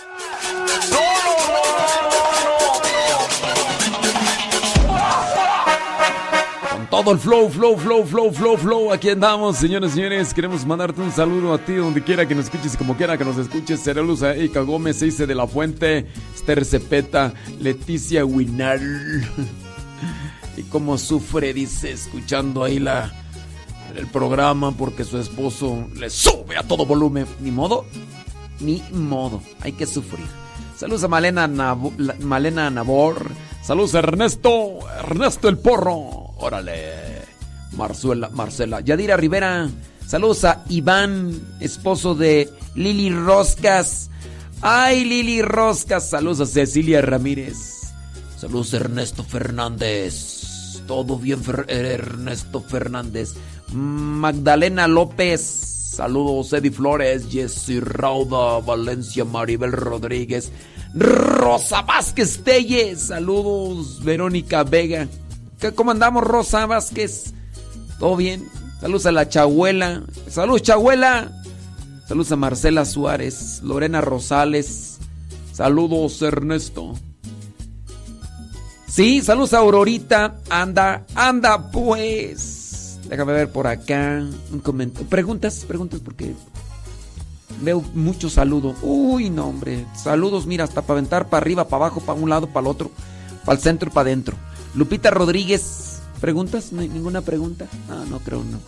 Con todo el flow, flow, flow, flow, flow, flow. Aquí andamos, señores señores. Queremos mandarte un saludo a ti donde quiera que nos escuches como quiera que nos escuches. A Erika Gómez, Eice de la Fuente, Esther Cepeta, Leticia Winal. Y cómo sufre, dice, escuchando ahí la, el programa porque su esposo le sube a todo volumen. Ni modo, ni modo. Hay que sufrir. Saludos a Malena, la- Malena Nabor. Saludos a Ernesto, Ernesto el Porro. Órale. Marzuela, Marcela. Yadira Rivera. Saludos a Iván, esposo de Lili Roscas. Ay, Lili Roscas. Saludos a Cecilia Ramírez. Saludos a Ernesto Fernández. Todo bien, Ernesto Fernández. Magdalena López. Saludos, Eddie Flores, Jessy Rauda, Valencia, Maribel Rodríguez, Rosa Vázquez Telles. Saludos, Verónica Vega. ¿Qué- ¿Cómo andamos, Rosa Vázquez? ¿Todo bien? Saludos a la Chahuela. Saludos, Chahuela. Saludos a Marcela Suárez, Lorena Rosales. Saludos, Ernesto. Sí, saludos a Aurorita. Anda, anda pues. Déjame ver por acá. Un comentario. Preguntas, preguntas porque veo mucho saludo. Uy, no, hombre. Saludos, mira, hasta para aventar para arriba, para abajo, para un lado, para el otro, para el centro y para adentro. Lupita Rodríguez. ¿Preguntas? ¿No hay ninguna pregunta? Ah, no creo, no.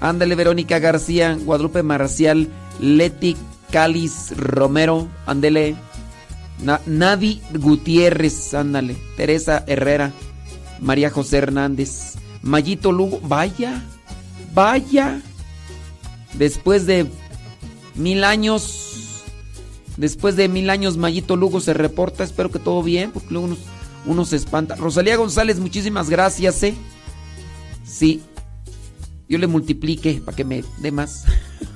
Ándale, Verónica García, Guadalupe Marcial, Leti Cáliz Romero, ándele. Na- Nadi Gutiérrez, ándale. Teresa Herrera, María José Hernández, Mayito Lugo, vaya, vaya. Después de mil años, después de mil años, Mayito Lugo se reporta. Espero que todo bien, porque luego uno, uno se espanta. Rosalía González, muchísimas gracias, ¿eh? Sí. Yo le multiplique para que me dé más.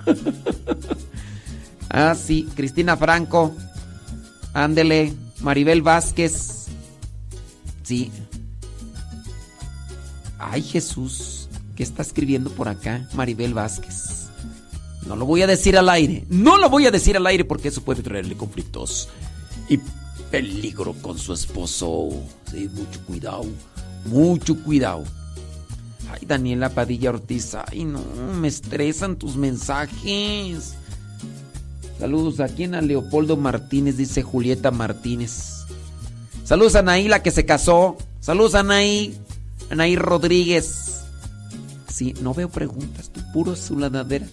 ah, sí. Cristina Franco. Ándele. Maribel Vázquez. Sí. Ay, Jesús. ¿Qué está escribiendo por acá Maribel Vázquez? No lo voy a decir al aire. No lo voy a decir al aire porque eso puede traerle conflictos y peligro con su esposo. Sí, mucho cuidado. Mucho cuidado. Ay, Daniela Padilla Ortiz. Ay, no, me estresan tus mensajes. Saludos a quien a Leopoldo Martínez, dice Julieta Martínez. Saludos a Naila que se casó. Saludos a Anaí. Anaí Rodríguez. Sí, no veo preguntas, tú puro su ladadera.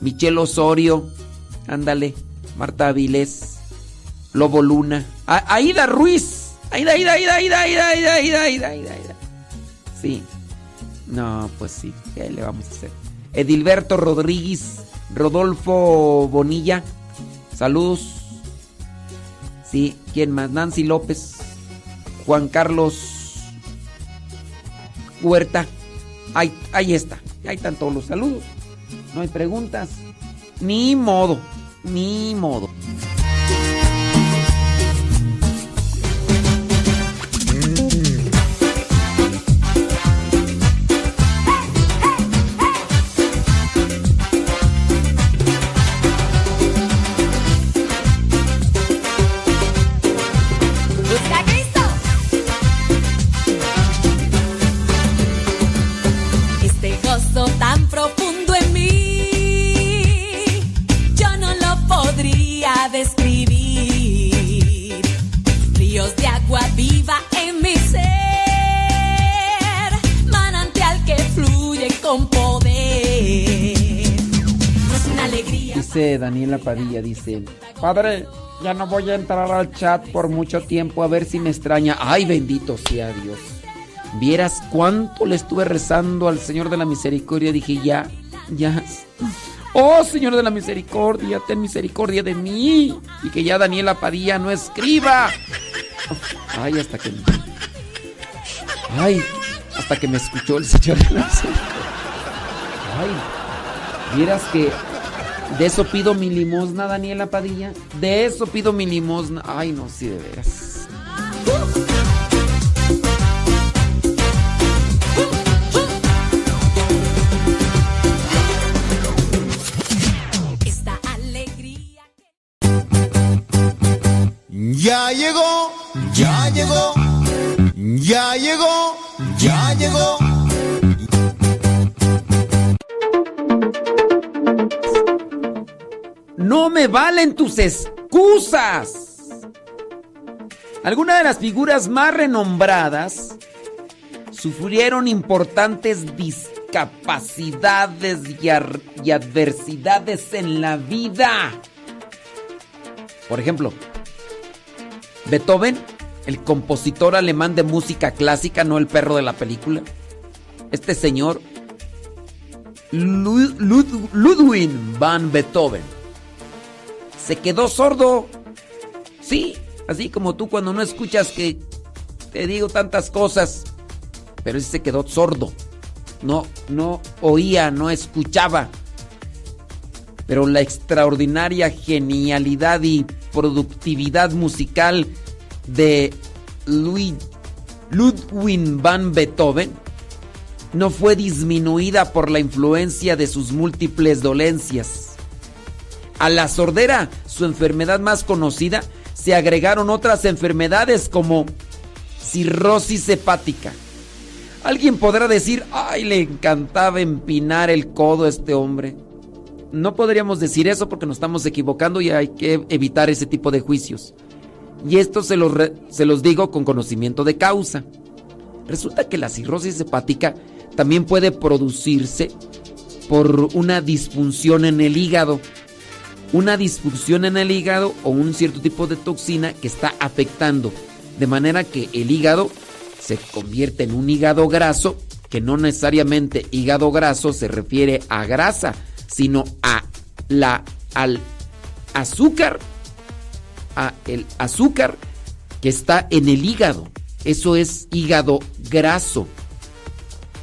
Michelle Osorio. Ándale. Marta Avilés. Lobo Luna. Aida Ruiz. Aida, Aida, Aida, Aida, Aida, Aida, Aida, Aida, Aida, Aida. Sí. No, pues sí. ¿Qué le vamos a hacer? Edilberto Rodríguez. Rodolfo Bonilla. Saludos. Sí, ¿quién más? Nancy López. Juan Carlos Huerta. Ahí, ahí está. Ahí están todos los saludos. No hay preguntas. Ni modo. Ni modo. Daniela Padilla, dice, Padre, ya no voy a entrar al chat por mucho tiempo a ver si me extraña. Ay, bendito sea Dios. Vieras cuánto le estuve rezando al Señor de la Misericordia. Dije, ya, ya. Oh, Señor de la Misericordia, ten misericordia de mí. Y que ya Daniela Padilla no escriba. Ay, hasta que... Ay, hasta que me escuchó el Señor de la Misericordia. Ay, vieras que de eso pido mi limosna, Daniela Padilla. De eso pido mi limosna. Ay, no, sí, de veras. Esta alegría. Ya llegó, ya llegó, ya llegó, ya llegó. No me valen tus excusas. Algunas de las figuras más renombradas sufrieron importantes discapacidades y, y adversidades en la vida. Por ejemplo, Beethoven, el compositor alemán de música clásica, no el perro de la película. Este señor, Lud- Lud- Ludwig van Beethoven, se quedó sordo. Sí, así como tú cuando no escuchas que te digo tantas cosas, pero él se quedó sordo. No, no oía, no escuchaba. Pero la extraordinaria genialidad y productividad musical de Louis- Ludwig van Beethoven no fue disminuida por la influencia de sus múltiples dolencias. A la sordera, su enfermedad más conocida, se agregaron otras enfermedades como cirrosis hepática. Alguien podrá decir, ay, le encantaba empinar el codo a este hombre. No podríamos decir eso porque nos estamos equivocando y hay que evitar ese tipo de juicios. Y esto se los, se los digo con conocimiento de causa. Resulta que la cirrosis hepática también puede producirse por una disfunción en el hígado. Una disfunción en el hígado o un cierto tipo de toxina que está afectando. De manera que el hígado se convierte en un hígado graso, que no necesariamente hígado graso se refiere a grasa, sino a la, al azúcar, a el azúcar que está en el hígado. Eso es hígado graso.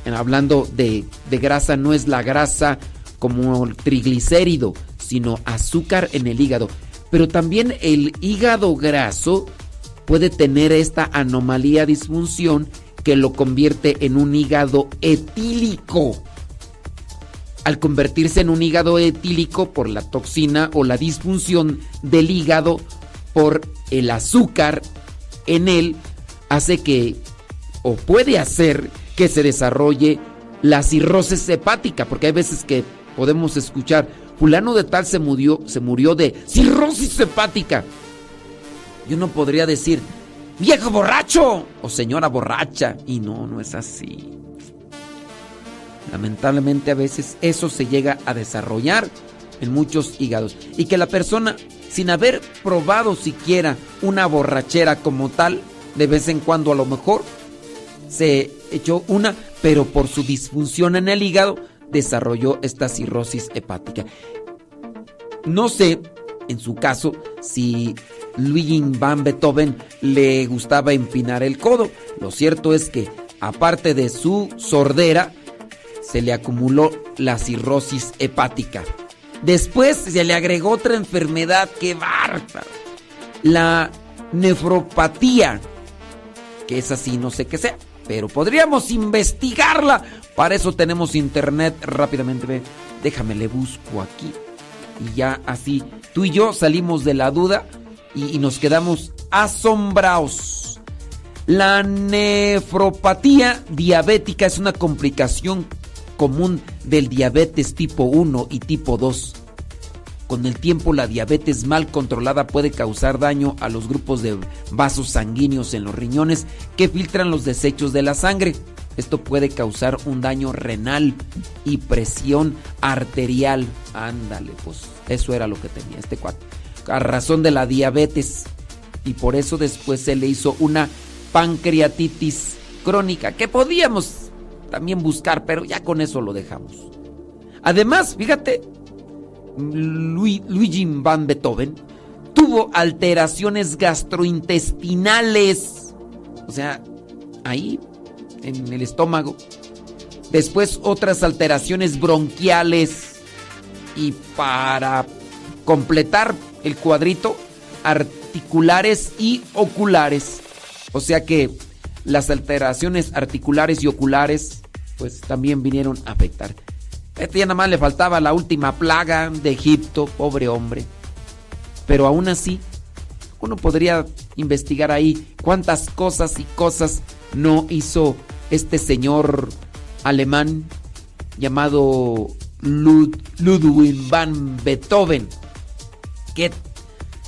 En hablando de, de grasa, no es la grasa como el triglicérido, sino azúcar en el hígado. Pero también el hígado graso puede tener esta anomalía disfunción que lo convierte en un hígado etílico. Al convertirse en un hígado etílico por la toxina o la disfunción del hígado por el azúcar en él, hace que, o puede hacer que se desarrolle la cirrosis hepática, porque hay veces que podemos escuchar, fulano de tal se murió, se murió de cirrosis hepática. Yo no podría decir, viejo borracho o señora borracha, y no, no es así. Lamentablemente a veces eso se llega a desarrollar en muchos hígados y que la persona, sin haber probado siquiera una borrachera como tal, de vez en cuando a lo mejor se echó una, pero por su disfunción en el hígado desarrolló esta cirrosis hepática. No sé, en su caso, si Luigi van Beethoven le gustaba empinar el codo. Lo cierto es que, aparte de su sordera, se le acumuló la cirrosis hepática. Después se le agregó otra enfermedad que bárbaro. La nefropatía, que es así, no sé qué sea, pero podríamos investigarla. Para eso tenemos internet rápidamente. Déjame, le busco aquí. Y ya así, tú y yo salimos de la duda y, y nos quedamos Con el tiempo la diabetes mal controlada puede causar daño a los grupos de vasos sanguíneos en los riñones que filtran los desechos de la sangre. Esto puede causar un daño renal y presión arterial. Ándale, pues eso era lo que tenía este cuate. A razón de la diabetes. Y por eso después se le hizo una pancreatitis crónica que podíamos también buscar, pero ya con eso lo dejamos. Además, fíjate, Luigi van Beethoven tuvo alteraciones gastrointestinales. O sea, ahí, en el estómago. Después otras alteraciones bronquiales. Y para completar el cuadrito, articulares y oculares. O sea que las alteraciones articulares y oculares pues también vinieron a afectar. Este ya nada más le faltaba la última plaga de Egipto, pobre hombre. Pero aún así, uno podría investigar ahí cuántas cosas y cosas no hizo este señor alemán llamado Ludwig van Beethoven. Que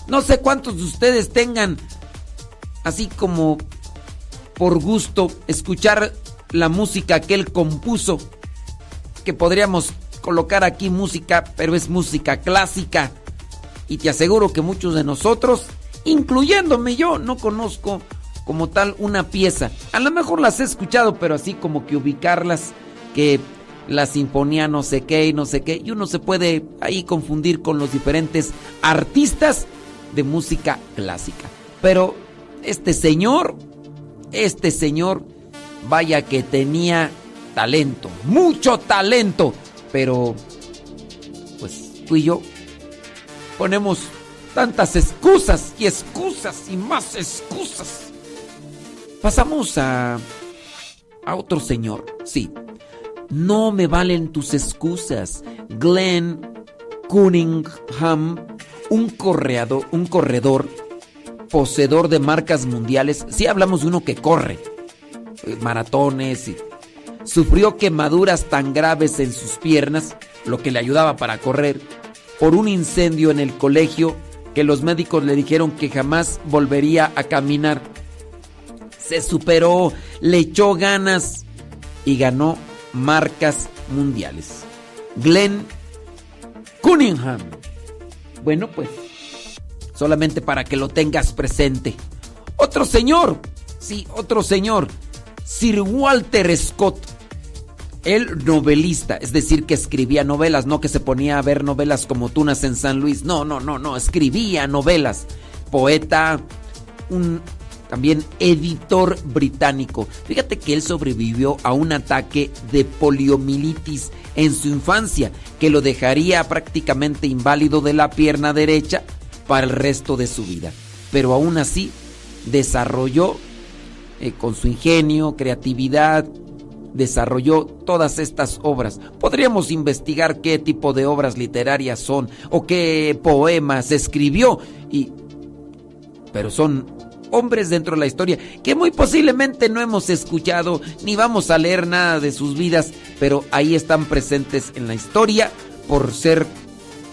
no sé cuántos de ustedes tengan así como por gusto escuchar la música que él compuso, que podríamos colocar aquí música, pero es música clásica. Y te aseguro que muchos de nosotros, incluyéndome yo, no conozco como tal una pieza. A lo mejor las he escuchado, pero así como que ubicarlas, que la sinfonía no sé qué y no sé qué, y uno se puede ahí confundir con los diferentes artistas de música clásica. Pero este señor, este señor, vaya que tenía talento, mucho talento, pero pues tú y yo ponemos tantas excusas y excusas y más excusas. Pasamos a, a otro señor, sí. No me valen tus excusas. Glenn Cunningham, un corredor, un corredor poseedor de marcas mundiales. Sí hablamos de uno que corre, maratones y sufrió quemaduras tan graves en sus piernas, lo que le ayudaba para correr, por un incendio en el colegio que los médicos le dijeron que jamás volvería a caminar. Se superó, le echó ganas y ganó marcas mundiales. Glenn Cunningham. Bueno, pues, solamente para que lo tengas presente. Otro señor, sí, otro señor, Sir Walter Scott. El novelista, es decir, que escribía novelas, no que se ponía a ver novelas como Tunas en San Luis. No, no, no, no, escribía novelas. Poeta, un también editor británico. Fíjate que él sobrevivió a un ataque de poliomielitis en su infancia, que lo dejaría prácticamente inválido de la pierna derecha para el resto de su vida. Pero aún así desarrolló eh, con su ingenio, creatividad, desarrolló todas estas obras. Podríamos investigar qué tipo de obras literarias son o qué poemas escribió y pero son hombres dentro de la historia que muy posiblemente no hemos escuchado ni vamos a leer nada de sus vidas, pero ahí están presentes en la historia por ser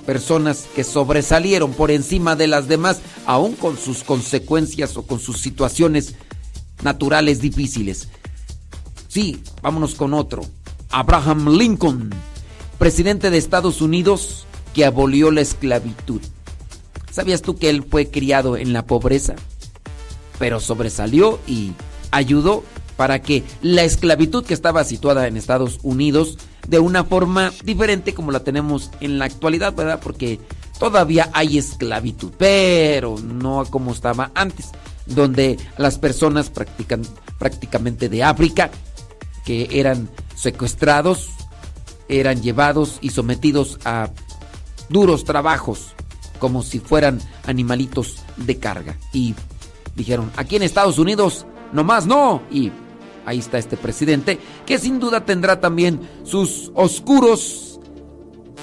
personas que sobresalieron por encima de las demás, aún con sus consecuencias o con sus situaciones naturales difíciles. Sí, vámonos con otro. Abraham Lincoln, presidente de Estados Unidos que abolió la esclavitud. ¿Sabías tú que él fue criado en la pobreza? Pero sobresalió y ayudó para que la esclavitud que estaba situada en Estados Unidos de una forma diferente como la tenemos en la actualidad, ¿verdad? Porque todavía hay esclavitud, pero no como estaba antes, donde las personas practican prácticamente de África que eran secuestrados, eran llevados y sometidos a duros trabajos, como si fueran animalitos de carga. Y dijeron, aquí en Estados Unidos, no más no. Y ahí está este presidente, que sin duda tendrá también sus oscuros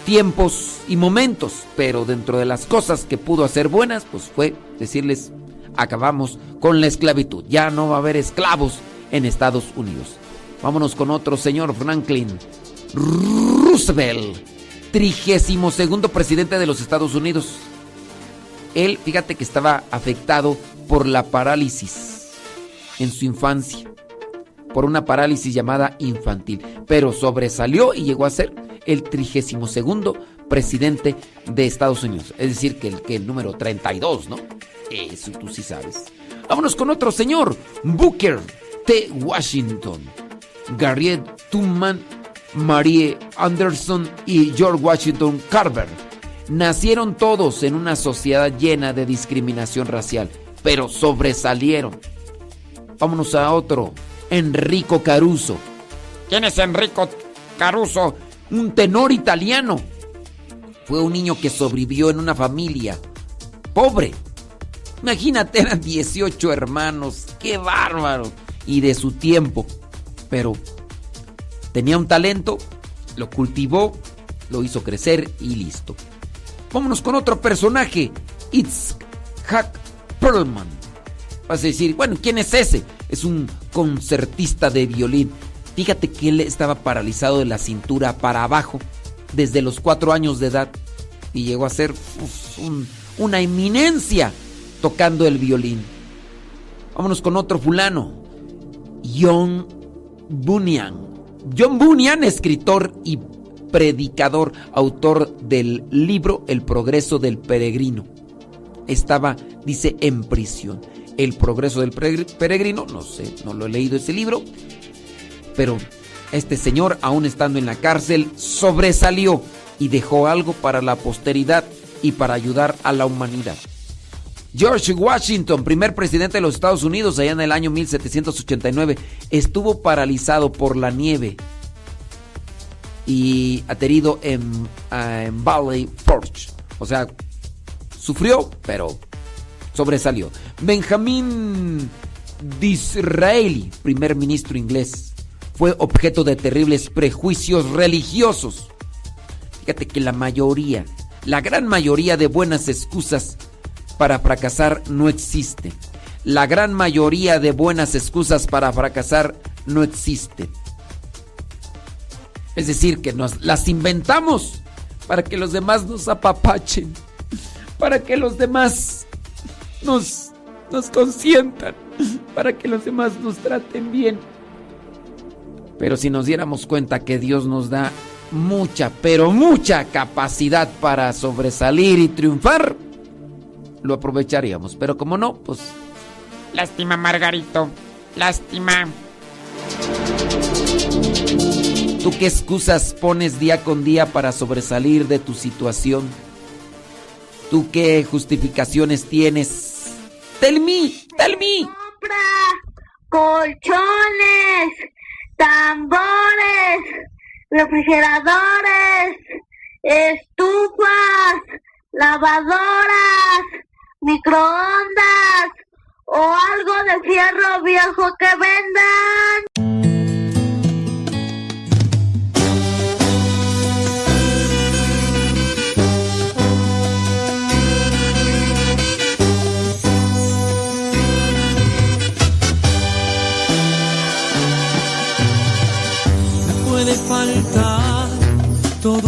tiempos y momentos, pero dentro de las cosas que pudo hacer buenas, pues fue decirles, acabamos con la esclavitud, ya no va a haber esclavos en Estados Unidos. Vámonos con otro señor Franklin Roosevelt, trigésimo segundo presidente de los Estados Unidos. Él, fíjate que estaba afectado por la parálisis en su infancia, por una parálisis llamada infantil, pero sobresalió y llegó a ser el trigésimo segundo presidente de Estados Unidos. Es decir, que el, que el número 32, ¿no? Eso tú sí sabes. Vámonos con otro señor, Booker T. Washington. Garriet Tubman, Marie Anderson y George Washington Carver. Nacieron todos en una sociedad llena de discriminación racial, pero sobresalieron. Vámonos a otro, Enrico Caruso. ¿Quién es Enrico Caruso? Un tenor italiano. Fue un niño que sobrevivió en una familia pobre. Imagínate, eran 18 hermanos. ¡Qué bárbaro! Y de su tiempo pero tenía un talento, lo cultivó, lo hizo crecer y listo. Vámonos con otro personaje, Itzhak Perlman. Vas a decir, bueno, ¿quién es ese? Es un concertista de violín. Fíjate que él estaba paralizado de la cintura para abajo desde los cuatro años de edad y llegó a ser una eminencia tocando el violín. Vámonos con otro fulano, John Bunyan. John Bunyan, escritor y predicador, autor del libro El progreso del peregrino. Estaba, dice, en prisión. El progreso del peregrino, no sé, no lo he leído ese libro, pero este señor, aún estando en la cárcel, sobresalió y dejó algo para la posteridad y para ayudar a la humanidad. George Washington, primer presidente de los Estados Unidos allá en el año 1789, estuvo paralizado por la nieve y aterido en, en Valley Forge. O sea, sufrió, pero sobresalió. Benjamin Disraeli, primer ministro inglés, fue objeto de terribles prejuicios religiosos. Fíjate que la mayoría, la gran mayoría de buenas excusas para fracasar no existe. La gran mayoría de buenas excusas para fracasar no existen. Es decir, que nos las inventamos para que los demás nos apapachen, para que los demás nos, nos consientan, para que los demás nos traten bien. Pero si nos diéramos cuenta que Dios nos da mucha, pero mucha capacidad para sobresalir y triunfar, lo aprovecharíamos. Pero como no, pues... Lástima, Margarito. Lástima. ¿Tú qué excusas pones día con día para sobresalir de tu situación? ¿Tú qué justificaciones tienes? Tell me, tell me. colchones, tambores, refrigeradores, estufas, lavadoras, microondas o algo de fierro viejo que vendan. puede faltar todo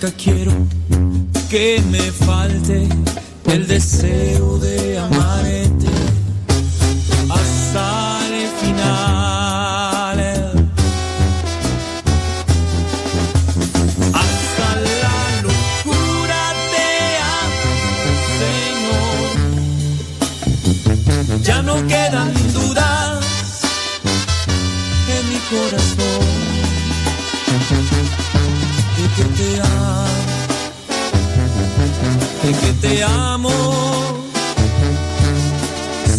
nunca quiero que me falte el deseo de amarte te amo, de que te amo,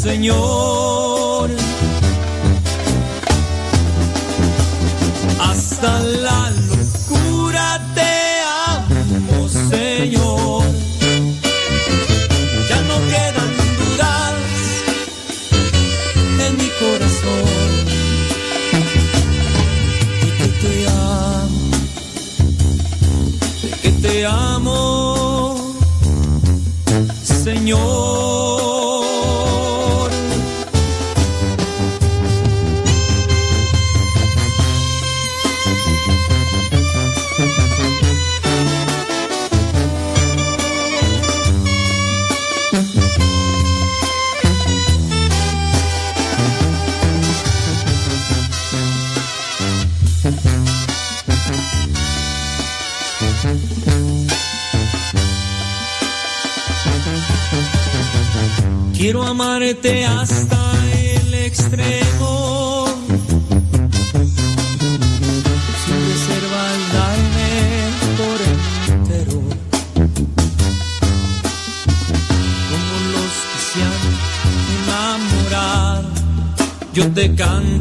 Señor. Hasta la amarte hasta el extremo. Sin reservas darme por entero. Como los que se han enamorado. Yo te canto,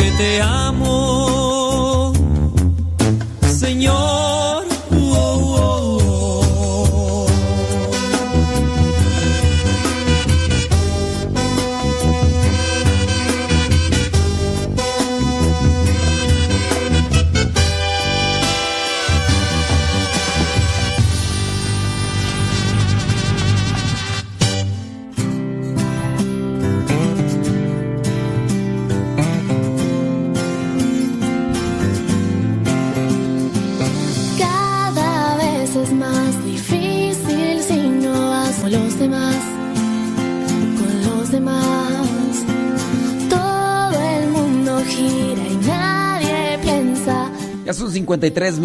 que te amo,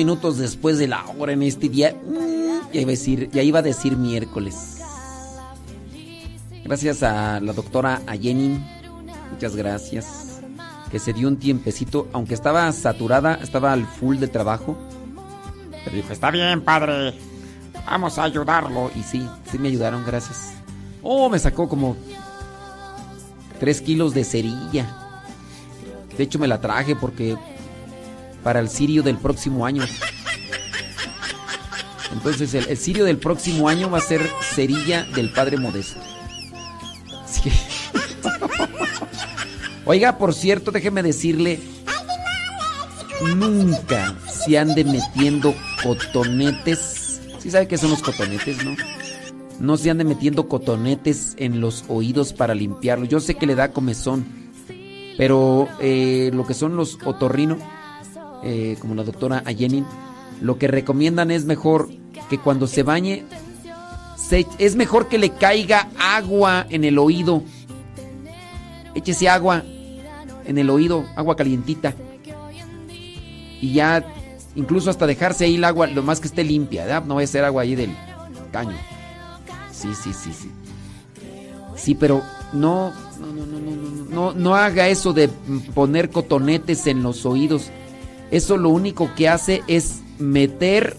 minutos después de la hora en este día. Mm, Ya iba a decir, ya iba a decir miércoles. Gracias a la doctora Ayenin. Muchas gracias. Que se dio un tiempecito, aunque estaba saturada, estaba al full de trabajo. Pero dijo, está bien, padre. Vamos a ayudarlo. Y sí, sí me ayudaron, gracias. Oh, me sacó como 3 kilos de cerilla. De hecho, me la traje porque para el sirio del próximo año. Entonces, el, sirio del próximo año va a ser cerilla del Padre Modesto. Así que- Oiga, por cierto, déjeme decirle, nunca se ande metiendo cotonetes. ¿Sí sabe qué son los cotonetes, no? No se ande metiendo cotonetes en los oídos para limpiarlo. Yo sé que le da comezón, pero eh, lo que son los otorrino, eh, como la doctora Ayenin, lo que recomiendan es mejor que cuando se bañe, se- es mejor que le caiga agua en el oído. Échese agua en el oído, agua calientita. Y ya, incluso hasta dejarse ahí el agua, lo más que esté limpia, ¿verdad? No vaya a ser agua ahí del caño. Sí, sí, sí, sí. Sí, pero no, no, no, no, no, no, no, no haga eso de poner cotonetes en los oídos. Eso lo único que hace es meter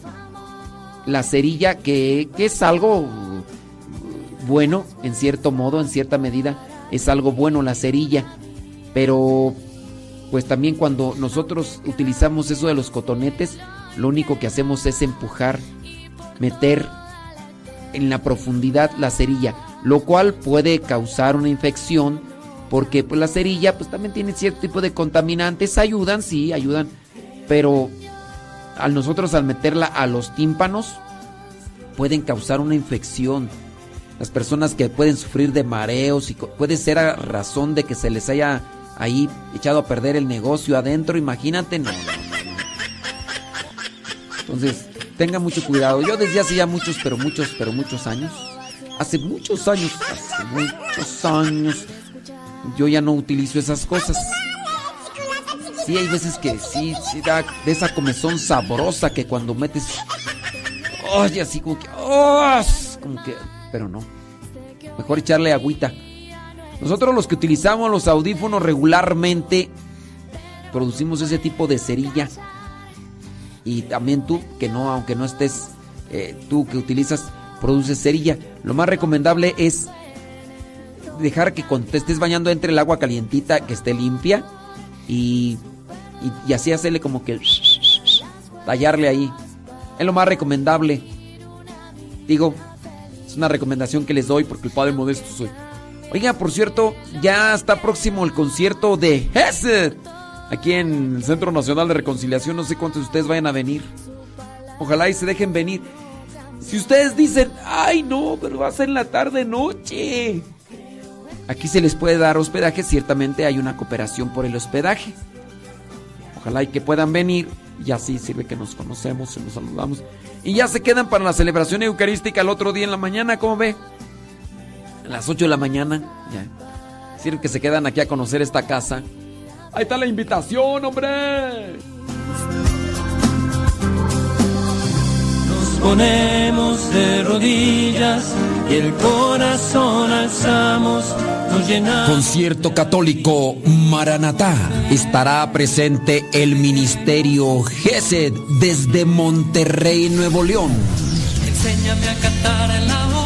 la cerilla, que, que es algo bueno, en cierto modo, en cierta medida, es algo bueno la cerilla. Pero, pues también cuando nosotros utilizamos eso de los cotonetes, lo único que hacemos es empujar, meter en la profundidad la cerilla, lo cual puede causar una infección porque pues, la cerilla pues también tiene cierto tipo de contaminantes, ayudan, sí, ayudan, pero al nosotros al meterla a los tímpanos pueden causar una infección. Las personas que pueden sufrir de mareos y puede ser a razón de que se les haya ahí echado a perder el negocio adentro, imagínate, no, no, no. Entonces, tenga mucho cuidado. Yo desde hace ya muchos, pero muchos, pero muchos años, hace muchos años, hace muchos años, yo ya no utilizo esas cosas. Sí, hay veces que sí, sí da de esa comezón sabrosa que cuando metes, oye, así como que, ¡oh! como que, pero no. Mejor echarle agüita. Nosotros los que utilizamos los audífonos regularmente producimos ese tipo de cerilla. Y también tú, que no, aunque no estés, eh, tú que utilizas, produces cerilla. Lo más recomendable es dejar que cuando te estés bañando entre el agua calientita, que esté limpia. Y, y, así hacerle como que tallarle ahí. Es lo más recomendable. Digo, es una recomendación que les doy porque el padre modesto soy. Oiga, por cierto, ya está próximo el concierto de Hesed. Aquí en el Centro Nacional de Reconciliación. No sé cuántos de ustedes vayan a venir. Ojalá y se dejen venir. Si ustedes dicen, ay no, pero va a ser en la tarde noche. Aquí se les puede dar hospedaje. Ciertamente hay una cooperación por el hospedaje. Ojalá y que puedan venir. Y así sirve que nos conocemos y nos saludamos. Y ya se quedan para la celebración eucarística el otro día en la mañana, ¿cómo ve? A las 8 de la mañana. Ya. Sirve que se quedan aquí a conocer esta casa. Ahí está la invitación, hombre. Nos ponemos de rodillas y el corazón alzamos, nos llenamos. Concierto católico Maranatá. Estará presente el ministerio GESED desde Monterrey, Nuevo León. Enséñame a cantar en la boda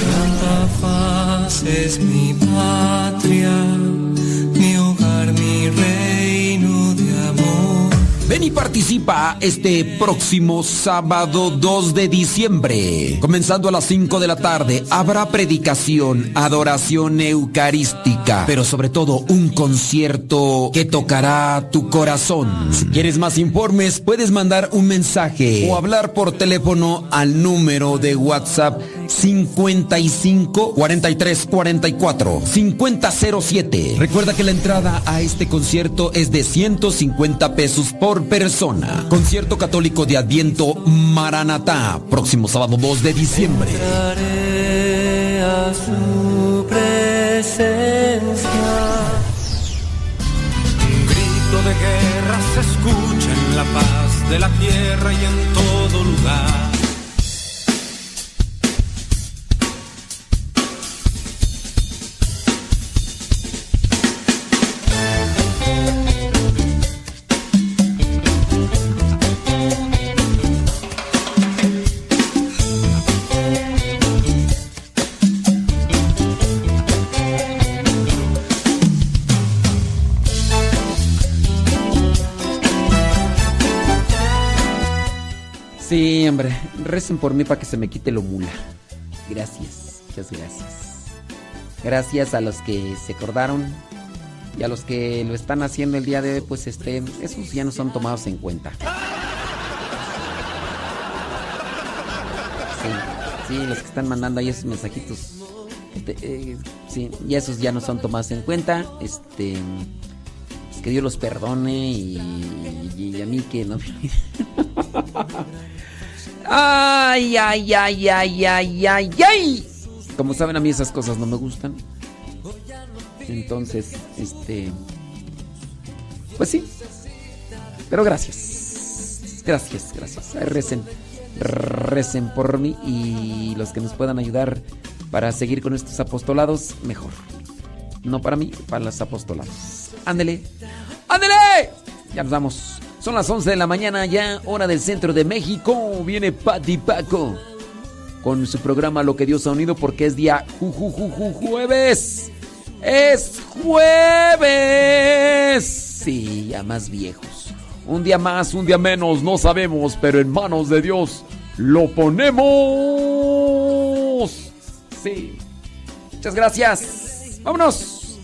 Santa Faz es mi patria, Ven y participa este próximo sábado 2 de diciembre. Comenzando a las 5 de la tarde, habrá predicación, adoración eucarística, pero sobre todo un concierto que tocará tu corazón. Si quieres más informes, puedes mandar un mensaje o hablar por teléfono al número de WhatsApp 55 43 44 5007. Recuerda que la entrada a este concierto es de 150 pesos por persona. Concierto católico de Adviento Maranatá, próximo sábado 2 de diciembre. A su presencia. De guerra se escucha en la paz de la tierra y en todo lugar. Sí, hombre, recen por mí para que se me quite lo mula. Gracias, muchas gracias. Gracias a los que se acordaron y a los que lo están haciendo el día de hoy, pues este, esos ya no son tomados en cuenta. Sí, sí, los que están mandando ahí esos mensajitos. este, eh, sí, y esos ya no son tomados en cuenta. Este, pues que Dios los perdone y, a mí que no Ay, ay, ay, ay, ay, ay, ay. Como saben, a mí esas cosas no me gustan. Entonces, este. Pues sí. Pero gracias. Gracias, gracias. Recen. Recen por mí y los que nos puedan ayudar para seguir con estos apostolados, mejor. No para mí, para los apostolados. Ándele. ¡Ándele! Ya nos vamos. Son las 11 de la mañana ya, hora del centro de México. Viene Pati Paco con su programa Lo que Dios ha unido porque es día ju, ju, ju, ju, jueves. Es jueves. Sí, ya más viejos. Un día más, un día menos, no sabemos, pero en manos de Dios lo ponemos. Sí. Muchas gracias. Vámonos.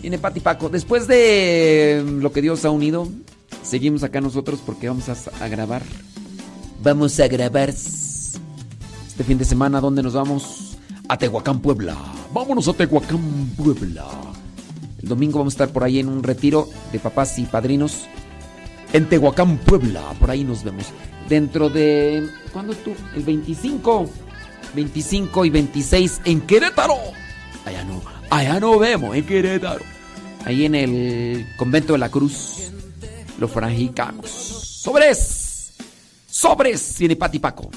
Viene Pati Paco. Después de lo que Dios ha unido, seguimos acá nosotros porque vamos a, a grabar. Vamos a grabar este fin de semana. ¿Dónde nos vamos? A Tehuacán, Puebla. Vámonos a Tehuacán, Puebla. El domingo vamos a estar por ahí en un retiro de papás y padrinos. En Tehuacán, Puebla. Por ahí nos vemos. Dentro de. ¿Cuándo tú? El 25. 25 y 26 en Querétaro. Allá no. Allá no vemos, en Querétaro. Ahí en el convento de la Cruz. Los franciscanos. ¡Sobres! ¡Sobres! Viene Pati Paco.